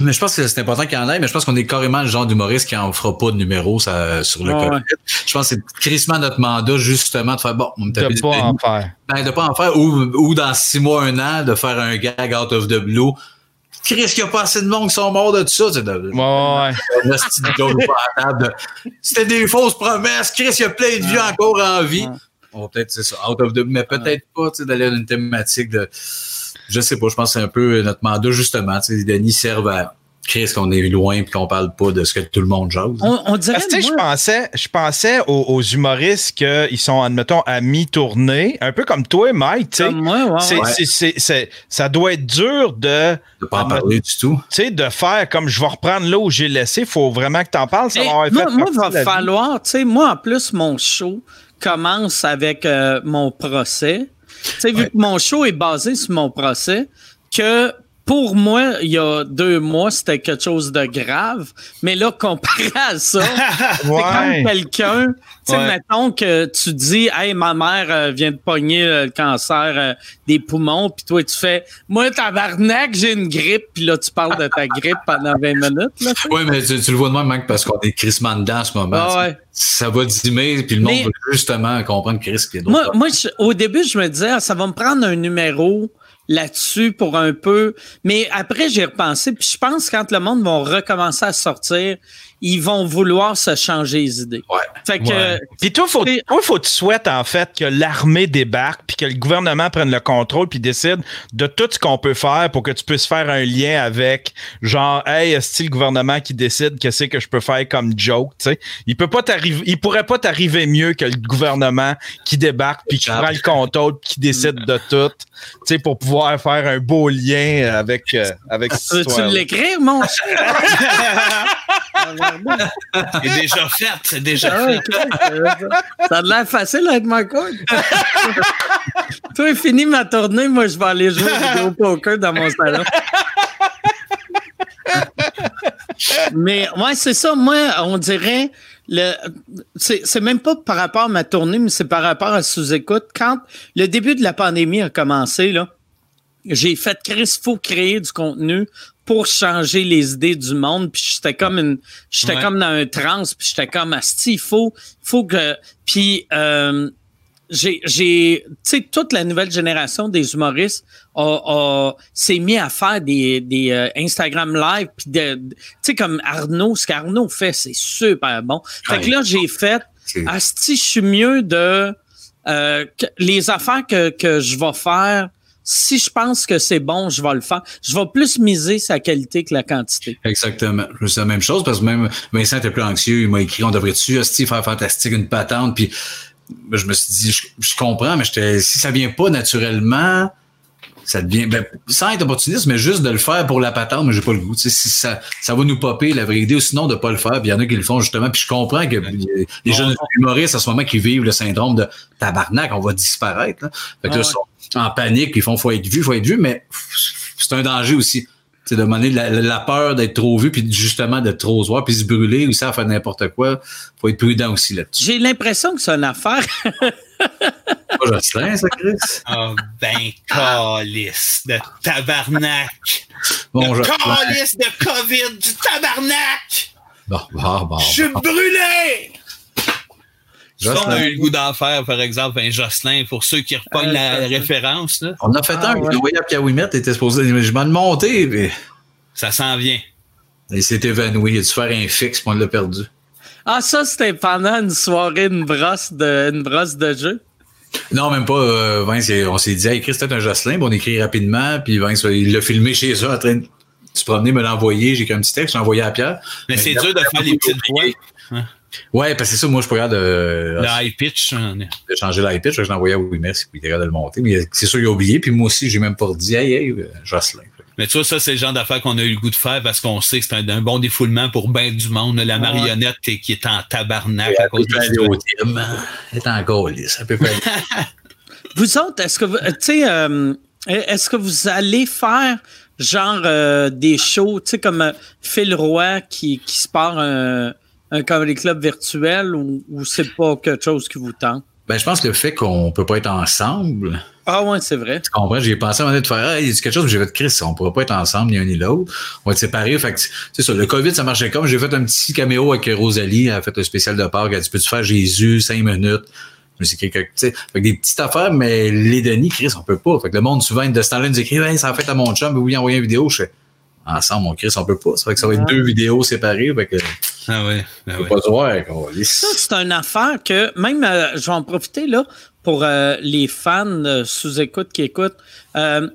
mais je pense que c'est important qu'il y en ait, mais je pense qu'on est carrément le genre d'humoriste qui en fera pas de numéro ça, sur le COVID. Je pense que c'est crissement notre mandat, justement, de faire bon, on De pas en faire. Ben, de pas en faire, ou, ou dans six mois, un an, de faire un gag out of the blue. Chris, qu'il n'y a pas assez de monde qui sont morts de tout ça. C'est de, ouais. C'était des fausses promesses. Chris, il y a plein de vieux encore en vie. On va peut-être, c'est ça, out of the, mais peut-être pas, tu sais, d'aller à une thématique de, je sais pas, je pense que c'est un peu notre mandat, justement, tu sais, les Denis servent à, Qu'est-ce qu'on est loin et qu'on parle pas de ce que tout le monde jase. On, on dirait, Parce que, tu sais, je pensais, je pensais aux, aux humoristes qu'ils sont, admettons, à mi-tournée, un peu comme toi, Mike, tu sais. comme moi, ouais, C'est- ouais. c'est- c'est- c'est- ça doit être dur de, De pas en parler du tout. tu sais, de faire comme je vais reprendre là où j'ai laissé. Il faut vraiment que tu en parles. Ça va moi, partie va falloir, tu sais, moi, en plus, mon show commence avec euh, mon procès. Tu sais, vu que mon show est basé sur mon procès, que pour moi, il y a deux mois, c'était quelque chose de grave. Mais là, comparé à ça, c'est Ouais. comme quelqu'un, tu sais, Ouais. mettons que tu dis, hey, ma mère euh, vient de pogner euh, le cancer euh, des poumons, puis toi, tu fais, moi, tabarnak, j'ai une grippe, puis là, tu parles de ta grippe pendant 20 minutes. Oui, mais tu, tu le vois de même, Mike, parce qu'on est crissement dedans en ce moment. Ah ouais. Ça va dimer, puis le monde Mais- veut justement comprendre Chris qui est Moi, d'autres. moi je- au début, je me disais, ah, ça va me prendre un numéro là-dessus pour un peu. Mais après, j'ai repensé, puis je pense que quand le monde va recommencer à sortir, ils vont vouloir se changer les idées. Ouais. Fait que, Ouais. Puis toi, faut, toi, faut que tu souhaites en fait que l'armée débarque, puis que le gouvernement prenne le contrôle, puis décide de tout ce qu'on peut faire pour que tu puisses faire un lien avec, genre, hey, est-ce le gouvernement qui décide que c'est que je peux faire comme joke, tu sais? Il peut pas t'arriver, il pourrait pas t'arriver mieux que le gouvernement qui débarque, puis qui prend le contrôle, puis qui décide de tout, tu sais, pour pouvoir faire un beau lien avec, euh, avec cette veux-tu l'écrire, mon cher? C'est déjà fait, c'est déjà Ah, fait. Ça a l'air facile à être ma code. Toi, fini ma tournée, moi, je vais aller jouer au poker dans mon salon. Mais ouais, c'est ça. Moi, on dirait le c'est c'est même pas par rapport à ma tournée, mais c'est par rapport à sous-écoute. Quand le début de la pandémie a commencé, là, j'ai fait Chris, faut créer du contenu pour changer les idées du monde. Puis j'étais comme une, j'étais Ouais. comme dans un trance. Puis j'étais comme asti, il faut, faut que. Puis euh, j'ai, j'ai, tu sais, toute la nouvelle génération des humoristes a, a- s'est mis à faire des, des euh, Instagram live. Puis de, tu sais, comme Arnaud, ce qu'Arnaud fait, c'est super bon. Fait que là, j'ai fait, Asti, je suis mieux de euh, que- les affaires que, que je vais faire. Si je pense que c'est bon, je vais le faire. Je vais plus miser sa qualité que la quantité. Exactement. C'est la même chose parce que même Vincent était plus anxieux. Il m'a écrit, on devrait-tu, Hostie, faire fantastique, une patente? Puis je me suis dit, je, je comprends, mais si ça vient pas naturellement, ça devient, ben, sans être opportuniste, mais juste de le faire pour la patente, mais j'ai pas le goût. Tu sais, si ça, ça va nous popper la vraie idée, ou sinon de pas le faire. Puis il y en a qui le font justement. Puis je comprends que les, les jeunes humoristes à ce moment qui vivent le syndrome de tabarnak, on va disparaître. Là. Fait que Ah là, ils sont en panique, puis ils font faut être vu, faut être vu, mais c'est un danger aussi. C'est de demander la, la peur d'être trop vu, puis justement d'être trop voir, puis se brûler ou ça faire n'importe quoi. Faut être prudent aussi là-dessus. J'ai l'impression que c'est une affaire. Pas Jocelyn, ça, Chris? Ah, ben, calice de tabarnak. Bon, le Jocelyn. calice de COVID du tabarnak. Bon, bon, bon. Je suis brûlé. Ça, on a Jocelyn. eu le goût d'en faire, par exemple, un Jocelyn, pour ceux qui repognent Euh, la Jocelyn. référence, là. On a fait Ah, un, ouais. voyais à Piaouimet, était supposé, je m'en monté, mais Ça s'en vient. il s'est évanoui. Il a dû faire un fixe, puis on l'a perdu. Ah, ça, c'était pendant une soirée, une brosse de, une brosse de jeu. Non, même pas. Euh, Vince, on s'est dit, hey, Chris, c'est un Jocelyn, puis on écrit rapidement, puis Vince, il l'a filmé chez eux en train de se promener, me l'a envoyé. J'ai écrit un petit texte, j'ai envoyé à Pierre. Mais c'est dur de faire les petites voix. Ouais, parce que c'est ça, moi, je suis pas Le high pitch, hein. de changer l'iPad, je l'ai envoyé à Wimer, puis il était capable de le monter. Mais c'est sûr, il a oublié, puis moi aussi, j'ai même pas dit, hey, hey, euh, Jocelyn. Mais tu vois, ça, c'est le genre d'affaires qu'on a eu le goût de faire parce qu'on sait que c'est un, un bon défoulement pour bien du monde. La marionnette qui qui est en tabarnak à cause de Elle est thème. Elle est encore lisse. Ça peut pas être- Vous autres, est-ce que vous, tu sais, euh, est-ce que vous allez faire genre euh, des shows, tu sais, comme euh, Phil Roy qui, qui se part un, un comedy club virtuel ou, ou c'est pas quelque chose qui vous tente? Ben, je pense que le fait qu'on peut pas être ensemble, Ah ouais, c'est vrai. tu comprends? J'ai pensé à un moment donné de faire, il y a quelque chose, mais j'ai fait Chris, on pourra pas être ensemble, ni un ni l'autre. On va être séparés. Fait c'est ça, le COVID, ça marchait comme. J'ai fait un petit caméo avec Rosalie, elle a fait un spécial de Pâques, elle a dit, peux-tu faire Jésus, cinq minutes? Dit, quelque- tu sais, fait que des petites affaires, mais les Denis, Chris, on peut pas. Fait que le monde, souvent, de ce temps-là, nous écrit, hey, ça a fait à mon chum, mais oui, envoyer une vidéo. Je fais, ensemble, mon Chris, on peut pas. Ça fait que ça va être deux vidéos séparées. Fait que, Ah ouais, ah faut ouais. pas se voir, qu'on va Ça, c'est une affaire que, même, euh, je vais en profiter là, pour euh, les fans euh, sous-écoute qui écoutent. Euh,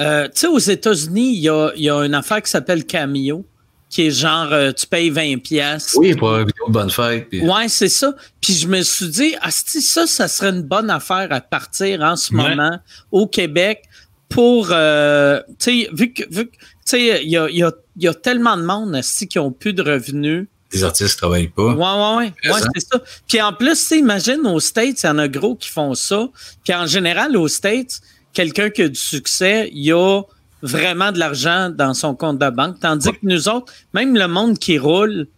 euh, tu sais, aux États-Unis, il y a, il y a une affaire qui s'appelle Cameo, qui est genre, euh, tu payes 20 pièces. Oui, pour une vidéo de bonne fête. puis- Ouais, c'est ça. Puis je me suis dit, asti, ça, ça serait une bonne affaire à partir en ce Ouais. moment au Québec pour, euh, tu sais, vu que, vu que, sais, il y a, y, a, y tellement de monde, qui ont plus de revenus. Des artistes travaillent pas. Ouais, ouais, ouais. C'est Ouais, ça. c'est ça. Puis en plus, tu imagine aux States, il y en a gros qui font ça. Puis en général, aux States, quelqu'un qui a du succès, il a vraiment de l'argent dans son compte de banque. Tandis que nous autres, même le monde qui roule,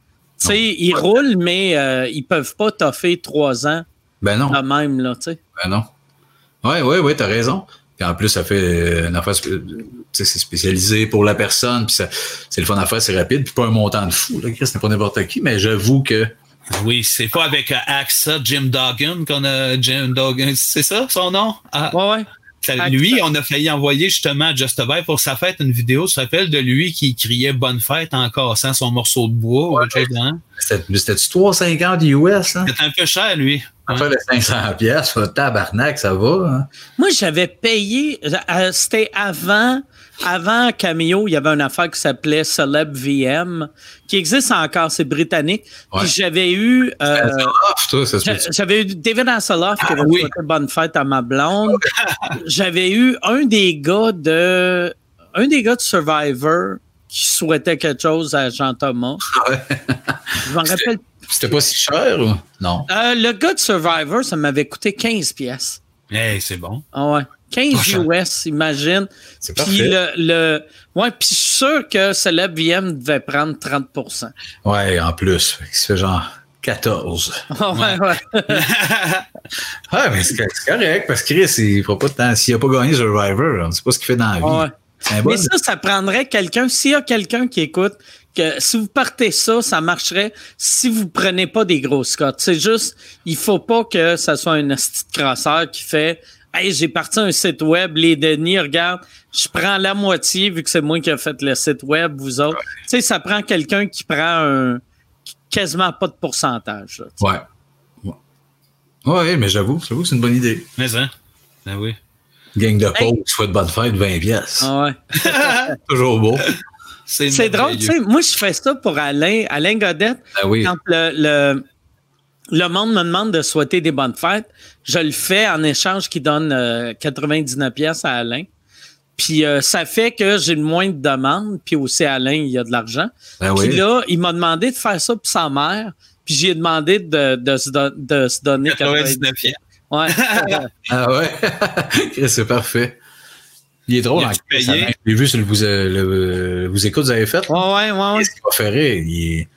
tu sais, ils roulent, mais euh, ils peuvent pas toffer trois ans Ben non. de même, là, tu sais. Ben non. Ouais, ouais, ouais, t'as raison. Puis en plus, ça fait euh, une affaire, tu c'est spécialisé pour la personne, puis ça, c'est le fun à faire, c'est rapide, puis pas un montant de fou, là, Chris, c'est pas n'importe qui, mais j'avoue que, Oui, c'est pas avec euh, AXA, Jim Duggan qu'on a Jim Duggan, c'est ça son nom? Ah, Ouais, ouais. ça- lui, on a failli envoyer justement à Justified pour sa fête une vidéo, ça s'appelle de lui qui criait bonne fête en cassant son morceau de bois ou quelque chose de même. c'était- c'était-tu 3,50 US, hein? C'est un peu cher, lui. On fait le 500 pièces, tabarnak, ça va, hein? Moi, j'avais payé, euh, c'était avant, avant Cameo, il y avait une affaire qui s'appelait Celeb VM, qui existe encore, c'est britannique. Ouais. Puis j'avais eu, euh, Ah, j'avais eu David Hasselhoff qui Ah, avait oui. souhaité bonne fête à ma blonde. j'avais eu un des gars de, un des gars de Survivor qui souhaitait quelque chose à Jean Thomas. Ouais. Je m'en rappelle. C'était pas si cher, ou? Non. Euh, le gars de Survivor, ça m'avait coûté 15 pièces. Hey, c'est bon. Ah ouais. 15 Pas cher. US, imagine. C'est Puis le, le. Ouais, puis je suis sûr que Celeb VM devait prendre 30% Ouais, en plus. Fait genre 14. Ah ouais, ouais. Ouais, mais c'est c'est correct, parce que Chris, il fera pas de temps. S'il a pas gagné Survivor, on sait pas ce qu'il fait dans la vie. Ouais. C'est bon. Mais ça, ça prendrait quelqu'un. S'il y a quelqu'un qui écoute, que si vous partez ça, ça marcherait si vous prenez pas des grosses cotes. C'est juste, il faut pas que ça soit un asti de crasseur qui fait Hey, j'ai parti un site web, les Denis, regarde, je prends la moitié vu que c'est moi qui ai fait le site web, vous autres. Tu sais, ça prend quelqu'un qui prend un quasiment pas de pourcentage. là. Ouais. Ouais, Ouais, mais j'avoue, j'avoue que c'est une bonne idée. Mais hein? Ben oui. Gang de Hey. pauvres, souhaite bonne fête, 20 pièces. Ah ouais. Toujours beau. C'est drôle, tu sais, moi je fais ça pour Alain, Alain Godette. Ah oui. Quand le, le, le monde me demande de souhaiter des bonnes fêtes, je le fais en échange qui donne euh, 99 pièces à Alain. Puis euh, ça fait que j'ai le moins de demandes, puis aussi Alain, il y a de l'argent. Ben Puis oui. là, il m'a demandé de faire ça pour sa mère, puis j'ai demandé de, de, se, don- de se donner 99 99 pièces. Ouais. Ah ouais? C'est parfait. Il est drôle. Je l'ai vu sur le vous, euh, le, vous écoute, vous avez fait? ouais, ouais, ouais, ouais. Qu'est-ce qu'il? Il est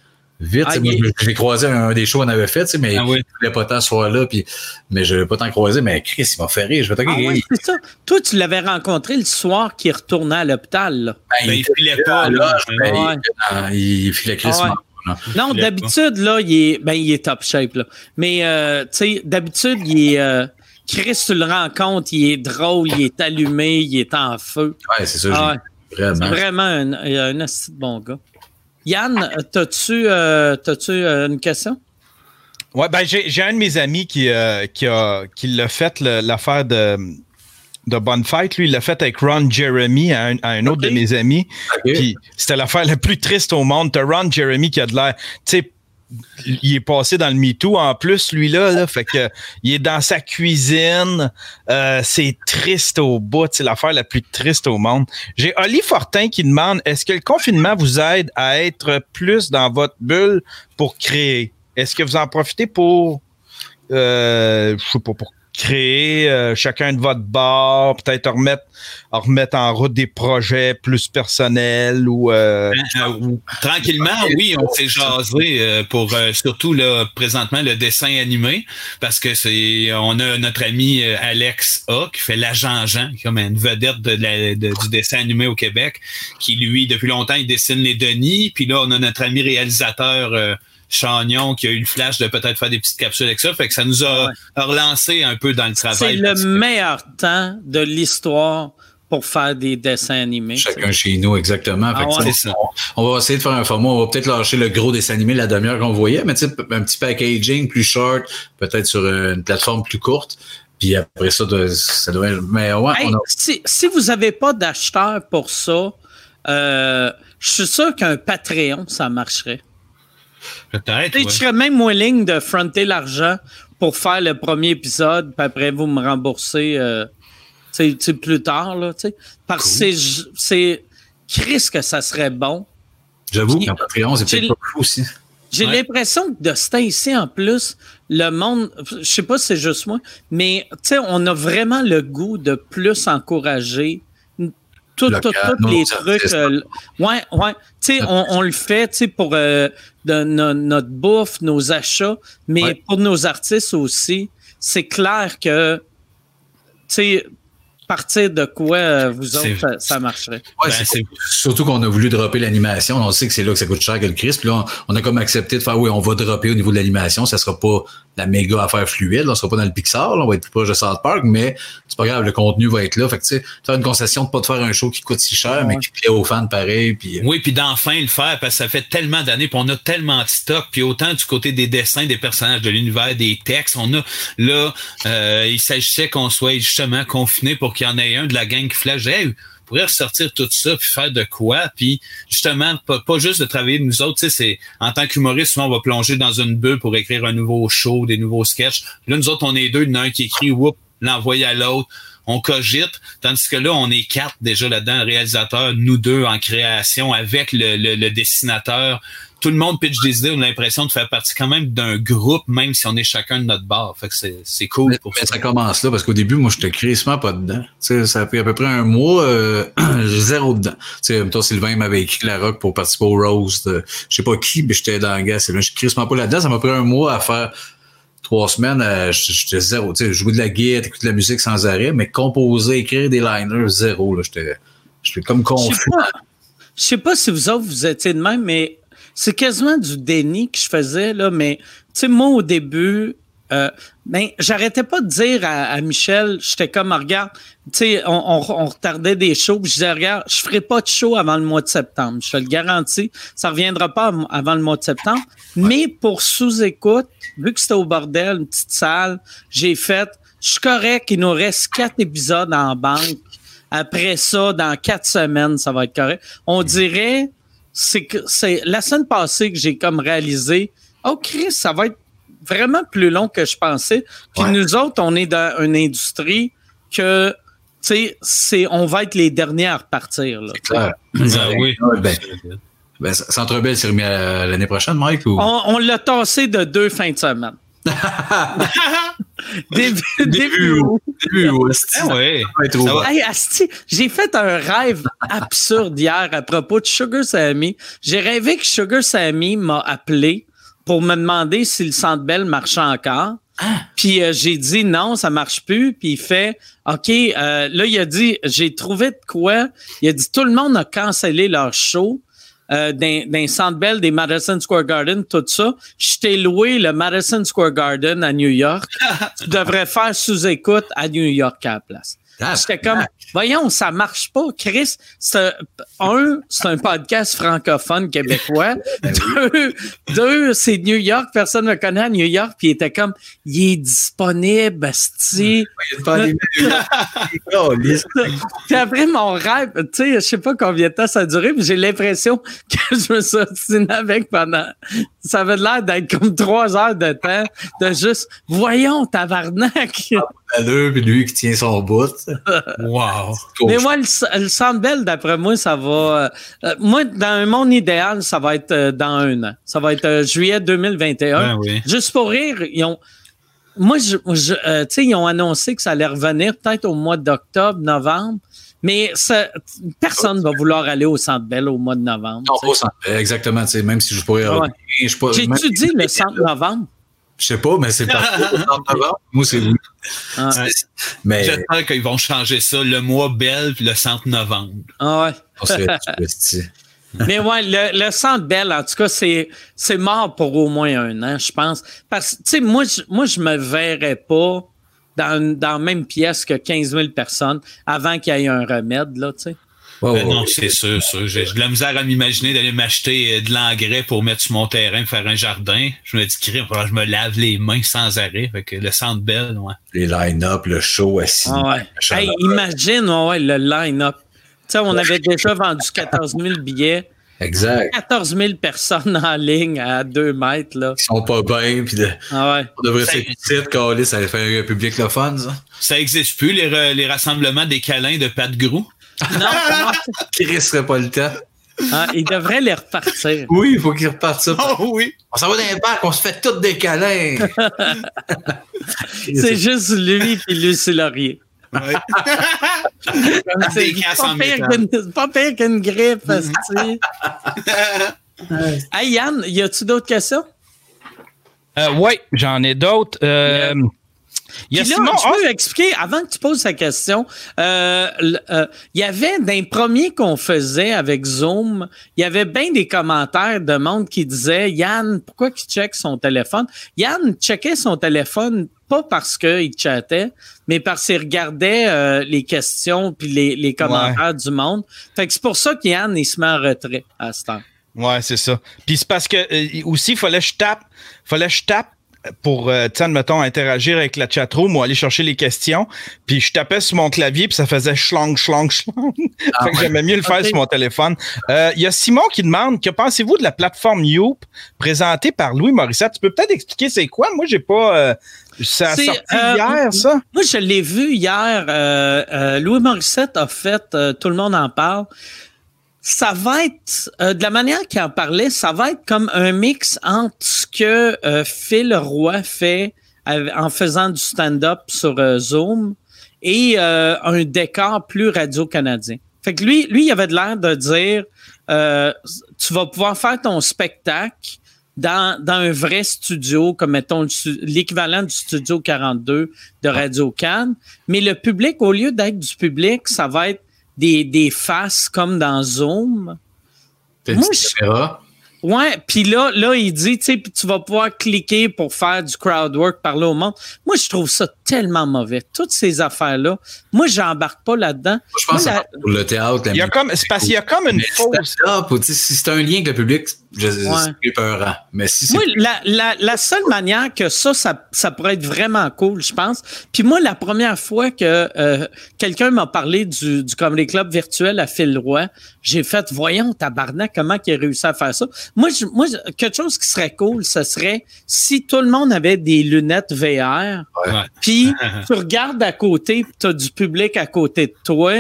vite. Ah, il l'ai croisé à un des shows qu'on avait fait, mais Ah oui. je voulais pas tant ce soir-là, puis, mais je l'ai pas tant croisé, mais Chris, il m'a fait rire. Je vais Ah c'est ça. Toi, tu l'avais rencontré le soir qu'il retournait à l'hôpital. là. Ben, il filait pas, là. ben, Ouais. il- il filait Chris. Ah là. Non, d'habitude, là, il est, ben, il est top shape, là. Mais, euh, tu sais, d'habitude, il est, euh, Chris, tu le rencontres, il est drôle, il est allumé, il est en feu. Ouais, c'est ça, Ah j'ai- C'est vraiment. vraiment un, un de bon gars. Yann, t'as-tu, euh, euh, une question? Ouais, ben j'ai un de mes amis qui, euh, qui, a, qui l'a fait l'affaire de, de Bonne Fête. Lui, il l'a fait avec Ron Jeremy, à un, à un autre de mes amis. Puis c'était l'affaire la plus triste au monde. T'as Ron Jeremy qui a de l'air. Tu sais, il est passé dans le MeToo en plus, lui-là. Là, fait que il est dans sa cuisine. Euh, c'est triste au bout. C'est l'affaire la plus triste au monde. J'ai Oli Fortin qui demande est-ce que le confinement vous aide à être plus dans votre bulle pour créer? Est-ce que vous en profitez pour euh, je sais pas, pour créer euh, chacun de votre bord, peut-être remettre, remettre en route des projets plus personnels ou euh, Euh, ou- tranquillement, oui, on s'est jasé euh, pour euh, surtout là, présentement le dessin animé parce que c'est on a notre ami euh, Alex A qui fait l'agent Jean, qui est comme une vedette de la- de- du dessin animé au Québec, qui lui depuis longtemps il dessine les Denis, puis là on a notre ami réalisateur euh, Chagnon qui a eu le flash de peut-être faire des petites capsules avec ça, fait que ça nous a relancé un peu dans le C'est travail. le parce que- meilleur temps de l'histoire pour faire des dessins animés. Chacun chez nous, exactement. Ah ouais. C'est ça. on, va essayer de faire un format. On va peut-être lâcher le gros dessin animé, la demi-heure qu'on voyait, mais un petit packaging plus short, peut-être sur une plateforme plus courte. Puis après ça, ça doit être. Mais ouais, Hey, on a- si, si vous n'avez pas d'acheteur pour ça, euh, je suis sûr qu'un Patreon, ça marcherait. Peut-être. Ouais. Je serais même willing de fronter l'argent pour faire le premier épisode, puis après vous me remboursez euh, tu sais, tu sais, plus tard. Là, tu sais. Parce que c'est- c'est. Chris, que ça serait bon. j'avoue qu'en Patreon, c'est peut-être pas fou aussi. J'ai Ouais. l'impression que de ce temps-ci, en plus, le monde, je sais pas si c'est juste moi, mais tu sais, on a vraiment le goût de plus encourager tous les trucs. euh, ouais, ouais. Tu sais, on, on le fait, tu sais, pour euh, de- no- notre bouffe, nos achats, mais Ouais. pour nos artistes aussi, c'est clair que, tu sais, partir de quoi euh, vous autres, ça, ça marcherait? Ouais, Ben, surtout qu'on a voulu dropper l'animation. On sait que c'est là que ça coûte cher que le Christ. Puis là, on, on a comme accepté de faire, oui, on va dropper au niveau de l'animation. Ça sera pas la méga affaire fluide. Là, on sera pas dans le Pixar. là, on va être plus proche de South Park, mais c'est pas grave, le contenu va être là. Fait que, tu sais, faire une concession de pas de faire un show qui coûte si cher, mais qui plaît aux fans pareil. Puis, euh, Oui, puis d'enfin le faire, parce que ça fait tellement d'années, puis on a tellement de stock, puis autant du côté des dessins, des personnages, de l'univers, des textes, on a là, euh, il s'agissait qu'on soit justement confiné pour qu'il y en ait un de la gang qui flash. Hey, pourrait ressortir tout ça puis faire de quoi? Puis justement pas, pas juste de travailler nous autres tu sais c'est en tant qu'humoriste souvent on va plonger dans une bulle pour écrire un nouveau show des nouveaux sketchs là nous autres on est deux il y en a un qui écrit whoop l'envoie à l'autre on cogite, tandis que là, on est quatre déjà là-dedans, réalisateur, nous deux en création, avec le- le dessinateur. Tout le monde pitch des idées, on a l'impression de faire partie quand même d'un groupe, même si on est chacun de notre bar. Fait que c'est, c'est cool Mais, pour mais ça. commence là parce qu'au début, moi, je te crissement pas dedans. Tu sais, ça fait à peu près un mois, euh, j'ai zéro dedans. Tu sais, toi, Sylvain m'avait écrit la rock pour participer au Rose. de- Je sais pas qui, mais j'étais dans le gars. Je suis crissement pas là-dedans. Ça m'a pris un mois à faire trois semaines. euh, j'étais zéro. Tu sais, jouer de la guitare, écouter de la musique sans arrêt, mais composer, écrire des liners, zéro. Là, j'étais, j'étais comme Je confus. sais pas, je sais pas si vous autres, vous étiez de même, mais c'est quasiment du déni que je faisais, là, mais, tu sais, moi, au début, euh, ben, j'arrêtais pas de dire à, à Michel, j'étais comme, regarde, tu sais, on, on, on retardait des shows, puis je disais, regarde, je ferai pas de show avant le mois de septembre, je te le garantis, ça reviendra pas av- avant le mois de septembre, mais pour sous-écoute, vu que c'était au bordel, une petite salle, j'ai fait, je suis correct, il nous reste quatre épisodes en banque, après ça, dans quatre semaines, ça va être correct. On dirait, c'est que c'est la semaine passée que j'ai comme réalisé, oh Chris, ça va être vraiment plus long que je pensais. Puis Ouais. nous autres, on est dans une industrie que, tu sais, c'est, on va être les derniers à repartir. Là, Clair. Ah oui. Ben, ben, Centre Bell s'est remis à l'année prochaine, Mike? Ou? On, on l'a tassé de deux fins de semaine. Début, début août. Début, ouais, Ah. Hey, j'ai fait un rêve absurde hier à propos de Sugar Sammy. J'ai rêvé que Sugar Sammy m'a appelé pour me demander si le Centre Bell marchait encore. Puis euh, j'ai dit non, ça marche plus. Puis il fait OK. euh, là, il a dit j'ai trouvé de quoi. Il a dit tout le monde a cancellé leur show. Euh, d'un, d'un Centre Bell, des Madison Square Garden, tout ça. Je t'ai loué le Madison Square Garden à New York. tu devrais faire sous-écoute à New York à la place. Ah, J'étais comme, voyons, ça marche pas, Chris. Un, un, c'est un podcast francophone québécois. deux, deux, c'est New York, personne ne le connaît à New York, puis il était comme, il est disponible, asti. Puis après mon rêve, tu sais, je sais pas combien de temps ça a duré, mais j'ai l'impression que je me suis avec pendant. Ça avait l'air d'être comme trois heures de temps de juste, voyons, tabarnak. deux, puis lui qui tient son bout. Wow. Mais moi, le, le Centre Bell, d'après moi, ça va. euh, euh, moi, dans un monde idéal, ça va être euh, dans un an. Ça va être euh, juillet 2021. Ben oui. Juste pour rire, ils ont. Moi, je, je- euh, tu sais, ils ont annoncé que ça allait revenir peut-être au mois d'octobre, novembre. Mais ça, personne va vouloir aller au Centre Bell au mois de novembre. Non, pas au centre. Exactement, même si je pourrais. Ouais. je sais pas- même- J'ai-tu dit le centre novembre? Je sais pas, mais c'est novembre. Moi, c'est oui. Ah, Mais J'espère qu'ils vont changer ça, le mois belle puis le centre novembre. ah ouais. on. Mais ouais, le, le Centre Bell, en tout cas, c'est, c'est mort pour au moins un an, je pense. Parce que, tu sais, moi, je, moi, je me verrais pas dans, dans la même pièce que 15 000 personnes avant qu'il y ait un remède, là, tu sais. Ouais, Euh, ouais, non, c'est sûr, sûr. J'ai de la misère à m'imaginer d'aller m'acheter euh, de l'engrais pour mettre sur mon terrain, faire un jardin. Je me dis, crime, je me lave les mains sans arrêt. Fait que le centre belle, ouais. Les line-up, le show assis. Ah ouais. Hey, imagine ouais, ouais, le line-up. Tu sais, on avait déjà vendu 14 000 billets. Exact. 14 000 personnes en ligne à 2 mètres. Là. Ils sont pas bien, puis de- Ah ouais. on devrait Ça- s'écouter de caler, ça allait faire un public le fun, ça. Ça existe plus, les, re- les rassemblements des câlins de Pat Grou? Non, non. Chris serait pas le temps. Ah, il devrait les repartir. Oui, il faut qu'il reparte ça. Oh oui! On s'en va dans les parcs, on se fait toutes des câlins. C'est juste lui et Lucie Laurier. C'est pas pire qu'une- grippe. asti. hey Yann, y a-tu d'autres questions? Euh, oui, j'en ai d'autres. Euh, Il y a Puis là, Simon. Ah, peux expliquer, avant que tu poses ta question, euh, euh, il y avait, d'un premier qu'on faisait avec Zoom, il y avait bien des commentaires de monde qui disaient Yann, pourquoi il check son téléphone? Yann checkait son téléphone pas parce qu'il chattait, mais parce qu'il regardait euh, les questions puis les, les commentaires du monde. Fait que c'est pour ça qu'Yann, il se met en retrait à ce temps. Ouais, c'est ça. Puis c'est parce que euh, aussi, il fallait que je tape. fallait que je tape pour, euh, tu sais, admettons, interagir avec la chatroom ou aller chercher les questions. Puis je tapais sur mon clavier, puis ça faisait schlong, schlong, schlong. fait que j'aimais mieux le faire sur mon téléphone. Euh, Il y a Simon qui demande que pensez-vous de la plateforme Youp présentée par Louis Morissette? Tu peux peut-être expliquer c'est quoi? Moi, j'ai pas. euh, ça a C'est, sorti euh, hier, ça? Moi, je l'ai vu hier. euh, euh, Louis Morissette a fait euh, Tout le monde en parle. Ça va être, euh, de la manière qu'il en parlait, ça va être comme un mix entre ce que euh, Phil Roy fait en faisant du stand-up sur euh, Zoom et euh, un décor plus radio-canadien. Fait que lui, lui, il avait de l'air de dire euh, tu vas pouvoir faire ton spectacle dans, dans un vrai studio, comme mettons l'équivalent du studio 42 de Radio Cannes. Mais le public, au lieu d'être du public, ça va être des, des faces comme dans Zoom. Moi, caméra? Ouais, puis là, là, il dit, tu sais, puis tu vas pouvoir cliquer pour faire du crowd work, parler au monde. Moi, je trouve ça tellement mauvais. Toutes ces affaires-là, moi, j'embarque pas là-dedans. Moi, je pense Moi, la- que pour le théâtre, la Il y a comme, c'est parce qu'il y a comme une fausse. ou, si c'est un lien avec le public, je, Ouais. c'est peurant. Mais si c'est Moi, la, la, la seule manière que ça, ça, ça pourrait être vraiment cool, je pense. Puis moi, la première fois que euh, quelqu'un m'a parlé du, du Comedy Club virtuel à Phil Roy, j'ai fait, voyons, tabarnak, comment il a réussi à faire ça. Moi, je, moi, quelque chose qui serait cool, ce serait si tout le monde avait des lunettes VR, Ouais. puis tu regardes à côté, puis t'as du public à côté de toi,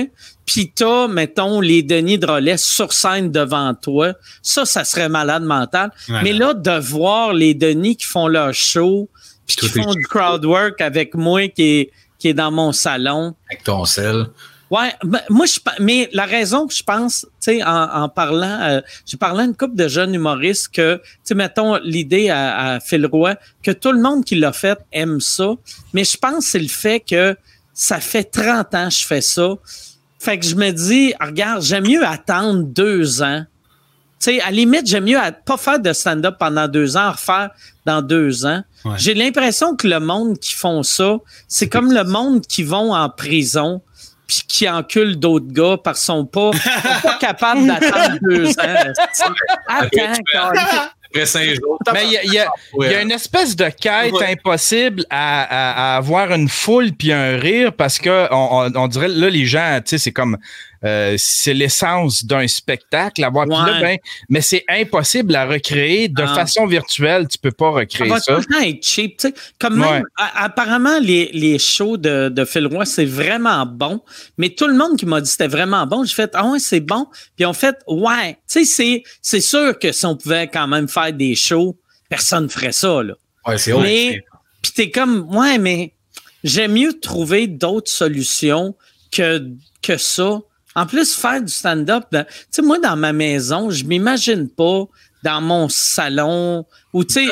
puis t'as, mettons, les Denis Drolet sur scène devant toi. Ça, ça serait malade mental. Mais là, de voir les Denis qui font leur show, puis qui font du crowd work avec moi qui est, qui est dans mon salon. avec ton sel. Ouais, ben, moi, je, mais la raison que je pense, tu sais, en, en parlant, euh, j'ai parlé à une couple de jeunes humoristes que, tu sais, mettons l'idée à, à Phil Roy, que tout le monde qui l'a fait aime ça, mais je pense que c'est le fait que ça fait 30 ans que je fais ça. Fait que je me dis, regarde, j'aime mieux attendre deux ans. Tu sais, à la limite, j'aime mieux à- pas faire de stand-up pendant deux ans, en refaire dans deux ans. Ouais. J'ai l'impression que le monde qui font ça, c'est comme le monde qui vont en prison puis qui enculent d'autres gars parce qu'ils sont pas, sont pas capables d'attendre deux ans. Attends. Après cinq jours. Mais il y a, il y a- il y a une espèce de quête Ouais. impossible à, à- à avoir une foule puis un rire parce que on, on- on dirait là les gens, tu sais, c'est comme euh, c'est l'essence d'un spectacle. Avoir, puis là, Ouais. ben, mais c'est impossible à recréer de Ah. façon virtuelle. Tu peux pas Ça recréer va ça. tout être cheap. Comme même, Ouais. apparemment, les, les shows de, de Phil Roy, c'est vraiment bon. Mais tout le monde qui m'a dit que c'était vraiment bon, j'ai fait Ah ouais, c'est bon. Puis on fait Ouais. Tu sais, c'est, c'est sûr que si on pouvait quand même faire des shows, personne ne ferait ça. Là. Ouais, c'est autre. Mais, puis t'es comme, ouais, mais j'aime mieux trouver d'autres solutions que, que ça. En plus, faire du stand-up, tu sais, moi, dans ma maison, je m'imagine pas dans mon salon ou, tu sais,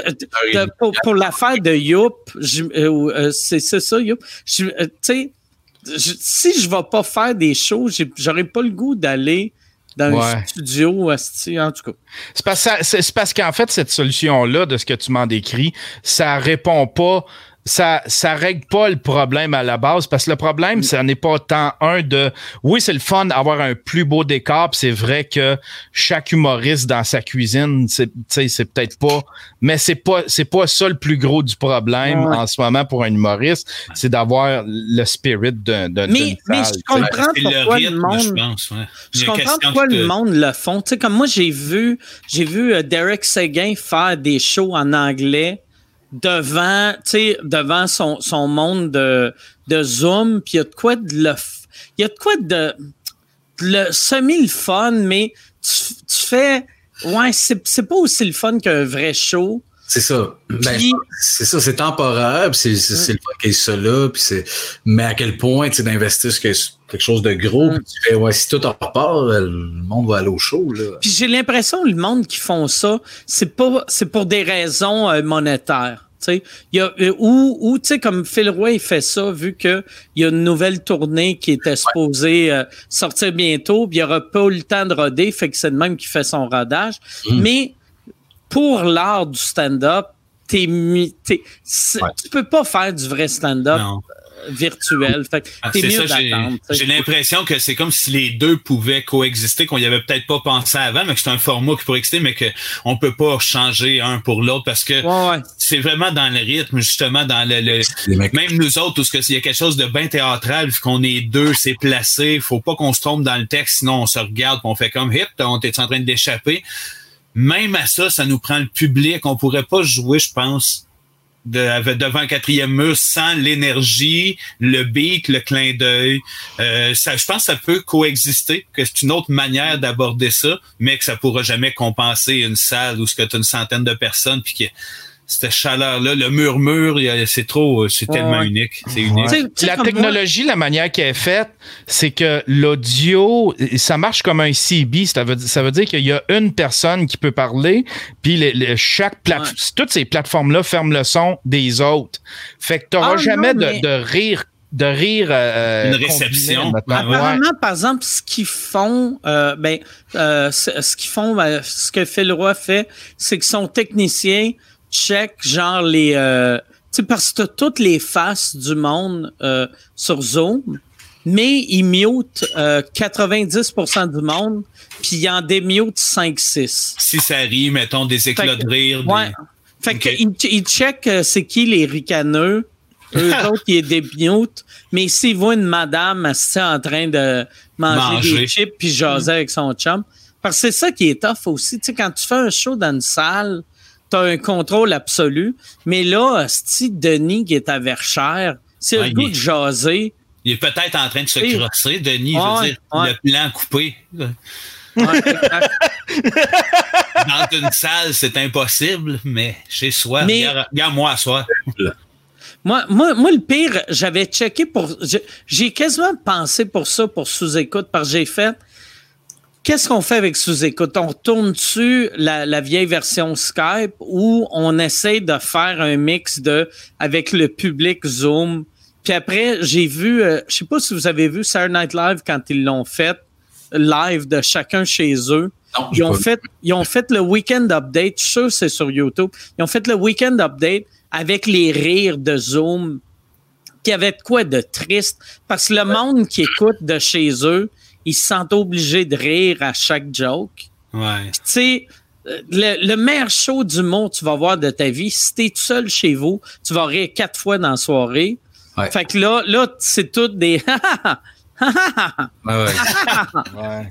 euh, pour, pour l'affaire de Youp, euh, euh, c'est c'est ça, Youp. Euh, Tu sais, si je vais pas faire des shows, j'aurais pas le goût d'aller dans un studio, asti, en tout cas. C'est parce, parce qu'en fait, cette solution-là, de ce que tu m'en décris, ça répond pas. Ça, ça règle pas le problème à la base parce que le problème, ça n'est pas tant un de, oui, c'est le fun d'avoir un plus beau décor, c'est vrai que chaque humoriste dans sa cuisine, c'est, c'est peut-être pas, mais c'est pas, c'est pas ça le plus gros du problème en ce moment pour un humoriste, c'est d'avoir le spirit d'un, d'un mais, mais je comprends pourquoi le, monde, je, pense, je comprends pourquoi le monde le font. Tu sais, comme moi, j'ai vu, j'ai vu euh, Derek Seguin faire des shows en anglais devant, devant son, son monde de, de Zoom, puis il y a de quoi de le. Il y a de quoi de, le semi le fun, mais tu, tu fais. Ouais, c'est pas aussi le fun qu'un vrai show. C'est ça. Ben, c'est ça, c'est temporaire, c'est c'est le fun qu'il y ça là, puis c'est mais à quel point tu d'investir sur quelque chose de gros, mm. tu fais ouais, si tout repart, le monde va aller au show là. Puis j'ai l'impression le monde qui font ça, c'est pas c'est pour des raisons euh, monétaires. Il y a, euh, ou, ou tu sais, comme Phil Roy il fait ça, vu qu'il y a une nouvelle tournée qui était supposée euh, sortir bientôt, puis il aura pas eu le temps de roder, fait que c'est le même qui fait son rodage. Mm. Mais pour l'art du stand-up, t'es, t'es, tu peux pas faire du vrai stand-up virtuel. Fait ah, mieux J'ai l'impression que c'est comme si les deux pouvaient coexister, qu'on y avait peut-être pas pensé avant, mais que c'est un format qui pourrait exister, mais qu'on peut pas changer un pour l'autre parce que c'est vraiment dans le rythme, justement, dans le, même nous autres, où il y a quelque chose de bien théâtral, vu qu'on est deux, c'est placé, faut pas qu'on se trompe dans le texte, sinon on se regarde, on fait comme hip, on est en train d'échapper. Même à ça, ça nous prend le public. On pourrait pas jouer, je pense, de, devant un quatrième mur sans l'énergie, le beat, le clin d'œil. Euh, ça, je pense que ça peut coexister, que c'est une autre manière d'aborder ça, mais que ça pourra jamais compenser une salle où tu as une centaine de personnes puis que cette chaleur-là, le murmure, c'est trop, c'est tellement unique. C'est unique. la technologie, la manière qu'elle est faite, c'est que l'audio, ça marche comme un CB. Ça veut, ça veut dire qu'il y a une personne qui peut parler, puis les, chaque plate, toutes ces plateformes-là ferment le son des autres. Fait que tu n'auras ah, jamais de, de rire de rire euh, une réception apparemment par exemple ce qu'ils font euh, ben euh, ce, qu'ils font ben, ce que Phil Roy fait c'est que son technicien check genre les euh, tu sais parce que t'as toutes les faces du monde euh, sur Zoom mais il mute euh, 90% du monde puis il en démute 5-6 si ça arrive mettons des éclats de rire ouais. fait que il, check euh, c'est qui les ricaneux. Eux autres qui est démute mais s'il voit une madame assise en train de manger, des chips puis jaser avec son chum. Parce que c'est ça qui est tough aussi. Tu sais quand tu fais un show dans une salle tu as un contrôle absolu. Mais là, si Denis qui est à Verchères, c'est le goût de jaser. Il est peut-être en train de se crosser, Denis, je veux dire, le plan coupé. Dans une salle, c'est impossible, mais chez soi, regarde-moi à soi. Moi, moi, moi, le pire, j'avais checké pour. J'ai quasiment pensé pour ça, pour sous-écoute, parce que j'ai fait qu'est-ce qu'on fait avec sous-écoute? On retourne-tu la, vieille version Skype ou on essaie de faire un mix de avec le public Zoom? Puis après, j'ai vu, euh, je sais pas si vous avez vu Saturday Night Live quand ils l'ont fait, live de chacun chez eux. ils, ont fait, ils ont fait le weekend update, je suis sûr c'est sur YouTube. Ils ont fait le weekend update avec les rires de Zoom qui avait de quoi de triste parce que le monde qui écoute de chez eux, ils se sentent obligés de rire à chaque joke. Ouais. Tu sais, le, meilleur show du monde tu vas voir de ta vie, si t'es tout seul chez vous, tu vas rire quatre fois dans la soirée. Fait que là, là c'est tout des ouais,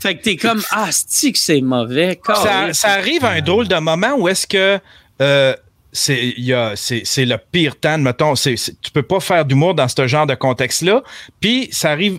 Fait que t'es comme Ah, cest que c'est mauvais? Ça, ça, arrive à un drôle de moment où est-ce que euh, c'est c'est le pire temps, mettons, c'est, tu peux pas faire d'humour dans ce genre de contexte-là. Puis ça arrive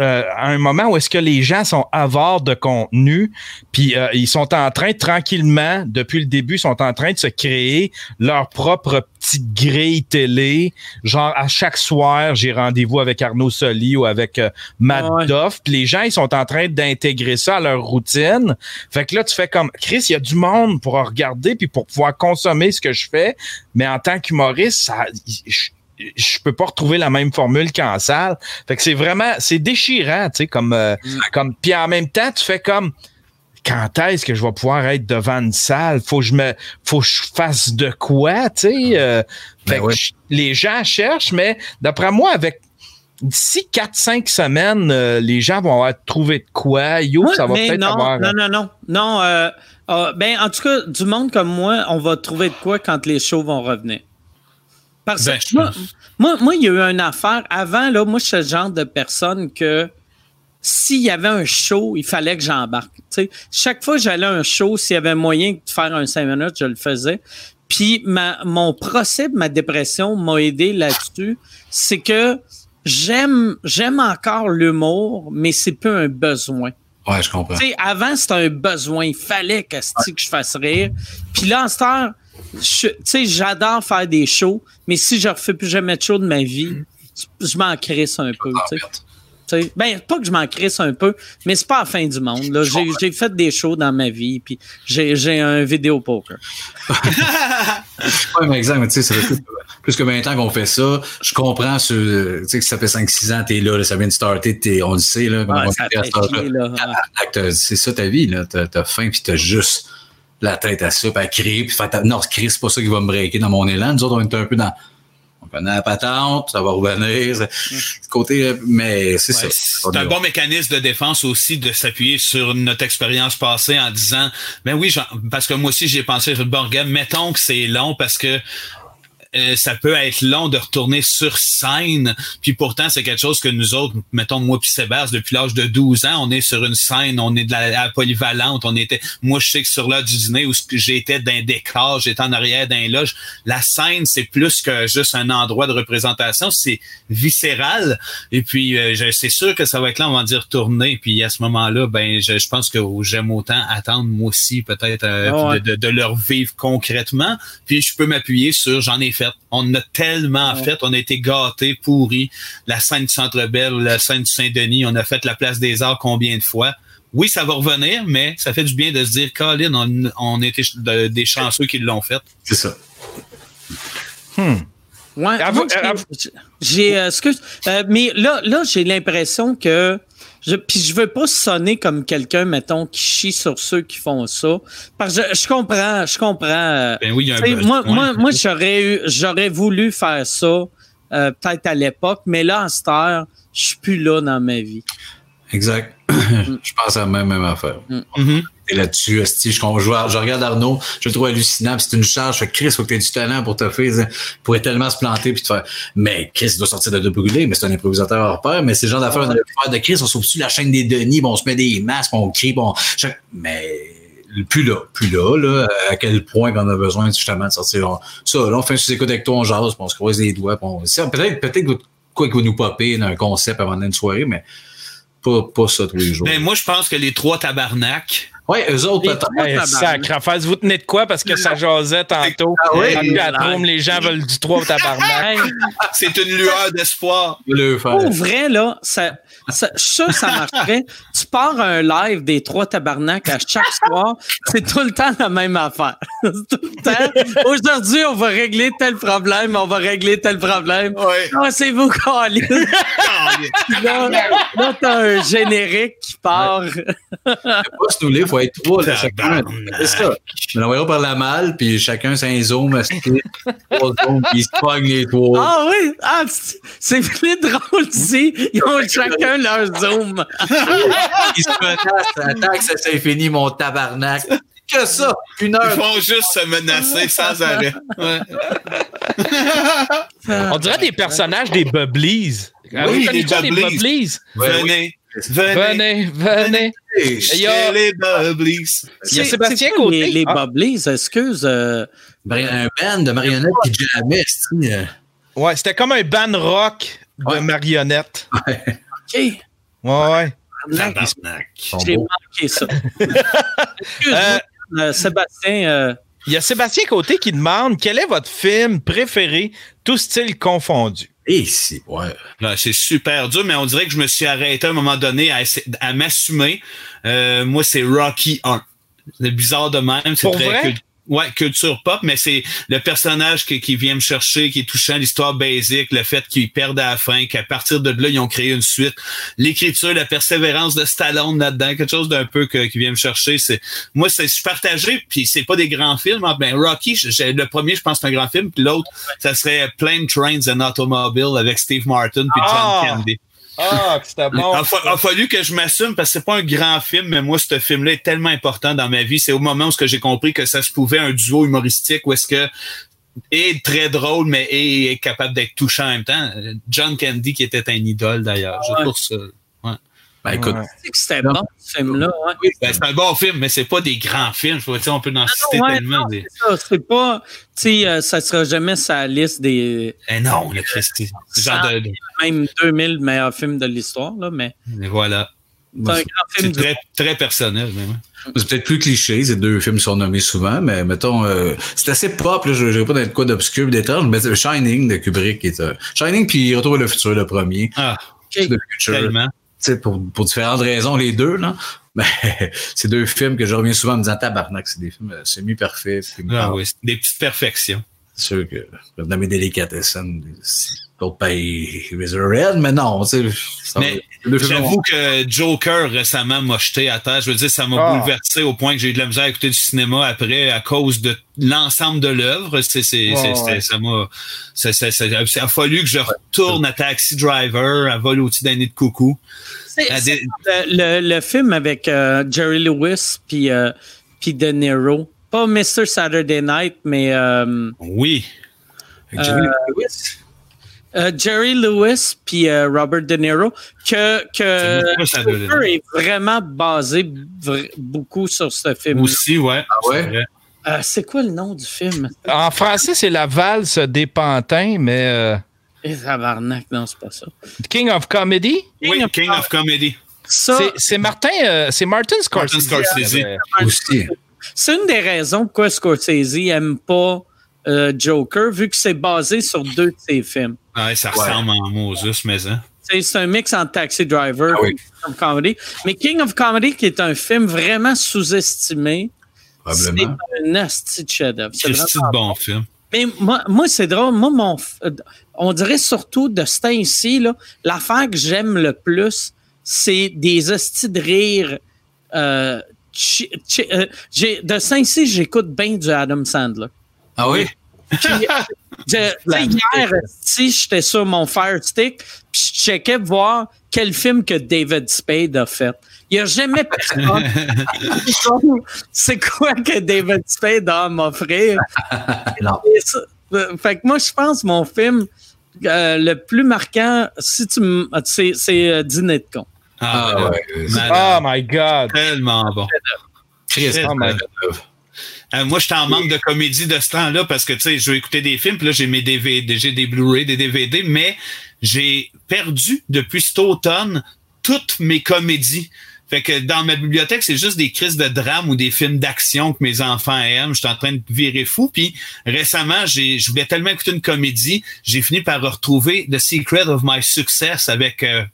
euh, à, un moment où est-ce que les gens sont avares de contenu, puis euh, ils sont en train tranquillement, depuis le début, sont en train de se créer leur propre petite grille télé. Genre à chaque soir, j'ai rendez-vous avec Arnaud Soli ou avec euh, Matt Doff. Puis les gens, ils sont en train d'intégrer ça à leur routine. Fait que là, tu fais comme Chris, il y a du monde pour regarder puis pour pouvoir consommer ce que je fais. Mais en tant qu'humoriste, ça, je peux pas retrouver la même formule qu'en salle. Fait que c'est vraiment, c'est déchirant, tu sais, comme, euh, mm. comme, puis en même temps, tu fais comme, quand est-ce que je vais pouvoir être devant une salle? Faut que je me, faut que je fasse de quoi, tu sais? Euh, Ben ouais. je- les gens cherchent, mais d'après moi, avec d'ici 4-5 semaines, euh, les gens vont avoir trouvé de quoi. Yo, Ouais, ça va peut-être non, avoir. non, non, non, non. euh, euh, ben, en tout cas, du monde comme moi, on va trouver de quoi quand les shows vont revenir. Parce Ben, que moi, moi, moi, il y a eu une affaire. Avant, là, moi, je suis le genre de personne que s'il y avait un show, il fallait que j'embarque. Tu sais, chaque fois que j'allais à un show, s'il y avait moyen de faire un 5 minutes, je le faisais. Puis ma, mon procès ma dépression m'a aidé là-dessus. C'est que j'aime j'aime encore l'humour, mais c'est peu un besoin. Ouais, je comprends. Avant, c'était un besoin. Il fallait que, que je fasse rire. Puis là, en cette heure, tu sais, j'adore faire des shows, mais si je refais plus jamais de show de ma vie, je m'en crisse un peu. tu sais. Tu sais, Ben, pas que je m'en crisse un peu, mais c'est pas la fin du monde. là. J'ai j'ai fait des shows dans ma vie, puis j'ai j'ai un vidéo poker. Pas un exemple, mais tu sais, ça fait plus, plus que 20 ans qu'on fait ça. Je comprends ce, tu sais, que ça fait 5-6 ans, t'es là, là, ça vient de starter, t'es, on le sait, là. Ouais, ça fait chier, là. C'est ça ta vie, là. T'as, t'as faim puis t'as juste la tête à ça, puis à crier, puis faire ta... Non, crier, c'est pas ça qui va me breaker dans mon élan. Nous autres, on est un peu dans. On connaît la patente, ça va revenir. c'est- ce Côté, euh, mais c'est Ouais, ça. c'est un bon mécanisme de défense aussi de s'appuyer sur notre expérience passée en disant ben oui parce que moi aussi j'ai pensé bon regarde, mettons que c'est long parce que euh, ça peut être long de retourner sur scène, puis pourtant c'est quelque chose que nous autres, mettons moi puis Sébastien, depuis l'âge de 12 ans, on est sur une scène, on est de la, polyvalente, on était, moi je sais que sur l'heure du dîner où j'étais d'un décor, j'étais en arrière d'un loge, la scène c'est plus que juste un endroit de représentation, c'est viscéral, et puis euh, c'est sûr que ça va être là, on va dire tourner, puis à ce moment-là, ben je, je pense que j'aime autant attendre moi aussi peut-être euh, Ah ouais. de, de, de leur vivre concrètement, puis je peux m'appuyer sur j'en ai fait. On a tellement fait, on a été gâtés, pourris. La scène du Centre Bell, la scène du Saint-Denis, on a fait la place des Arts combien de fois? Oui, ça va revenir, mais ça fait du bien de se dire, Colin, on, on était des chanceux qui l'ont fait. C'est ça. Ouais, Avoue- moi, j'ai- j'ai euh, excuse, euh, mais là, là, j'ai l'impression que je, puis je veux pas sonner comme quelqu'un, mettons, qui chie sur ceux qui font ça. Parce que je, je comprends, je comprends. euh, Ben oui, il y a un tu sais, moi, besoin. moi, moi, j'aurais eu, j'aurais voulu faire ça, euh, peut-être à l'époque, mais là, en cette heure, je suis plus là dans ma vie. Exact. je pense à la même, même affaire. Mhm. Et là-dessus, je, je, regarde Arnaud, je le trouve hallucinant, c'est une charge. Je fais Chris, faut que tu aies du talent pour te faire. Il pourrait tellement se planter puis te faire. Mais Chris doit sortir de deux brûlés, mais c'est un improvisateur hors pair. Mais c'est le genre d'affaire on aurait pu faire de Chris, on sauve-tu la chaîne des Denis, puis on se met des masques, on crie, on. je- Mais plus là, plus là, là, à quel point qu'on a besoin justement de sortir. on- ça, là, on fait un sous-écoute avec toi, on jase, on se croise les doigts, on. Peut-être, peut-être que quoi qu'il va nous popper d'un concept avant d'une soirée, mais pas, pas ça tous les jours. Ben moi, je pense que les trois tabarnaks, ouais, eux autres, peut-être. tabarnak. sacre, vous tenez de quoi? Parce que ça jasait tantôt. Ah oui? Chatroom, les gens veulent du 3 tabarnak. Hey, c'est une lueur d'espoir. Pour vrai, là, ça, ça, ça marcherait. tu pars un live des trois tabarnaks à chaque soir, c'est tout le temps la même affaire. C'est tout le temps. Aujourd'hui, on va régler tel problème, on va régler tel problème. Ouais. Ah, c'est vous, Colin. Là, là t'as un générique qui part. pas se il faut être trois, là, chacun. Tabarnak. C'est ça. Mais l'envoyons par la malle, puis chacun c'est un zoom, esti, trois zooms, puis ils se pognent les trois. Ah oui, ah, c'est- c'est plus drôle ici. Ils ont chacun leur zoom. Ils se menacent, attaque, ça c'est fini, mon tabarnak. Que ça, une Ils heure. font juste se menacer sans arrêt. Ouais. On dirait des personnages des Bubblies. Des ça, des Bubblies. Ouais, Venez, venez, Venez, venez. oui. Il y a- les Bubblies. Il y a Sébastien Côté. Les, les Ah. Bubblies, excuse. euh, Un band de marionnettes qui euh, Ouais, c'était comme un band rock de Ouais. marionnettes. OK. Ouais, ouais. J'ai manqué ça. Excuse-moi, euh, Sébastien. euh, Il y a Sébastien Côté qui demande quel est votre film préféré, tout style confondu? Et si, ouais. Là, c'est super dur, mais on dirait que je me suis arrêté à un moment donné à, m'assumer. Euh, moi, c'est Rocky 1. C'est bizarre de même. C'est Pour très vrai? Ouais, culture pop, mais c'est le personnage qui, qui vient me chercher, qui est touchant, l'histoire basique, le fait qu'ils perdent à la fin, qu'à partir de là, ils ont créé une suite. L'écriture, la persévérance de Stallone là-dedans, quelque chose d'un peu que, qui vient me chercher. C'est Moi, c'est je suis partagé, puis c'est pas des grands films. Hein. Ben, Rocky, j'ai, le premier, je pense, c'est un grand film, puis l'autre, ça serait Plane, Trains and Automobile avec Steve Martin puis John Ah! Candy. Ah, c'était bon. Il a, fa- a fallu que je m'assume parce que c'est pas un grand film, mais moi, ce film-là est tellement important dans ma vie. C'est au moment où ce que j'ai compris que ça se pouvait un duo humoristique où est-ce que est très drôle, mais est, est capable d'être touchant en même temps. John Candy, qui était un idole d'ailleurs. Je Ouais. Ben, écoute, Ouais. Tu sais que c'était bon, ce film-là. ouais. Ben, c'est un bon film, mais c'est pas des grands films. Je on peut en citer ouais, tellement. non, des... c'est pas, tu sais, euh, ça sera jamais sa liste des Eh non, le Christy. De, de- même 2000 meilleurs films de l'histoire, là, mais et voilà. c'est un grand film C'est du très, très personnel. C'est peut-être plus cliché, ces deux films sont nommés souvent, mais mettons, euh, c'est assez pop, là, je ne pas d'être quoi d'obscur, d'étrange, mais c'est Shining de Kubrick qui est euh, Shining puis Retour vers le futur, le premier. Ah, The Future. tellement. Pour, pour différentes raisons, les deux, là. Mais c'est deux films que je reviens souvent en me disant tabarnak, c'est des films euh, semi-parfaits. Ah, oui, c'est des petites perfections. C'est sûr que je vais nommer Delicatessen, c'est d'autres pays, Red, mais non, tu sais. J'avoue que Joker récemment m'a jeté à terre. Je veux dire, ça m'a Ah. bouleversé au point que j'ai eu de la misère à écouter du cinéma après à cause de l'ensemble de l'œuvre. C'est, c'est, Ouais, c'est- ça m'a, ça, ça, ça- ça a fallu que je retourne à Taxi Driver, à Vol au-dessus d'un nid de coucou. Des- le, le, film avec euh, Jerry Lewis puis euh, puis De Niro. Pas Mr. Saturday Night, mais euh, Oui. Avec Jerry Lewis. euh, Jerry Lewis puis euh, Robert De Niro que que Night. est vraiment basé vr- beaucoup sur ce film. Aussi, ouais. Ah ouais? C'est. Euh, quoi le nom du film? En français, c'est la valse des pantins, mais euh, Eh, tabarnak, non, c'est pas ça. King of Comedy? Oui, of King of Comedy. Ça, C'est- Martin, euh, c'est Martin Scorsese. Martin Scorsese. Aussi. C'est une des raisons pourquoi Scorsese aime pas euh, Joker, vu que c'est basé sur deux de ses films. Ouais, ça ressemble en Moses, mais hein. C'est un mix entre Taxi Driver Ah oui. et King of Comedy. Mais King of Comedy, qui est un film vraiment sous-estimé, c'est Probablement. un asti de chef-d'œuvre. C'est un bon film. Mais moi, moi c'est drôle. Moi, mon, euh, on dirait surtout de ce temps-ci, là, l'affaire que j'aime le plus, c'est des hosties de rire. Euh, euh, de temps-ci, j'écoute bien du Adam Sandler. Ah oui? Puis, je- tu sais, hier, si j'étais sur mon Fire Stick, puis je checkais voir quel film que David Spade a fait. Il n'y a jamais personne. C'est quoi que David Spade a à m'offrir? Euh, fait que moi, je pense mon film euh, le plus marquant, si tu c'est, c'est euh, Dîner de con. Ah, Ah ben ouais. malade. Oh my God. Tellement bon. Christ, Oh my Euh, moi, j'étais en manque de comédie de ce temps-là parce que, tu sais, je veux écouter des films, puis là, j'ai mes DVD, j'ai des Blu-ray, des DVD, mais j'ai perdu depuis cet automne toutes mes comédies. Fait que dans ma bibliothèque, c'est juste des crises de drame ou des films d'action que mes enfants aiment. Je suis en train de virer fou. Puis récemment, j'ai, je voulais tellement écouter une comédie, j'ai fini par retrouver The Secret of My Success avec euh,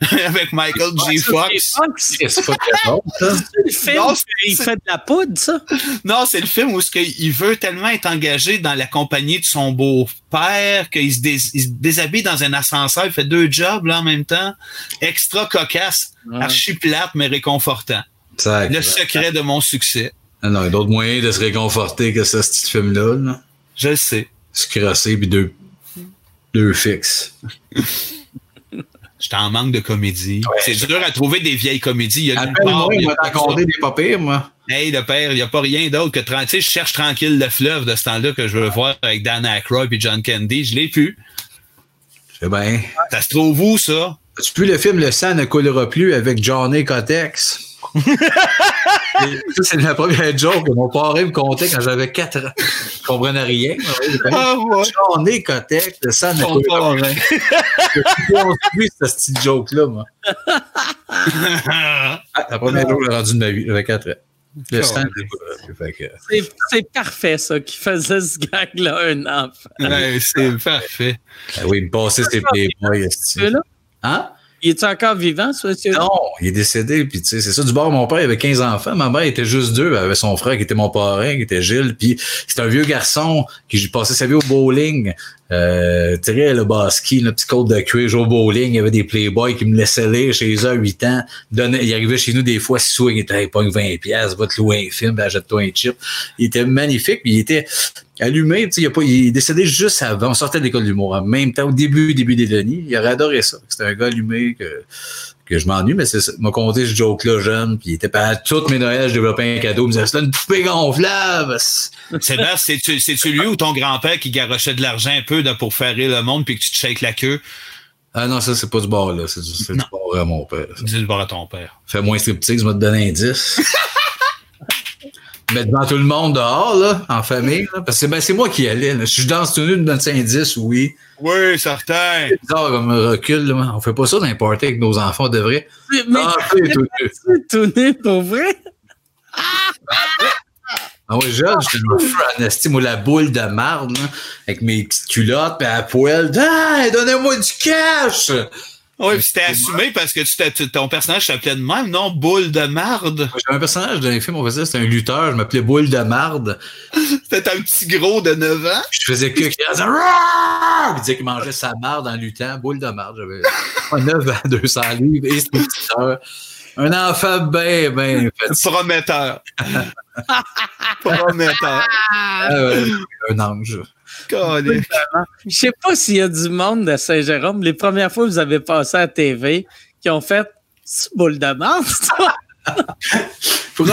avec Michael G. Fox. C'est pas le film Non, il fait de la poudre, ça. Non, c'est le film où il veut tellement être engagé dans la compagnie de son beau-père qu'il se, dés- il se déshabille dans un ascenseur, il fait deux jobs là en même temps. Extra cocasse, Ouais. archi plate mais réconfortant. Le secret de mon succès. Ah non, il y a d'autres moyens de se réconforter que ce petit film-là. Là. Je le sais. Se crosser puis deux, deux fixes. J'étais en manque de comédie. C'est dur à trouver des vieilles comédies. Il y a part, il y a m'a pas des pas pires, moi. Hey, le père, il n'y a pas rien d'autre que... tran- Tu sais, je cherche tranquille le fleuve de ce temps-là que je veux voir avec Dan Aykroyd et John Candy. Je l'ai plus. C'est bien. Ça se trouve où, ça? As-tu vu le film Le sang ne coulera plus avec Johnny Cotex? Ça, c'est la première joke que mon parrain me contait quand j'avais 4 ans. Je comprenais rien. Ah, ouais. Johnny Cotex, le sang ne Ton coulera plus. parrain. J'ai construit ce petit joke-là, moi. Ah, la première joke que j'ai rendue de ma vie. J'avais 4 ans. C'est, parfait, ça, qui faisait ce gag-là un enfant. Ouais, c'est parfait. Ah oui, il me passait ses playboys. Hein? Il est encore vivant, ce monsieur? Non, il est décédé. Puis, tu sais, c'est ça. Du bord, mon père avait 15 enfants. Ma mère était juste deux. Elle avait son frère qui était mon parrain, qui était Gilles. Puis, c'était un vieux garçon qui passait sa vie au bowling. Euh, très le basket, le petit côte de cuir, au bowling. Il y avait des playboys qui me laissaient lire chez eux à 8 ans. Donnait, il arrivait chez nous des fois, si souvent, il était, pas 20 pièces, va te louer un film, ben, achète-toi un chip. Il était magnifique. Puis, il était, allumé. Il, a pas, il est décédé juste avant. On sortait de l'école d'humour en même temps, au début, début des Denis. Il aurait adoré ça. C'était un gars allumé que, que je m'ennuie, mais c'est m'a conté ce joke-là jeune, puis il était pas toutes mes Noëls, je développais un cadeau, il me disait c'est une poupée gonflable. Sébastien, c'est-tu lui ou ton grand-père qui garochait de l'argent un peu pour faire rire le monde puis que tu te shakes la queue? Ah non, ça, c'est pas du bord là. C'est du, bord à mon père. C'est du bord à ton père. Fais moins striptease, je vais te donner un 10. mais devant tout le monde dehors, là, en famille. Là, parce que ben, c'est moi qui allais. Là. Si je danse tenue de 25-10, oui. Oui, certain. C'est bizarre comme recul. Là. On fait pas ça dans les parties avec nos enfants, on devrait. Mais, ah, mais tout nu. pour vrai? Ah! Ah oui, jeune, j'étais un feu anestime ou la boule de marde, avec mes petites culottes, puis à la poêle. Donnez-moi du cash! Oui, puis c'était assumé parce que tu ton personnage s'appelait de même, non? Boule de marde. J'avais un personnage dans les films, on faisait, c'était un lutteur, je m'appelais Boule de marde. c'était un petit gros de 9 ans. Je faisais que, il disait qu'il mangeait sa marde en luttant. Boule de marde, j'avais 9 ans, 200 livres, et c'était un enfant bien, bien Prometteur. Prometteur. Ouais, un ange. Je sais pas s'il y a du monde de Saint-Jérôme, les premières fois que vous avez passé à la TV, qui ont fait boule de merde,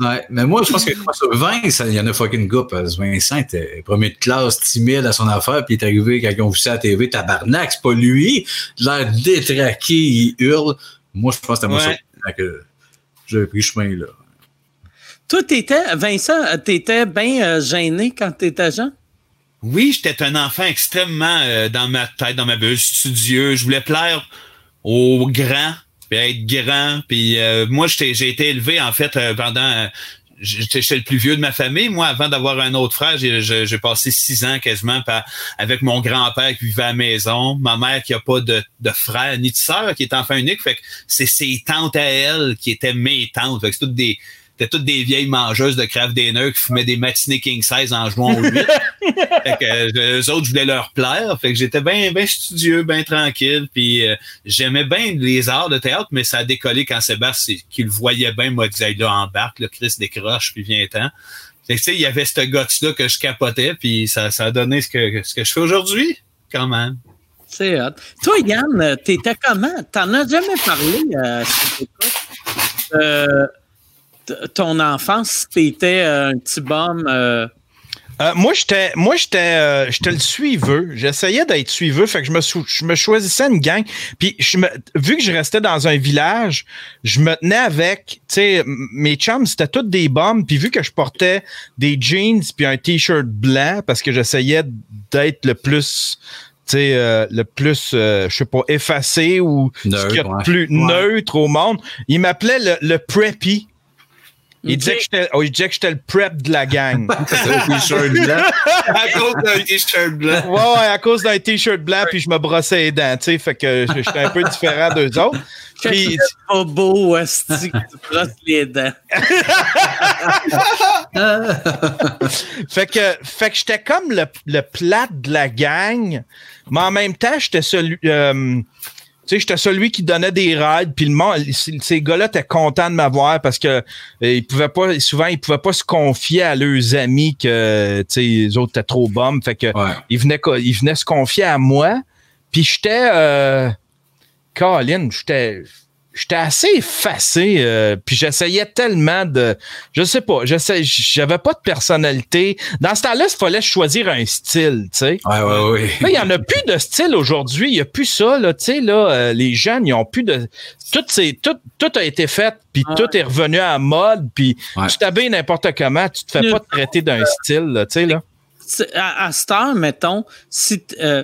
ouais, mais moi, je pense que sur 20, il y en a fucking que Vincent était premier de classe, timide à son affaire, puis il est arrivé quand ils ont vu ça à la TV, tabarnak, c'est pas lui. L'air détraqué, il hurle. Moi, je pense que c'était moi ça que j'ai pris chemin là. Toi, t'étais, Vincent, t'étais bien euh, gêné quand t'étais jeune? Oui, j'étais un enfant extrêmement euh, dans ma tête, dans ma bulle, studieux. Je voulais plaire aux grands, puis être grand. Puis euh, moi, j'ai été élevé, en fait, pendant... J'étais le plus vieux de ma famille. Moi, avant d'avoir un autre frère, j'ai passé six ans quasiment avec mon grand-père qui vivait à la maison, ma mère qui a pas de, de frère ni de sœur, qui est enfant unique. Fait que c'est ses tantes à elle qui étaient mes tantes. Fait que c'est toutes des c'était toutes des vieilles mangeuses de craft dinner qui fumaient des matinées king size en jouant au 8. fait que euh, eux autres, je voulais leur plaire. Fait que j'étais bien ben studieux, bien tranquille. Puis euh, j'aimais bien les arts de théâtre, mais ça a décollé quand Sébastien, qui le voyait bien, m'a dit là, embarque, le Chris décroche, puis viens-t'en. tu sais, il y avait ce gars-là que je capotais, puis ça, ça a donné ce que, ce que je fais aujourd'hui, quand même. C'est hot. Toi, Yann, t'étais comment? T'en as jamais parlé euh, euh ton enfance, t'étais euh, un petit bum. Euh, euh, moi, j'étais, moi, j'étais, j'étais le suiveux. J'essayais d'être suiveux, fait que je me, je me choisissais une gang. Puis, je me, vu que je restais dans un village, je me tenais avec, tu sais, mes chums, c'était toutes des bombes. Puis, vu que je portais des jeans puis un t-shirt blanc, parce que j'essayais d'être le plus, tu sais, le plus, je sais pas, effacé ou neutre, ce y plus neutre au monde, ils m'appelaient le, le preppy. Il disait, oh, que j'étais le prep de la gang. un t-shirt blanc. à cause d'un t-shirt blanc. Ouais, ouais, à cause d'un t-shirt blanc, puis je me brossais les dents, tu sais, fait que j'étais un peu différent d'eux autres. Puis... C'est pas beau, Asti, que tu brosses les dents. fait que, fait que j'étais comme le, le plat de la gang, mais en même temps, j'étais celui... Euh, tu sais, j'étais celui qui donnait des rides, puis le monde, ces gars-là étaient contents de m'avoir parce que euh, ils pouvaient pas, souvent, ils pouvaient pas se confier à leurs amis que, tu sais, les autres étaient trop bums. Fait que, ils venaient, ils venaient se confier à moi. Puis j'étais, euh, Colin, j'étais, j'étais assez effacé, euh, puis j'essayais tellement de, je sais pas, j'avais pas de personnalité. Dans ce temps-là, il fallait choisir un style, tu sais. Ouais, ouais, ouais. il y en a plus de style aujourd'hui, il y a plus ça, là, tu sais, là, euh, les jeunes, ils ont plus de, tout, c'est, tout, tout a été fait, puis tout est revenu à mode, puis tu t'habilles n'importe comment, tu te fais pas traiter d'un style, tu sais, là. À, à cette mettons, si, euh,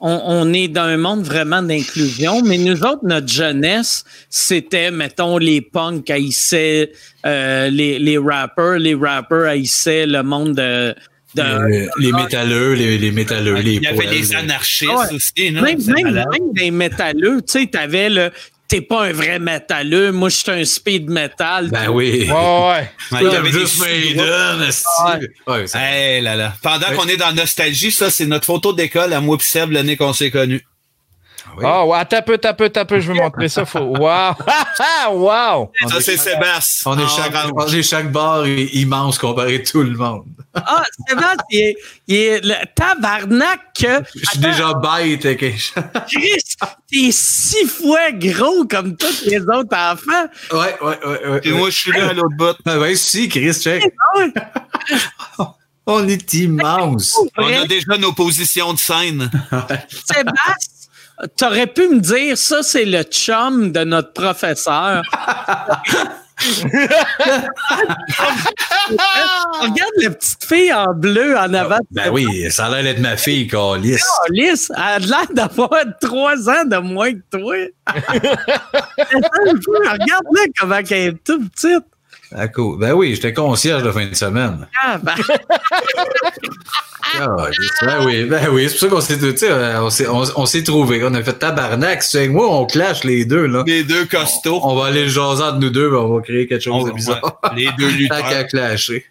on, est dans un monde vraiment d'inclusion, mais nous autres, notre jeunesse, c'était, mettons, les punks haïssaient euh, les, les rappers, les rappers haïssaient le monde de, de- Les, les métalleux, les, les métalleux, les Il y avait les- anarchistes Ouais. aussi, non? même, même des métalleux, tu sais, t'avais le. T'es pas un vrai métalleux, moi je suis un speed metal. Ben oui. Ouais, ouais. Ouais, il y avait des Juste Maiden. Ouais, Hey là là. Pendant Ouais. qu'on est dans nostalgie, ça, c'est notre photo d'école à moi pis Seb l'année qu'on s'est connus. Oui. Ah, ouais, attends un peu, attends un peu, attends un peu, je vais montrer ça. Faut... Wow! wow! Ça, est c'est Sébastien. On est chaque, orange. on est chaque bar est immense comparé à tout le monde. Ah, Sébastien, il est, il est le tabarnak que. Je suis déjà bête. ok. Chris, t'es six fois gros comme tous les autres enfants. Ouais, ouais, ouais. ouais, ouais. moi, je suis là à l'autre bout. Ah ouais, si, Chris, check. Ah. On est immense. On a déjà nos positions de scène. Sébastien, t'aurais pu me dire ça, c'est le chum de notre professeur. Regarde la petite fille en bleu en avant. Ben oui, ça a l'air d'être ma fille, Calis. Alice, elle a l'air d'avoir trois ans de moins que toi. Regarde-la comment elle est toute petite. Ah, cool. Ben oui, j'étais concierge de fin de semaine. Ah, ben, Ah, ben oui, ben oui, c'est pour ça qu'on s'est, tu sais, on s'est, on, on s'est trouvé. On a fait tabarnak. C'est moi, on clash les deux, là. Les deux costauds. On va aller le jaser entre nous deux, on va créer quelque chose de bizarre. ouais, les deux Tant qu'à lutteurs. clasher.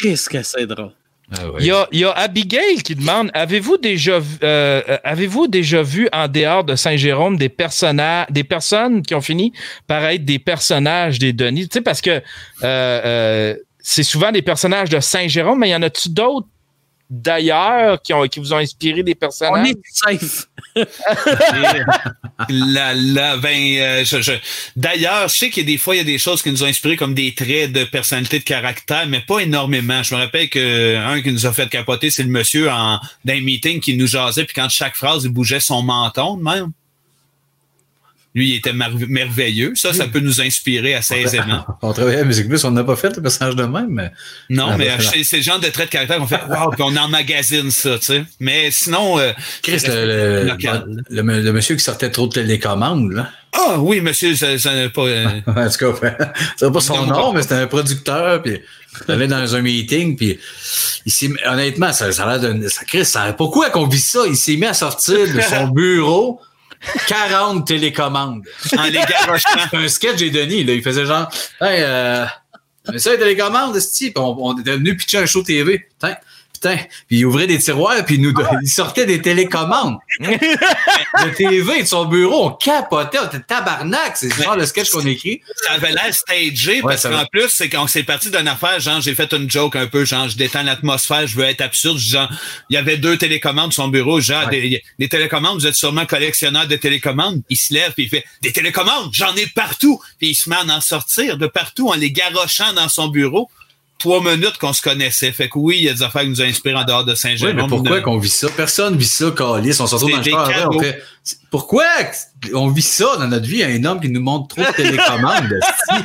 qu'est-ce que c'est drôle? Ah. Il y a, Abigail qui demande avez-vous déjà, euh, euh, avez-vous déjà vu en dehors de Saint-Jérôme des personnages, des personnes qui ont fini par être des personnages des Denis? Tu sais, parce que euh, c'est souvent des personnages de Saint-Jérôme, mais y en a-tu d'autres d'ailleurs qui, ont, qui vous ont inspiré des On personnages est safe. La, la, ben, euh, je, je- D'ailleurs, je sais qu'il y a des fois, il y a des choses qui nous ont inspiré comme des traits de personnalité, de caractère, mais pas énormément. Je me rappelle que un qui nous a fait capoter, c'est le monsieur en d'un meeting qui nous jasait, puis quand chaque phrase, il bougeait son menton de même. Lui, il était merveilleux. Ça, ça peut nous inspirer assez aisément. On travaillait à Musique Plus, on n'a pas fait le personnage de même, mais. Non, Ah, mais ben, c'est le genre de traits de caractère qu'on fait Wow, puis on emmagasine ça, tu sais. Mais sinon. euh, Chris, le, le, local. le- le monsieur qui sortait trop de télécommandes, là. Ah oui, monsieur, ça, ça n'a pas. euh, En tout cas, c'est pas son Non, nom, mais c'était un producteur, puis il allait dans un meeting, puis il s'est, honnêtement, ça, ça a l'air d'un, ça, Chris, ça, pourquoi qu'on vit ça? Il s'est mis à sortir de son bureau 40 télécommandes. en les garochant. Un sketch j'ai Denis, là. Il faisait genre, hey, euh, mais ça, les télécommandes, esti, puis on, on était venu pitcher un show TV. Putain. Puis il ouvrait des tiroirs, puis il nous, il sortait des télécommandes. de TV de son bureau, on capotait, on était tabarnak. C'est le genre de sketch qu'on écrit. Ça avait l'air stagé Ouais, parce qu'en plus, c'est qu'on s'est parti d'une affaire, genre, j'ai fait une joke un peu, genre, je détends l'atmosphère, je veux être absurde, genre, il y avait deux télécommandes sur son bureau, genre, Ouais. des, des télécommandes, vous êtes sûrement collectionneur de télécommandes. Il se lève, puis il fait, des télécommandes, j'en ai partout. Puis il se met à en sortir de partout en les garochant dans son bureau. Trois minutes qu'on se connaissait. Fait que oui, il y a des affaires qui nous ont inspiré en dehors de Oui, Saint-Germain. mais pourquoi qu'on vit ça? Personne vit ça, Calis. On se retrouve C'est dans le char on fait, c'est- pourquoi on vit ça dans notre vie? Un homme qui nous montre trop de télécommandes?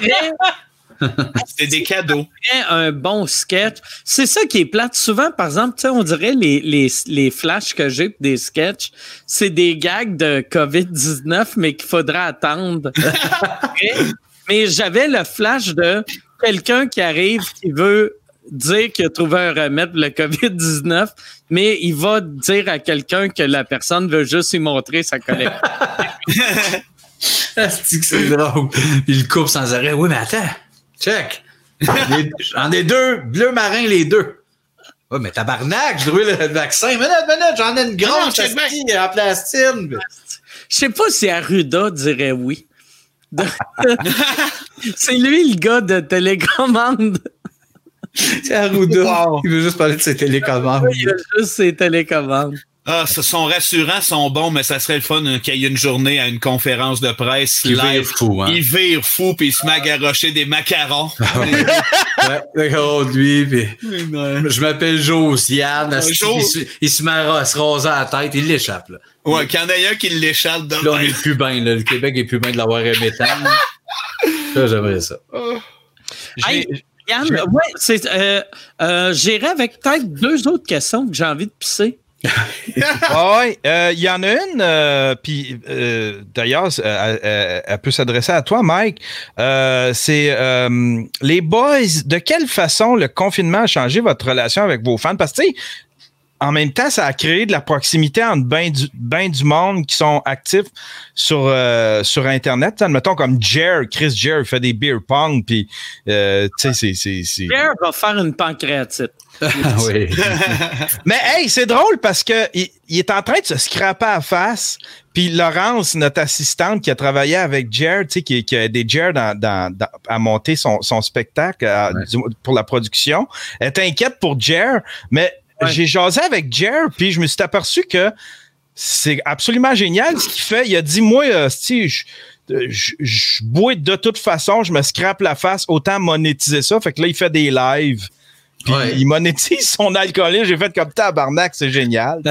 C'est des cadeaux. un bon sketch? C'est ça qui est plate. Souvent, par exemple, tu sais, on dirait les, les, les flashs que j'ai des sketchs, c'est des gags de COVID-19, mais qu'il faudrait attendre. mais j'avais le flash de quelqu'un qui arrive, qui veut dire qu'il a trouvé un remède pour le COVID-19, mais il va dire à quelqu'un que la personne veut juste lui montrer sa collection. C'est drôle? Il le coupe sans arrêt. Oui, mais attends. Check. J'en ai- deux. Bleu marin, les deux. Oui, mais tabarnak, j'ai trouvé le vaccin. Minute, minute, j'en ai une grande en plastine. Je sais pas si Arruda dirait oui. De- c'est lui le gars de télécommande. C'est Arruda. Il veut juste parler de ses télécommandes. Il a juste ses télécommandes. Ah, ce sont rassurants, sont bons, mais ça serait le fun qu'il y ait une journée à une conférence de presse Il live. vire fou, hein? Il vire fou, puis il se met à garocher des macarons. Ouais, regarde lui, puis je m'appelle Josiane. Jo- Il, se- il se met à se raser la tête, il l'échappe. Là. ouais, qu'il y en ait un qui l'échappe de Là, on est plus bien. Là. Le Québec est plus bien de l'avoir aimé tant. Ça, j'aimerais ça. J'ai- Hey, Yann, ouais, c'est, euh, euh, j'irai avec peut-être deux autres questions que j'ai envie de pisser. Oui, il y en a une, puis d'ailleurs, elle, peut s'adresser à toi, Mike. c'est les boys, de quelle façon le confinement a changé votre relation avec vos fans? Parce que, tu sais, en même temps, ça a créé de la proximité entre bien du, ben du monde qui sont actifs sur, euh, sur Internet. Admettons comme Jer, Chris Jer fait des beer pong, puis euh, tu sais, c'est. Jer va faire une pancréatite. oui. Mais hey, c'est drôle parce que il, est en train de se scraper à face. Puis Laurence, notre assistante qui a travaillé avec Jer, tu sais, qui, qui, a aidé Jer dans, dans, à monter son, son spectacle pour la production, elle est inquiète pour Jer, mais j'ai jasé avec Jer, puis je me suis aperçu que c'est absolument génial ce qu'il fait. Il a dit, moi, euh, je, je, je bois de toute façon, je me scrape la face, autant monétiser ça. Fait que là, il fait des lives. Puis il monétise son alcoolisme. J'ai fait comme tabarnak, c'est génial.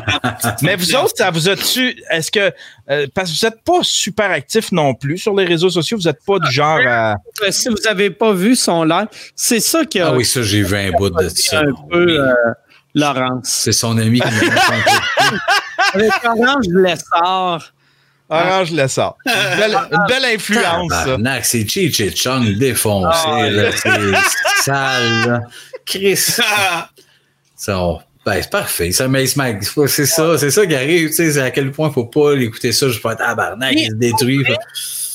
Mais vous autres, ça vous a-tu. Est-ce que. Euh, parce que vous n'êtes pas super actif non plus sur les réseaux sociaux, vous n'êtes pas du genre à. Si vous n'avez pas vu son live, c'est ça qui a. Ah oui, ça, j'ai vu un bout de ça. Un peu. Euh, Laurence. C'est son ami qui m'a Avec Orange Lessard. Orange Lessard. Une belle, une belle influence. Tabarnak, c'est Cheech Chung défoncé. Ah, là, c'est sale. Chris. ça, ben, c'est parfait. Ça, mais c'est ça, c'est ça qui arrive. Tu sais, à quel point il ne faut pas l'écouter ça. Je être tabarnak, il se détruit. Tu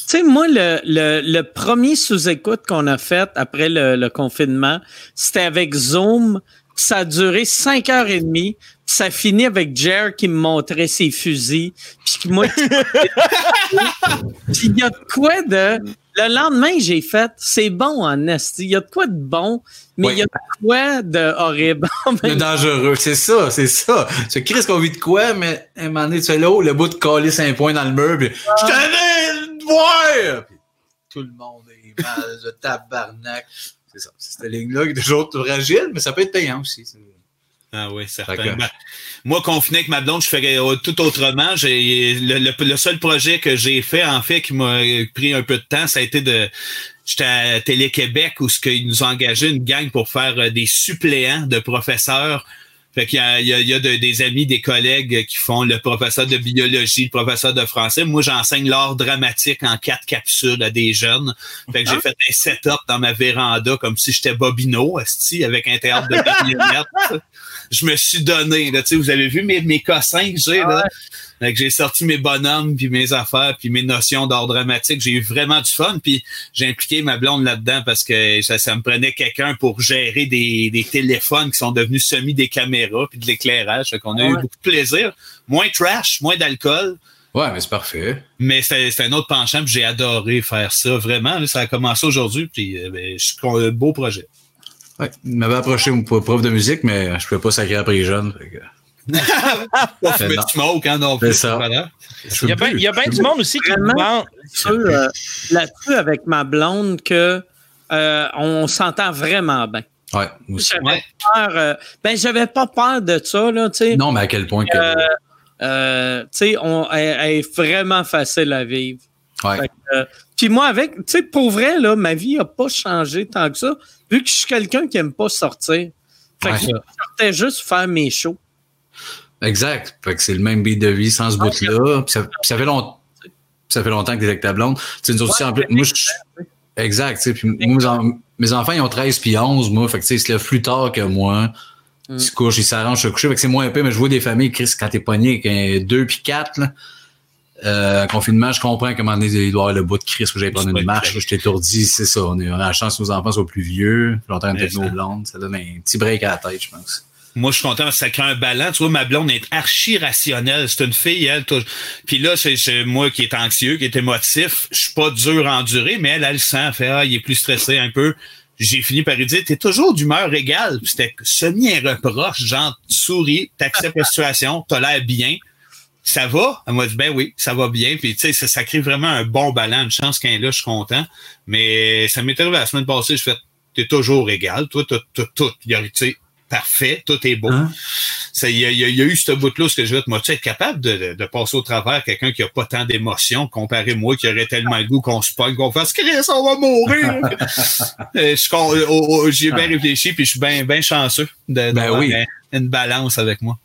sais, moi, le, le, le premier sous-écoute qu'on a fait après le, le confinement, c'était avec Zoom ça a duré cinq heures et demie. Ça finit avec Jer qui me montrait ses fusils. Puis moi, il y a de quoi de. Le lendemain, j'ai fait, c'est bon en esti. Il y a de quoi de bon, mais il y a de quoi de horrible. de dangereux, c'est ça, c'est ça. C'est Chris qu'on vit de quoi, mais un moment donné, tu fais là, le bout de coller un point dans le mur, puis je t'avais voir! Puis, tout le monde est mal, de tabarnak. C'est ça. Cette ligne-là est toujours fragile, mais ça peut être payant aussi. Ah oui, certain. Ben, moi, confiné avec ma blonde, je fais euh, tout autrement. J'ai le, seul projet que j'ai fait, en fait, qui m'a pris un peu de temps, ça a été de. J'étais à Télé-Québec où ce qu'ils nous ont engagé une gang pour faire euh, des suppléants de professeurs fait qu'il y a, il y a, des amis, des collègues qui font le professeur de biologie, le professeur de français. Moi, j'enseigne l'art dramatique en quatre capsules à des jeunes. Fait que j'ai ah. fait un setup dans ma véranda comme si j'étais Bobino, avec un théâtre de marionnettes. Je me suis donné. Là, vous avez vu mes, mes cossins que j'ai. là? j'ai sorti mes bonhommes, puis mes affaires, puis mes notions d'art dramatique. J'ai eu vraiment du fun, puis j'ai impliqué ma blonde là-dedans parce que ça, ça me prenait quelqu'un pour gérer des, des, téléphones qui sont devenus semi des caméras, puis de l'éclairage. Fait qu'on a eu beaucoup de plaisir. Moins trash, moins d'alcool. Ouais, mais c'est parfait. Mais c'est un autre penchant, puis j'ai adoré faire ça. Vraiment, ça a commencé aujourd'hui, puis euh, ben, je suis un beau projet. Ouais, il m'avait approché pour prof de musique, mais je pouvais pas sacrer après les jeunes. pas fumer smoke, hein, non plus. Ça. Il y a bien bien du monde aussi qui demande euh, là-dessus avec ma blonde que euh, on s'entend vraiment bien. Ouais, aussi. J'avais peur, euh, ben, j'avais pas peur de ça, là, tu sais. Non, mais à quel point que. Euh, tu sais, elle, elle, est vraiment facile à vivre. Ouais. puis moi, avec, tu sais, pour vrai, là, ma vie n'a pas changé tant que ça vu que je suis quelqu'un qui aime pas sortir, fait que je sortais juste faire mes shows. Exact. Fait que c'est le même beat de vie sans ce bout-là. Ça, ça, fait longtemps. Ça fait longtemps que tu es avec ta blonde. Tu nous aussi, en plus, moi, je, exact. Puis, moi, mes, enfants, ils ont 13 puis 11, moi. Fait que, ils se lèvent plus tard que moi. Ils se couchent, ils s'arrangent à coucher. Fait que c'est moins épais, mais je vois des familles, Chris, quand t'es pogné avec un 2 puis 4, là, euh, confinement, je comprends comment il doit avoir le bout de crise où j'allais prendre une marche. Je t'étourdis, c'est ça. On, a la chance que nos enfants soient plus vieux, longtemps une techno blonde. Ça donne un petit break à la tête, je pense. Moi, je suis content parce que ça crée un ballon. Tu vois, ma blonde est archi rationnelle. C'est une fille, elle. Puis là, c'est moi qui est anxieux, qui est émotif. Je suis pas dur à endurer, mais elle, elle le sent. Elle fait, ah, il est plus stressé un peu. J'ai fini par lui dire, t'es toujours d'humeur égale. C'était semi un reproche, genre, tu souris, t'acceptes la situation, t'as l'air bien ça va? Elle m'a dit, ben oui, ça va bien. Puis, tu sais, ça, ça, crée vraiment un bon ballon. Une chance qu'un là, je suis content. Mais ça m'est arrivé la semaine passée, je fais, t'es toujours égal. Toi, t'as tout. Tu sais, parfait. Tout est beau. Hein? Il y, a, y, a eu ce bout-là, ce que je veux moi, tu être capable de, de, passer au travers quelqu'un qui a pas tant d'émotions comparé moi qui aurait tellement le goût qu'on se pogne, qu'on fasse Chris, on va mourir. Euh, J'y ai bien réfléchi, puis je suis bien ben chanceux ben oui. une balance avec moi.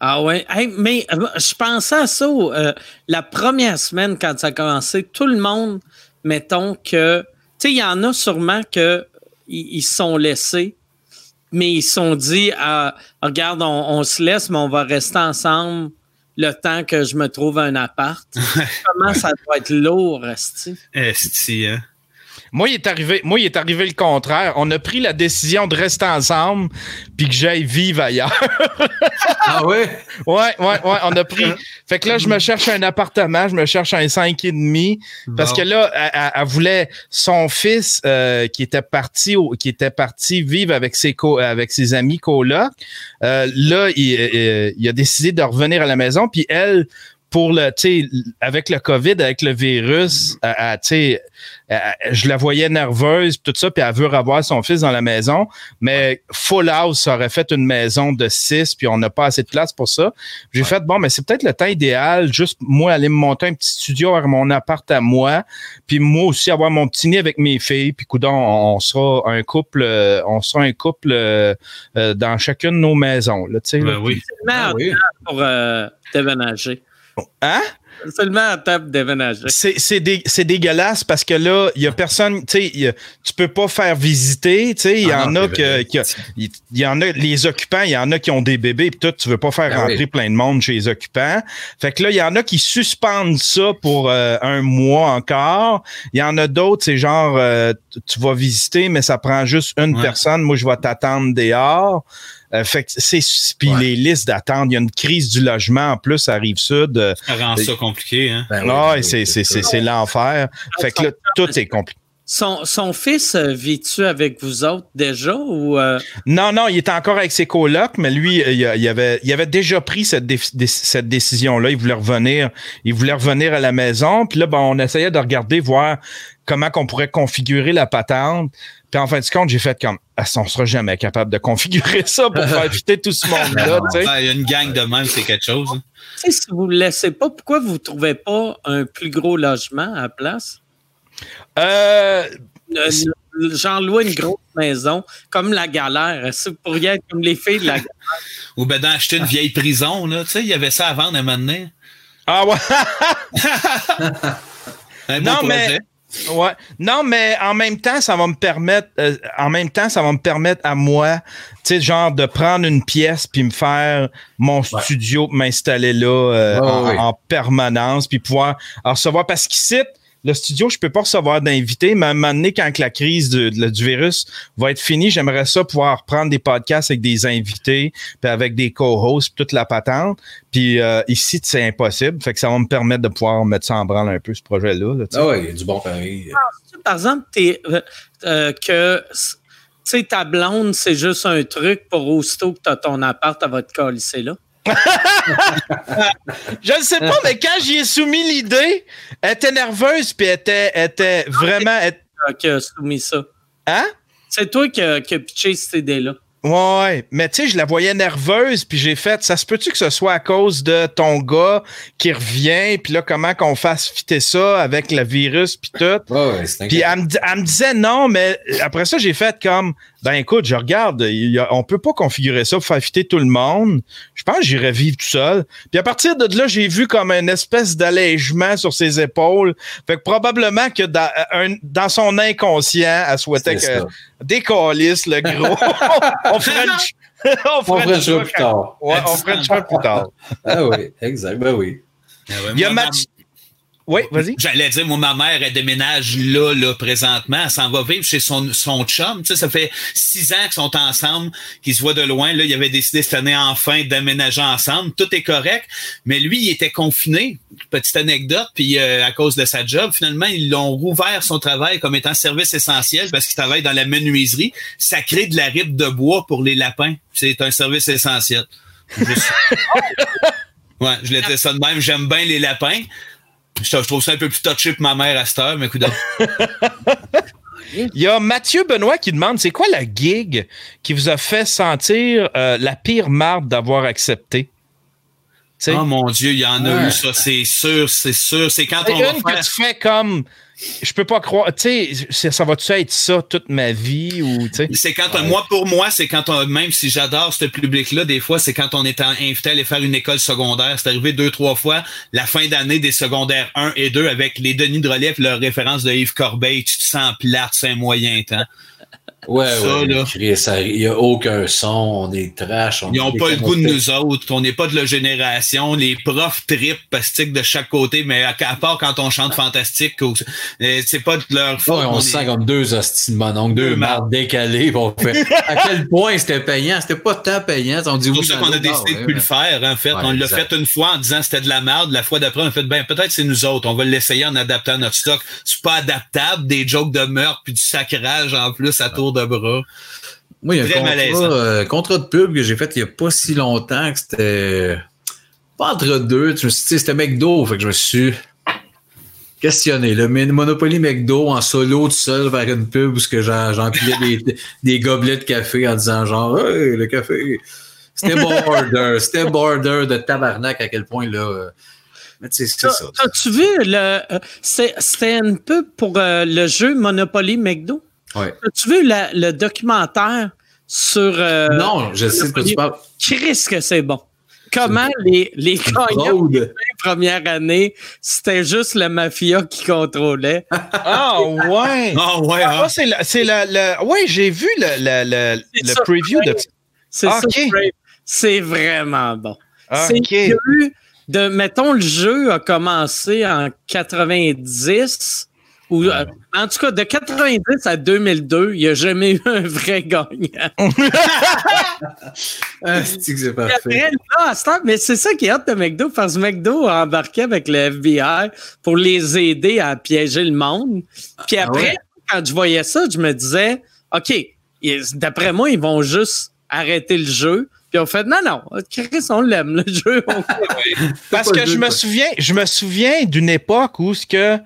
Ah ouais, Hey, mais euh, je pensais à ça euh, la première semaine quand ça a commencé. Tout le monde, mettons que, tu sais, il y en a sûrement que ils se sont laissés, mais ils se sont dit, ah, regarde, on, on, se laisse, mais on va rester ensemble le temps que je me trouve un appart. Comment ça doit être lourd, Esti? Esti, hein? Moi, il est arrivé, moi, il est arrivé le contraire. On a pris la décision de rester ensemble puis que j'aille vivre ailleurs. ah ouais? Ouais, ouais, ouais. On a pris. Fait que là, je me cherche un appartement, je me cherche un 5 et demi. Parce que là, elle, voulait son fils euh, qui était parti qui était parti vivre avec ses avec ses amis colocs. Euh, là, il, euh, il, a décidé de revenir à la maison. Puis elle, pour le, tu sais, avec le COVID, avec le virus, tu sais, je la voyais nerveuse, tout ça, puis elle veut revoir son fils dans la maison. Mais Full House aurait fait une maison de six, puis on n'a pas assez de place pour ça. J'ai fait, bon, mais c'est peut-être le temps idéal, juste moi aller me monter un petit studio à mon appart à moi, puis moi aussi avoir mon petit nid avec mes filles, puis coudon, on sera un couple, euh, on sera un couple euh, euh, dans chacune de nos maisons, là, tu sais. Ben oui. Ah, oui. pour déménager. Hein? Seulement à table déménager. C'est dégueulasse parce que là, il y a personne, tu sais, tu peux pas faire visiter, tu sais, il y ah en a que, il y en a, les occupants, il y en a qui ont des bébés pis tout, tu veux pas faire ah rentrer plein de monde chez les occupants. Fait que là, il y en a qui suspendent ça pour euh, un mois encore. Il y en a d'autres, c'est genre, euh, tu vas visiter, mais ça prend juste une personne. Moi, je vais t'attendre dehors. Euh, fait que c'est puis les listes d'attente, il y a une crise du logement en plus, ça arrive sud. Euh, ça rend ça compliqué, hein? Ben oui, c'est c'est l'enfer. Fait que là, tout est compliqué. Son, son, fils euh, vit-tu avec vous autres déjà ou Non, non, il était encore avec ses colocs, mais lui, il, avait, il avait déjà pris cette, cette décision-là. Il voulait revenir, il voulait revenir à la maison. Puis là, ben, on essayait de regarder, voir comment qu'on pourrait configurer la patente. Puis en fin de compte, j'ai fait comme, ah, on sera jamais capable de configurer ça pour faire fitter tout ce monde-là. Il y a une gang de même, c'est quelque chose. Hein. Si vous ne le laissez pas, pourquoi vous ne trouvez pas un plus gros logement à la place? Euh, euh genre louer une grosse maison, comme la galère. Ça pourrait être comme les filles de la galère? Ou ben d'acheter une vieille prison, là. Tu sais, il y avait ça à vendre à un moment donné. Ah ouais! un non, mais Ouais. Non, mais en même temps, ça va me permettre, euh, en même temps, ça va me permettre à moi, tu sais, genre de prendre une pièce puis me faire mon studio, m'installer là euh, en, permanence puis pouvoir recevoir. Parce qu'ici, le studio, je peux pas recevoir d'invités, mais à un moment donné, quand la crise du virus va être finie, j'aimerais ça pouvoir prendre des podcasts avec des invités, puis avec des co-hosts, toute la patente. Puis euh, ici, c'est impossible. Fait que ça va me permettre de pouvoir mettre ça en branle un peu, ce projet-là. ah oui, il y a du bon pari. Par exemple, euh, euh, que tu sais, ta blonde, c'est juste un truc pour aussitôt que tu as ton appart, à votre te là je ne sais pas, mais quand j'y ai soumis l'idée, elle était nerveuse puis elle était, était vraiment. Qui a soumis ça? Hein? C'est toi qui as pitché cette idée-là. Ouais, mais tu sais, je la voyais nerveuse, puis j'ai fait, ça se peut-tu que ce soit à cause de ton gars qui revient, puis là, comment qu'on fasse fitter ça avec le virus, puis tout? Ouais, puis elle me, disait non, mais après ça, j'ai fait comme, ben écoute, je regarde, on peut pas configurer ça pour faire fitter tout le monde. Je pense que j'irais vivre tout seul. Puis à partir de là, j'ai vu comme une espèce d'allègement sur ses épaules. Fait que probablement que dans, dans son inconscient, elle souhaitait que décalisse le gros. on French. on French plus tard. Ouais, on French plus tard. ah oui, exact. Ben oui. Ah Il y a Mathieu. Oui, vas-y. J'allais dire, moi, ma mère, elle déménage là, là, présentement. Elle s'en va vivre chez son, son chum. Tu sais, ça fait six ans qu'ils sont ensemble, qu'ils se voient de loin. Là, il avait décidé cette année enfin d'aménager ensemble. Tout est correct. Mais lui, il était confiné. Petite anecdote. Puis, euh, à cause de sa job, finalement, ils l'ont rouvert son travail comme étant service essentiel parce qu'il travaille dans la menuiserie. Ça crée de la ripe de bois pour les lapins. C'est un service essentiel. ouais, je l'ai dit ça de même. J'aime bien les lapins. Je, trouve ça un peu plus touché pour ma mère à cette heure, mais écoute. Il y a Mathieu Benoît qui demande c'est quoi la gig qui vous a fait sentir euh, la pire marde d'avoir accepté? Oh mon Dieu, il y en a eu ça, c'est sûr, c'est sûr. C'est quand on va que tu fais comme je peux pas croire, tu sais, ça va-tu être ça toute ma vie ou? C'est quand, moi, pour moi, c'est quand on, même si j'adore ce public-là, des fois, c'est quand on est invité à aller faire une école secondaire. C'est arrivé deux, trois fois, la fin d'année des secondaires 1 et 2 avec les Denis de relève, leur référence de Yves Corbeil, tu te sens plate, c'est un moyen temps. Ouais, ouais. Il n'y a aucun son, on est trash. Ils n'ont pas le goût de nous autres. On n'est pas de la génération. Les profs trip pastique de chaque côté, mais à, part quand on chante fantastique, c'est pas de leur faute. on, se sent comme deux hosties de mononcle, deux, mardes décalées. fait, à quel point c'était payant? C'était pas tant payant. On dit c'est pour ça qu'on a décidé de plus le faire, en fait. on l'a fait une fois en disant c'était de la merde. La fois d'après, on a fait, ben, peut-être c'est nous autres. On va l'essayer en adaptant notre stock. C'est pas adaptable, des jokes de meurtre puis du sacrage en plus à tour de bras. Moi, il y a un contrat, euh, contrat, de pub que j'ai fait il n'y a pas si longtemps que c'était pas entre deux. Tu me c'était McDo, fait que je me suis questionné. Le Monopoly McDo en solo tout seul vers une pub où j'empilais des, des gobelets de café en disant genre hey, le café. C'était border, c'était border de tabarnak à quel point là. Euh, mais tu sais, c'est ça. As-tu vu le. Euh, c'était une pub pour le jeu Monopoly McDo? As-tu vu le documentaire sur. Euh, non, je sais de quoi tu parles. Chris, que c'est bon. Comment les, les gagnants de première année, c'était juste la mafia qui contrôlait. Ah ouais! Ah ouais! Ah, ah c'est c'est le, Ouais, j'ai vu le, le, le preview de. C'est ça. C'est vraiment bon. C'est de, mettons, le jeu a commencé en 90 ou, euh, en tout cas, de 90 à 2002, il n'y a jamais eu un vrai gagnant. ah, c'est que c'est parfait? mais c'est ça qui est hâte de McDo, parce que McDo a embarqué avec le FBI pour les aider à piéger le monde. Puis ah après, quand je voyais ça, je me disais, OK, d'après moi, ils vont juste arrêter le jeu. Puis on fait non, non, Chris, on l'aime, le jeu. Parce que je me souviens, je me souviens d'une époque où ce que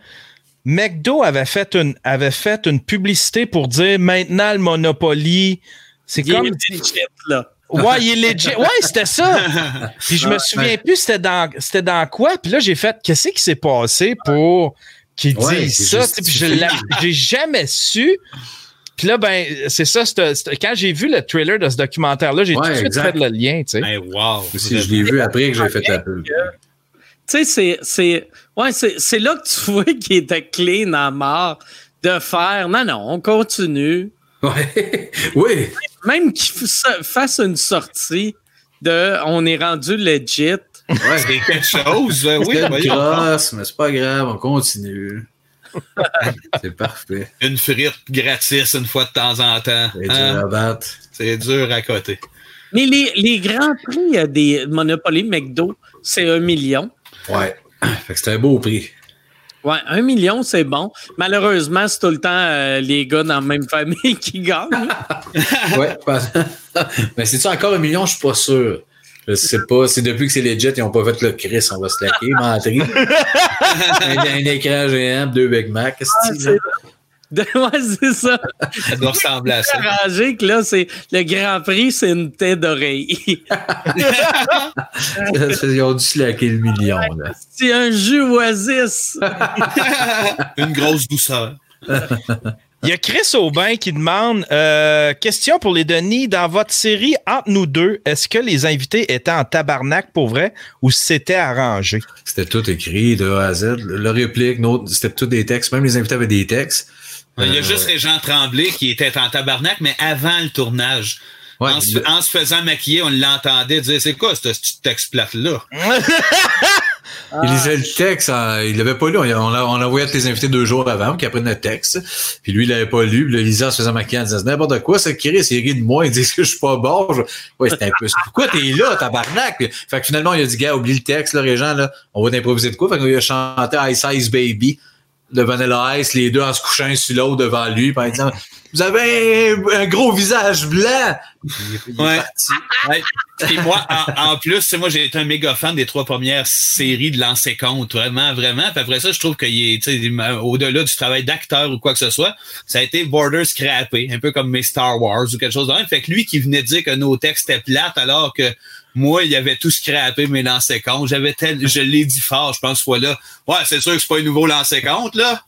McDo avait fait une, avait fait une publicité pour dire maintenant le Monopoly, c'est comme. Est legit, là. Ouais, il est legit. Ouais, c'était ça. Puis je me souviens plus c'était dans, c'était dans quoi. Puis là, j'ai fait, qu'est-ce qui s'est passé pour qu'ils disent ça? Puis je j'ai jamais su. Puis là, ben, c'est ça. quand j'ai vu le trailer de ce documentaire-là, j'ai tout de suite fait le lien. Tu sais. wow. je l'ai vu après que j'ai fait la pub. Tu sais, c'est Ouais, c'est là que tu vois qu'il était clé dans la mort de faire non, non, on continue. Ouais. oui. Même qu'il fasse une sortie de on est rendu legit. Ouais, c'est quelque chose. oui, c'est grosse, mais c'est pas grave, on continue. c'est parfait. Une frite gratis une fois de temps en temps. C'est dur à battre. C'est dur à côté. Mais les, les grands prix des Monopoly McDo, c'est un million. Ouais. Fait que c'est un beau prix. Ouais, un million, c'est bon. Malheureusement, c'est tout le temps euh, les gars dans la même famille qui gagnent. ouais, mais c'est-tu encore un million? Je suis pas sûr. Je sais pas. C'est depuis que c'est legit, ils n'ont pas fait le Chris, on va se laquer, mentir. un, un, écran géant, deux Big Mac. Ah, ouais, c'est ça. Ça doit ressembler à ça. Arrangé que là, c'est le Grand Prix, c'est une tête d'oreille. Ils ont dû slacker le million. Là. C'est un jus oasis. une grosse douceur. Il y a Chris Aubin qui demande euh, Question pour les Denis. Dans votre série Entre nous deux, est-ce que les invités étaient en tabarnak pour vrai ou c'était arrangé? C'était tout écrit de A à Z. Le réplique, c'était tout des textes. Même les invités avaient des textes. Il y a juste les gens Tremblay qui étaient en tabarnak, mais avant le tournage. en, se, faisant maquiller, on l'entendait dire C'est quoi ce petit texte plate-là Il lisait le texte, hein, il l'avait pas lu. On, l'a envoyé à les invités deux jours avant qu'il apprenne le texte. Puis lui, il l'avait pas lu. Puis le lisait en se faisant maquiller en disant n'importe quoi, c'est Chris, il rit de moi, il dit que je suis pas bon. Ouais, c'était un peu. Pourquoi t'es là, tabarnak? Fait que finalement, il a dit, gars, oublie le texte, là, Régent, là, on va t'improviser de quoi? Fait qu'il a chanté Ice Ice Baby de Vanilla Ice, les deux en se couchant sur l'autre devant lui, par exemple. Vous avez un, gros visage blanc. ouais. Et moi, en, plus, c'est moi, j'ai été un méga fan des trois premières séries de l'ancien compte, vraiment, vraiment. Puis après ça, je trouve qu'il est, au-delà du travail d'acteur ou quoi que ce soit, ça a été border scrappé, un peu comme mes Star Wars ou quelque chose de même. Fait que lui qui venait dire que nos textes étaient plates alors que moi, il y avait tout scrappé mes lancers compte. J'avais tel, je l'ai dit fort, je pense, fois là. Ouais, c'est sûr que c'est pas un nouveau lancer compte, là.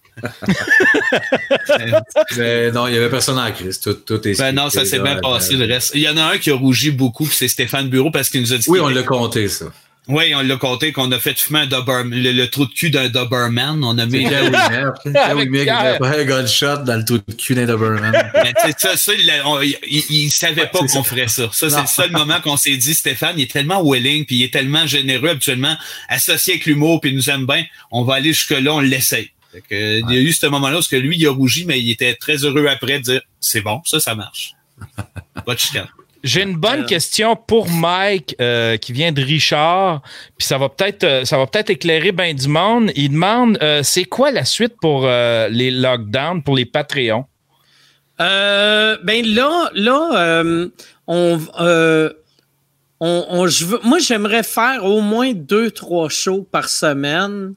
Mais non, il y avait personne en crise. Tout, tout est Ben non, ça s'est bien passé le reste. Il y en a un qui a rougi beaucoup, puis c'est Stéphane Bureau parce qu'il nous a dit. Oui, on l'a compté, ça. Oui, on l'a compté qu'on a fait fumer un Doberman, le, le trou de cul d'un Doberman. On a mis. A fait un gunshot dans le trou de cul d'un Doberman. Mais tu sais, ça, ça, il, on- il, il- savait pas qu'on ferait ça. Ça, c'est le seul moment qu'on s'est dit, Stéphane, il est tellement willing, puis il est tellement généreux habituellement, associé avec l'humour, puis il nous aime bien, on va aller jusque-là, on l'essaye. Il y a eu ce moment-là parce que lui, il a rougi, mais il était très heureux après de dire c'est bon, ça, ça marche. Pas de chicane. J'ai une bonne Euh. question pour Mike euh, qui vient de Richard, puis ça va peut-être euh, ça va peut-être éclairer bien du monde. Il demande euh, c'est quoi la suite pour euh, les lockdowns pour les Patreons? Ben là, là, on, on, on- je veux- moi, j'aimerais faire au moins deux, trois shows par semaine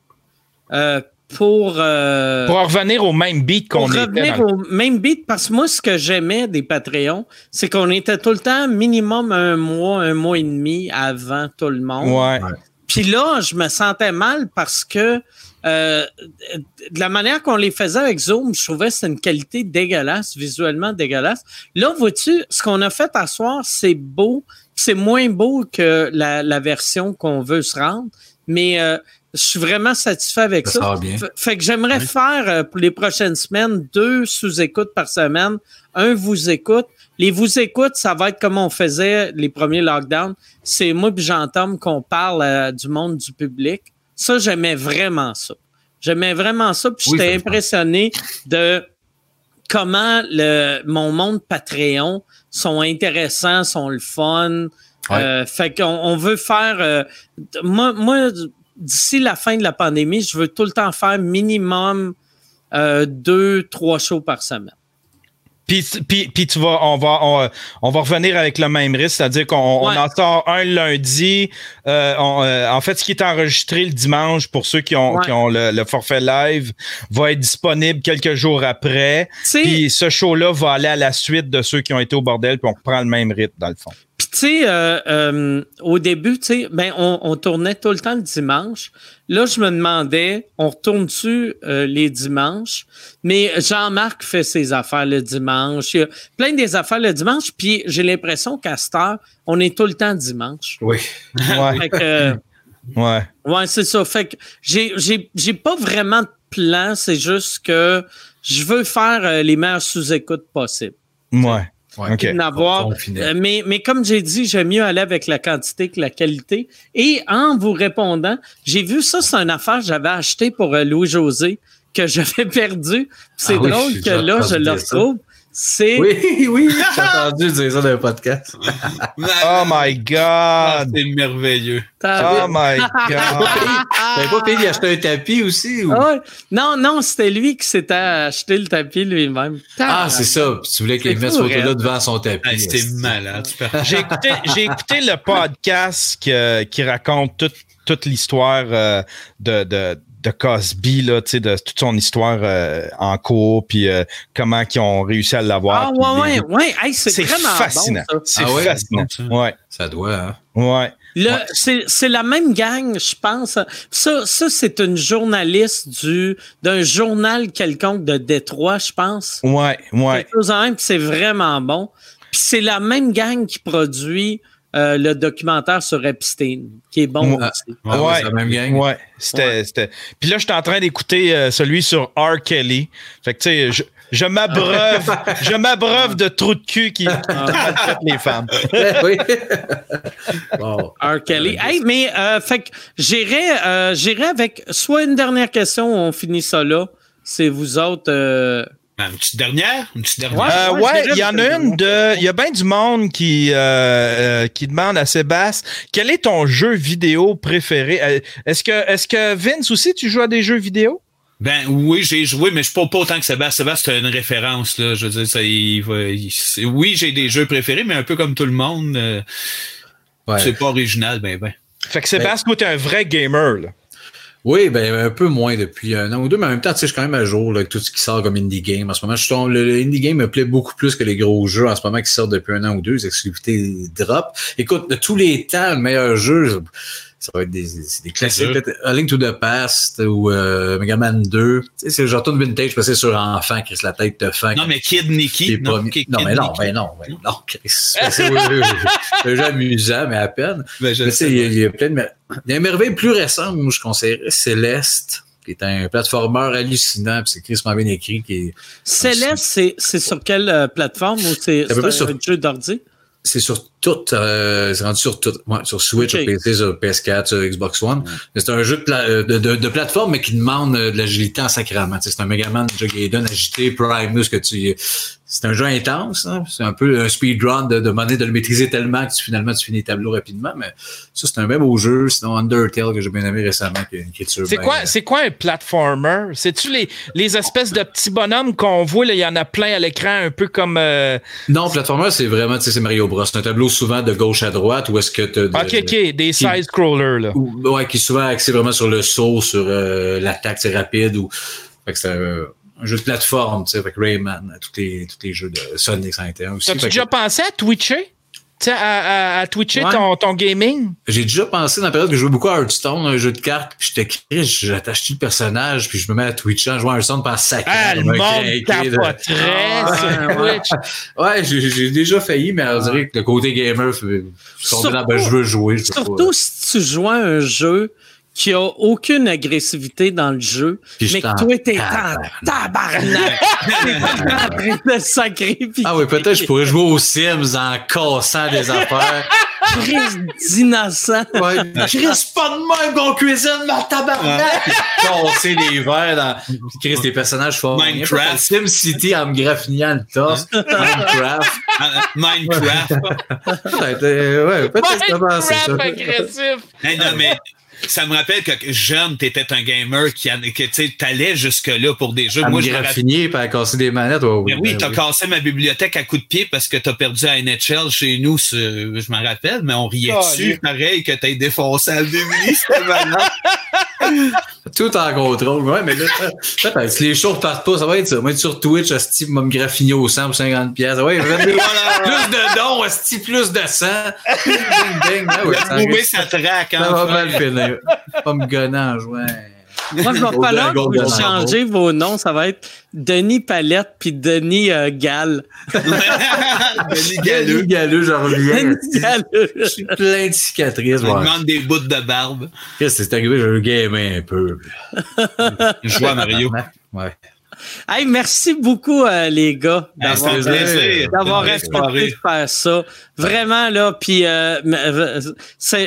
pour, euh, pour en revenir au même beat pour qu'on était revenir dans- au même beat. Parce que moi, ce que j'aimais des Patreons, c'est qu'on était tout le temps minimum un mois, un mois et demi avant tout le monde. Ouais. Puis là, je me sentais mal parce que euh, de la manière qu'on les faisait avec Zoom, je trouvais que c'était une qualité dégueulasse, visuellement dégueulasse. Là, vois-tu, ce qu'on a fait à soir, c'est beau. C'est moins beau que la, la version qu'on veut se rendre, mais euh, je suis vraiment satisfait avec Ça ça. bien. Fait que j'aimerais faire euh, pour les prochaines semaines deux sous-écoutes par semaine. Un vous écoute. Les vous écoute, ça va être comme on faisait les premiers lockdowns. C'est moi et Jean-Tom qu'on parle euh, du monde du public. Ça, j'aimais vraiment ça. J'aimais vraiment ça. Puis Oui, j'étais impressionné de comment le, mon monde Patreon sont intéressants, sont le fun. Ouais. Euh, fait qu'on on veut faire. euh, moi, moi, d'ici la fin de la pandémie, je veux tout le temps faire minimum euh, deux, trois shows par semaine. Puis, puis, puis tu vas, on va, on, on va revenir avec le même risque, c'est-à-dire qu'on Ouais. en sort un lundi. euh, on, euh, en fait, ce qui est enregistré le dimanche pour ceux qui ont, Ouais. qui ont le, le forfait live va être disponible quelques jours après. Puis ce show-là va aller à la suite de ceux qui ont été au bordel, puis on reprend le même rythme dans le fond. Puis tu sais, euh, euh, au début, tu sais, ben on, on tournait tout le temps le dimanche. Là, je me demandais, on retourne-tu euh, les dimanches? Mais Jean-Marc fait ses affaires le dimanche. Il y a plein des affaires le dimanche. Puis j'ai l'impression qu'à cette heure, on est tout le temps dimanche. Oui. Ouais, Fait que, ouais. ouais, c'est ça. Fait que j'ai, j'ai, j'ai pas vraiment de plan. C'est juste que je veux faire euh, les meilleurs sous-écoutes possibles. Ouais. Ouais. Avoir. Euh, mais, mais comme j'ai dit, j'aime mieux aller avec la quantité que la qualité. Et en vous répondant, j'ai vu ça, c'est une affaire que j'avais acheté pour euh, Louis-José que j'avais perdu. C'est Ah drôle que là, je le ça. C'est Oui, oui, j'ai entendu dire ça dans un podcast. Oh my Ah, God! c'est merveilleux. Oh my God! T'avais pas payé d'acheter un tapis aussi? Ou... Ah ouais. Non, non, c'était lui qui s'était acheté le tapis lui-même. Ah, c'est ça. Puis tu voulais qu'il mette ce photo-là devant son tapis. Ah, C'était malade. J'ai écouté, le podcast que- qui raconte toute, toute l'histoire euh, de, de, de Cosby, là, tu sais, de toute son histoire euh, en cours, puis euh, comment ils ont réussi à l'avoir. Ah, puis ouais, les- ouais, ouais. Hey, c'est vraiment fascinant. bon, ça. c'est Ah ouais? fascinant. Ouais, Ça doit, hein? ouais. Le- c'est, c'est la même gang, je pense. Ça, ça c'est une journaliste du, d'un journal quelconque de Détroit, je pense. Ouais, ouais. C'est vraiment bon. Puis c'est la même gang qui produit euh, le documentaire sur Epstein, qui est bon Ah. aussi. Ah ouais, c'est la même gang. Ouais, c'était, c'était. Puis là, je suis en train d'écouter euh, celui sur R. Kelly. Fait que, tu sais, je, je m'abreuve, je m'abreuve de trous de cul qui, qui maltraitent les femmes. oui. R. Kelly. Hey, mais euh, fait que j'irai, euh, j'irai avec soit une dernière question, on finit ça là. C'est vous autres. Ben, Une petite dernière? Une petite dernière? Ouais. Euh, ouais, ouais, je il y en a une de. Il y a bien du monde qui, euh, euh, qui demande à Sébastien quel est ton jeu vidéo préféré? Euh, Est-ce que, est-ce que Vince aussi, tu joues à des jeux vidéo? Ben oui, j'ai joué, mais je suis pas, pas autant que Sébastien. Sébastien, c'est une référence, là. Je veux dire, ça, il, va- il- oui, j'ai des jeux préférés, mais un peu comme tout le monde, euh, Ouais. c'est pas original, ben ben. Fait que Sébastien, toi, t'es un vrai gamer, là. Oui, ben un peu moins depuis un an ou deux, mais en même temps, tu sais, je suis quand même à jour là, avec tout ce qui sort comme indie game. En ce moment, je suis, le, le indie game me plaît beaucoup plus que les gros jeux en ce moment qui sortent depuis un an ou deux, les exclusivités drop. Écoute, de tous les temps, le meilleur jeu, ça va être des, c'est des classiques. Peut-être A Link to the Past ou euh, Mega Man 2. Tu sais, c'est genre tout vintage parce que c'est sur enfant, Chris, la tête te fait. Non, mais Kid Nicky. Non, Kid non, mais non, ben non, ben non, Chris. C'est un jeu amusant, mais à peine. Ben, je Mais sais, tu sais, il y a- il y a plein de mer- des merveilles plus récentes, moi, je conseillerais Céleste, qui est un platformer hallucinant, puis c'est Chris bien écrit, qui est, Céleste, c'est c'est sur quelle euh, plateforme ou c'est un sur- jeu d'ordi? c'est sur tout, euh, c'est rendu sur tout, ouais, sur Switch, sur PC, sur PS4, sur Xbox One. Mais C'est un jeu de, pla- euh, de, de, de plateforme, mais qui demande euh, de l'agilité en sacrament. C'est un Megaman Gaiden agité, Primus, que tu, c'est un jeu intense, hein. C'est un peu un speedrun de demander de le maîtriser tellement que tu, finalement, tu finis les tableaux rapidement, mais ça, c'est un même beau jeu. Sinon, Undertale, que j'ai bien aimé récemment, qui a une écriture. C'est quoi, c'est quoi un platformer? C'est-tu les, les espèces de petits bonhommes qu'on voit, là, il y en a plein à l'écran, un peu comme. euh, Non, platformer, c'est vraiment, tu sais, c'est Mario Bros. C'est un tableau souvent de gauche à droite où est-ce que tu Ok, ok, des side-scrollers, là. ou- ouais, qui est souvent axé vraiment sur le saut, sur euh, l'attaque, c'est rapide ou. Fait que c'est un, un jeu de plateforme, tu sais, avec Rayman, tous les, tous les jeux de Sonic 51 aussi. T'as-tu que déjà pensé à twitcher? À, à, à twitcher Ouais. ton, ton gaming? J'ai déjà pensé dans la période que je jouais beaucoup à Hearthstone, un jeu de cartes, puis j'étais cri, j'attache le personnage, puis je me mets à Twitcher en jouant à Hearthstone pendant sacré. Ah, le monde capoterait Ah, ouais, Twitch. Ouais, j'ai déjà failli, mais on dirait que le côté gamer, je suis tombé dans, ben, je veux jouer. Je veux Surtout pas. si tu joues à un jeu qui a aucune agressivité dans le jeu, Puis je mais que toi, t'es en tabarnak. T'es en train de sacrifier. Ah oui, peut-être je pourrais jouer aux Sims en cassant des affaires. Crise d'innocent. Ouais, Chris, pas de même qu'on cuisine ma tabarnak! Casser les verres dans. Puis Chris, les personnages font. Minecraft. Sim City en me graffinant le torse. Minecraft. Ah, Minecraft. Peut-être, ouais, peut-être que c'est pas ça. Minecraft agressif. Hey, non, mais ça me rappelle que jeune, t'étais un gamer qui que tu allais jusque-là pour des jeux. À Moi, me je rappelle. graffiner et à casser des manettes. ouais, Mais oui, ben t'as cassé ma bibliothèque à coups de pied parce que t'as perdu à NHL chez nous, ce- je m'en rappelle, mais on riait Oh, dessus, pareil, que t'aies défoncé à bibli, c'était malade. Tout en contrôle. Ouais, mais là, si les shows repartent pas, ça va être ça. Moi, être sur Twitch, Asti va me graffiner au sang pour 50$. piastres. Ouais, plus de dons, Asti, plus de sang. Ding, ding. Ouais, ça traque, Ça va enfin. mal finir. Pas me gonner en jouant. Moi, il va Golden- falloir que vous changez vos noms. Ça va être Denis Palette puis Denis euh, Gall. Denis Galeux, Galeux. galeux, j'en reviens. Denis Galleux. Je suis plein de cicatrices. On Ouais. demande des bouts de barbe. Qu'est-ce que c'est arrivé? J'ai eu gamer un peu. Je joue à Mario. Ouais. Hey, merci beaucoup, euh, les gars, Ah, d'avoir belle respecté soirée. de faire ça. Vraiment, là. Puis, euh, euh,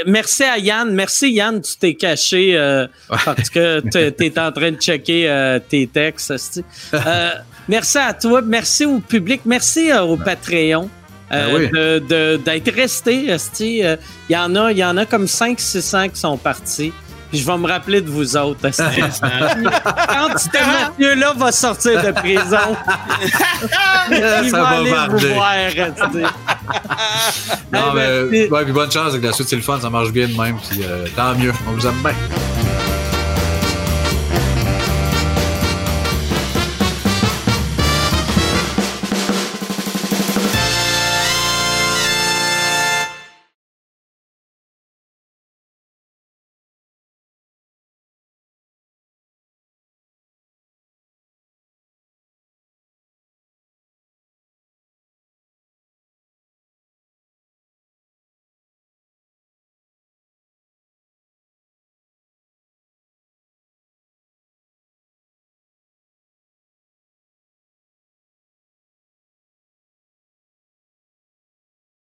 merci à Yann. Merci, Yann, tu t'es caché euh, parce que tu es en train de checker euh, tes textes. Euh, merci à toi. Merci au public. Merci euh, au Patreon. euh, Ben oui. d'être resté. Euh, Il y en a, il y en a comme 500-600 qui sont partis. Puis je vais me rappeler de vous autres. esti. Quand ce Mathieu-là va sortir de prison, il Ça va aller vous voir. Non, mais, c'est- ouais, puis bonne chance avec la suite, c'est le fun, ça marche bien de même, puis euh, tant mieux, on vous aime bien.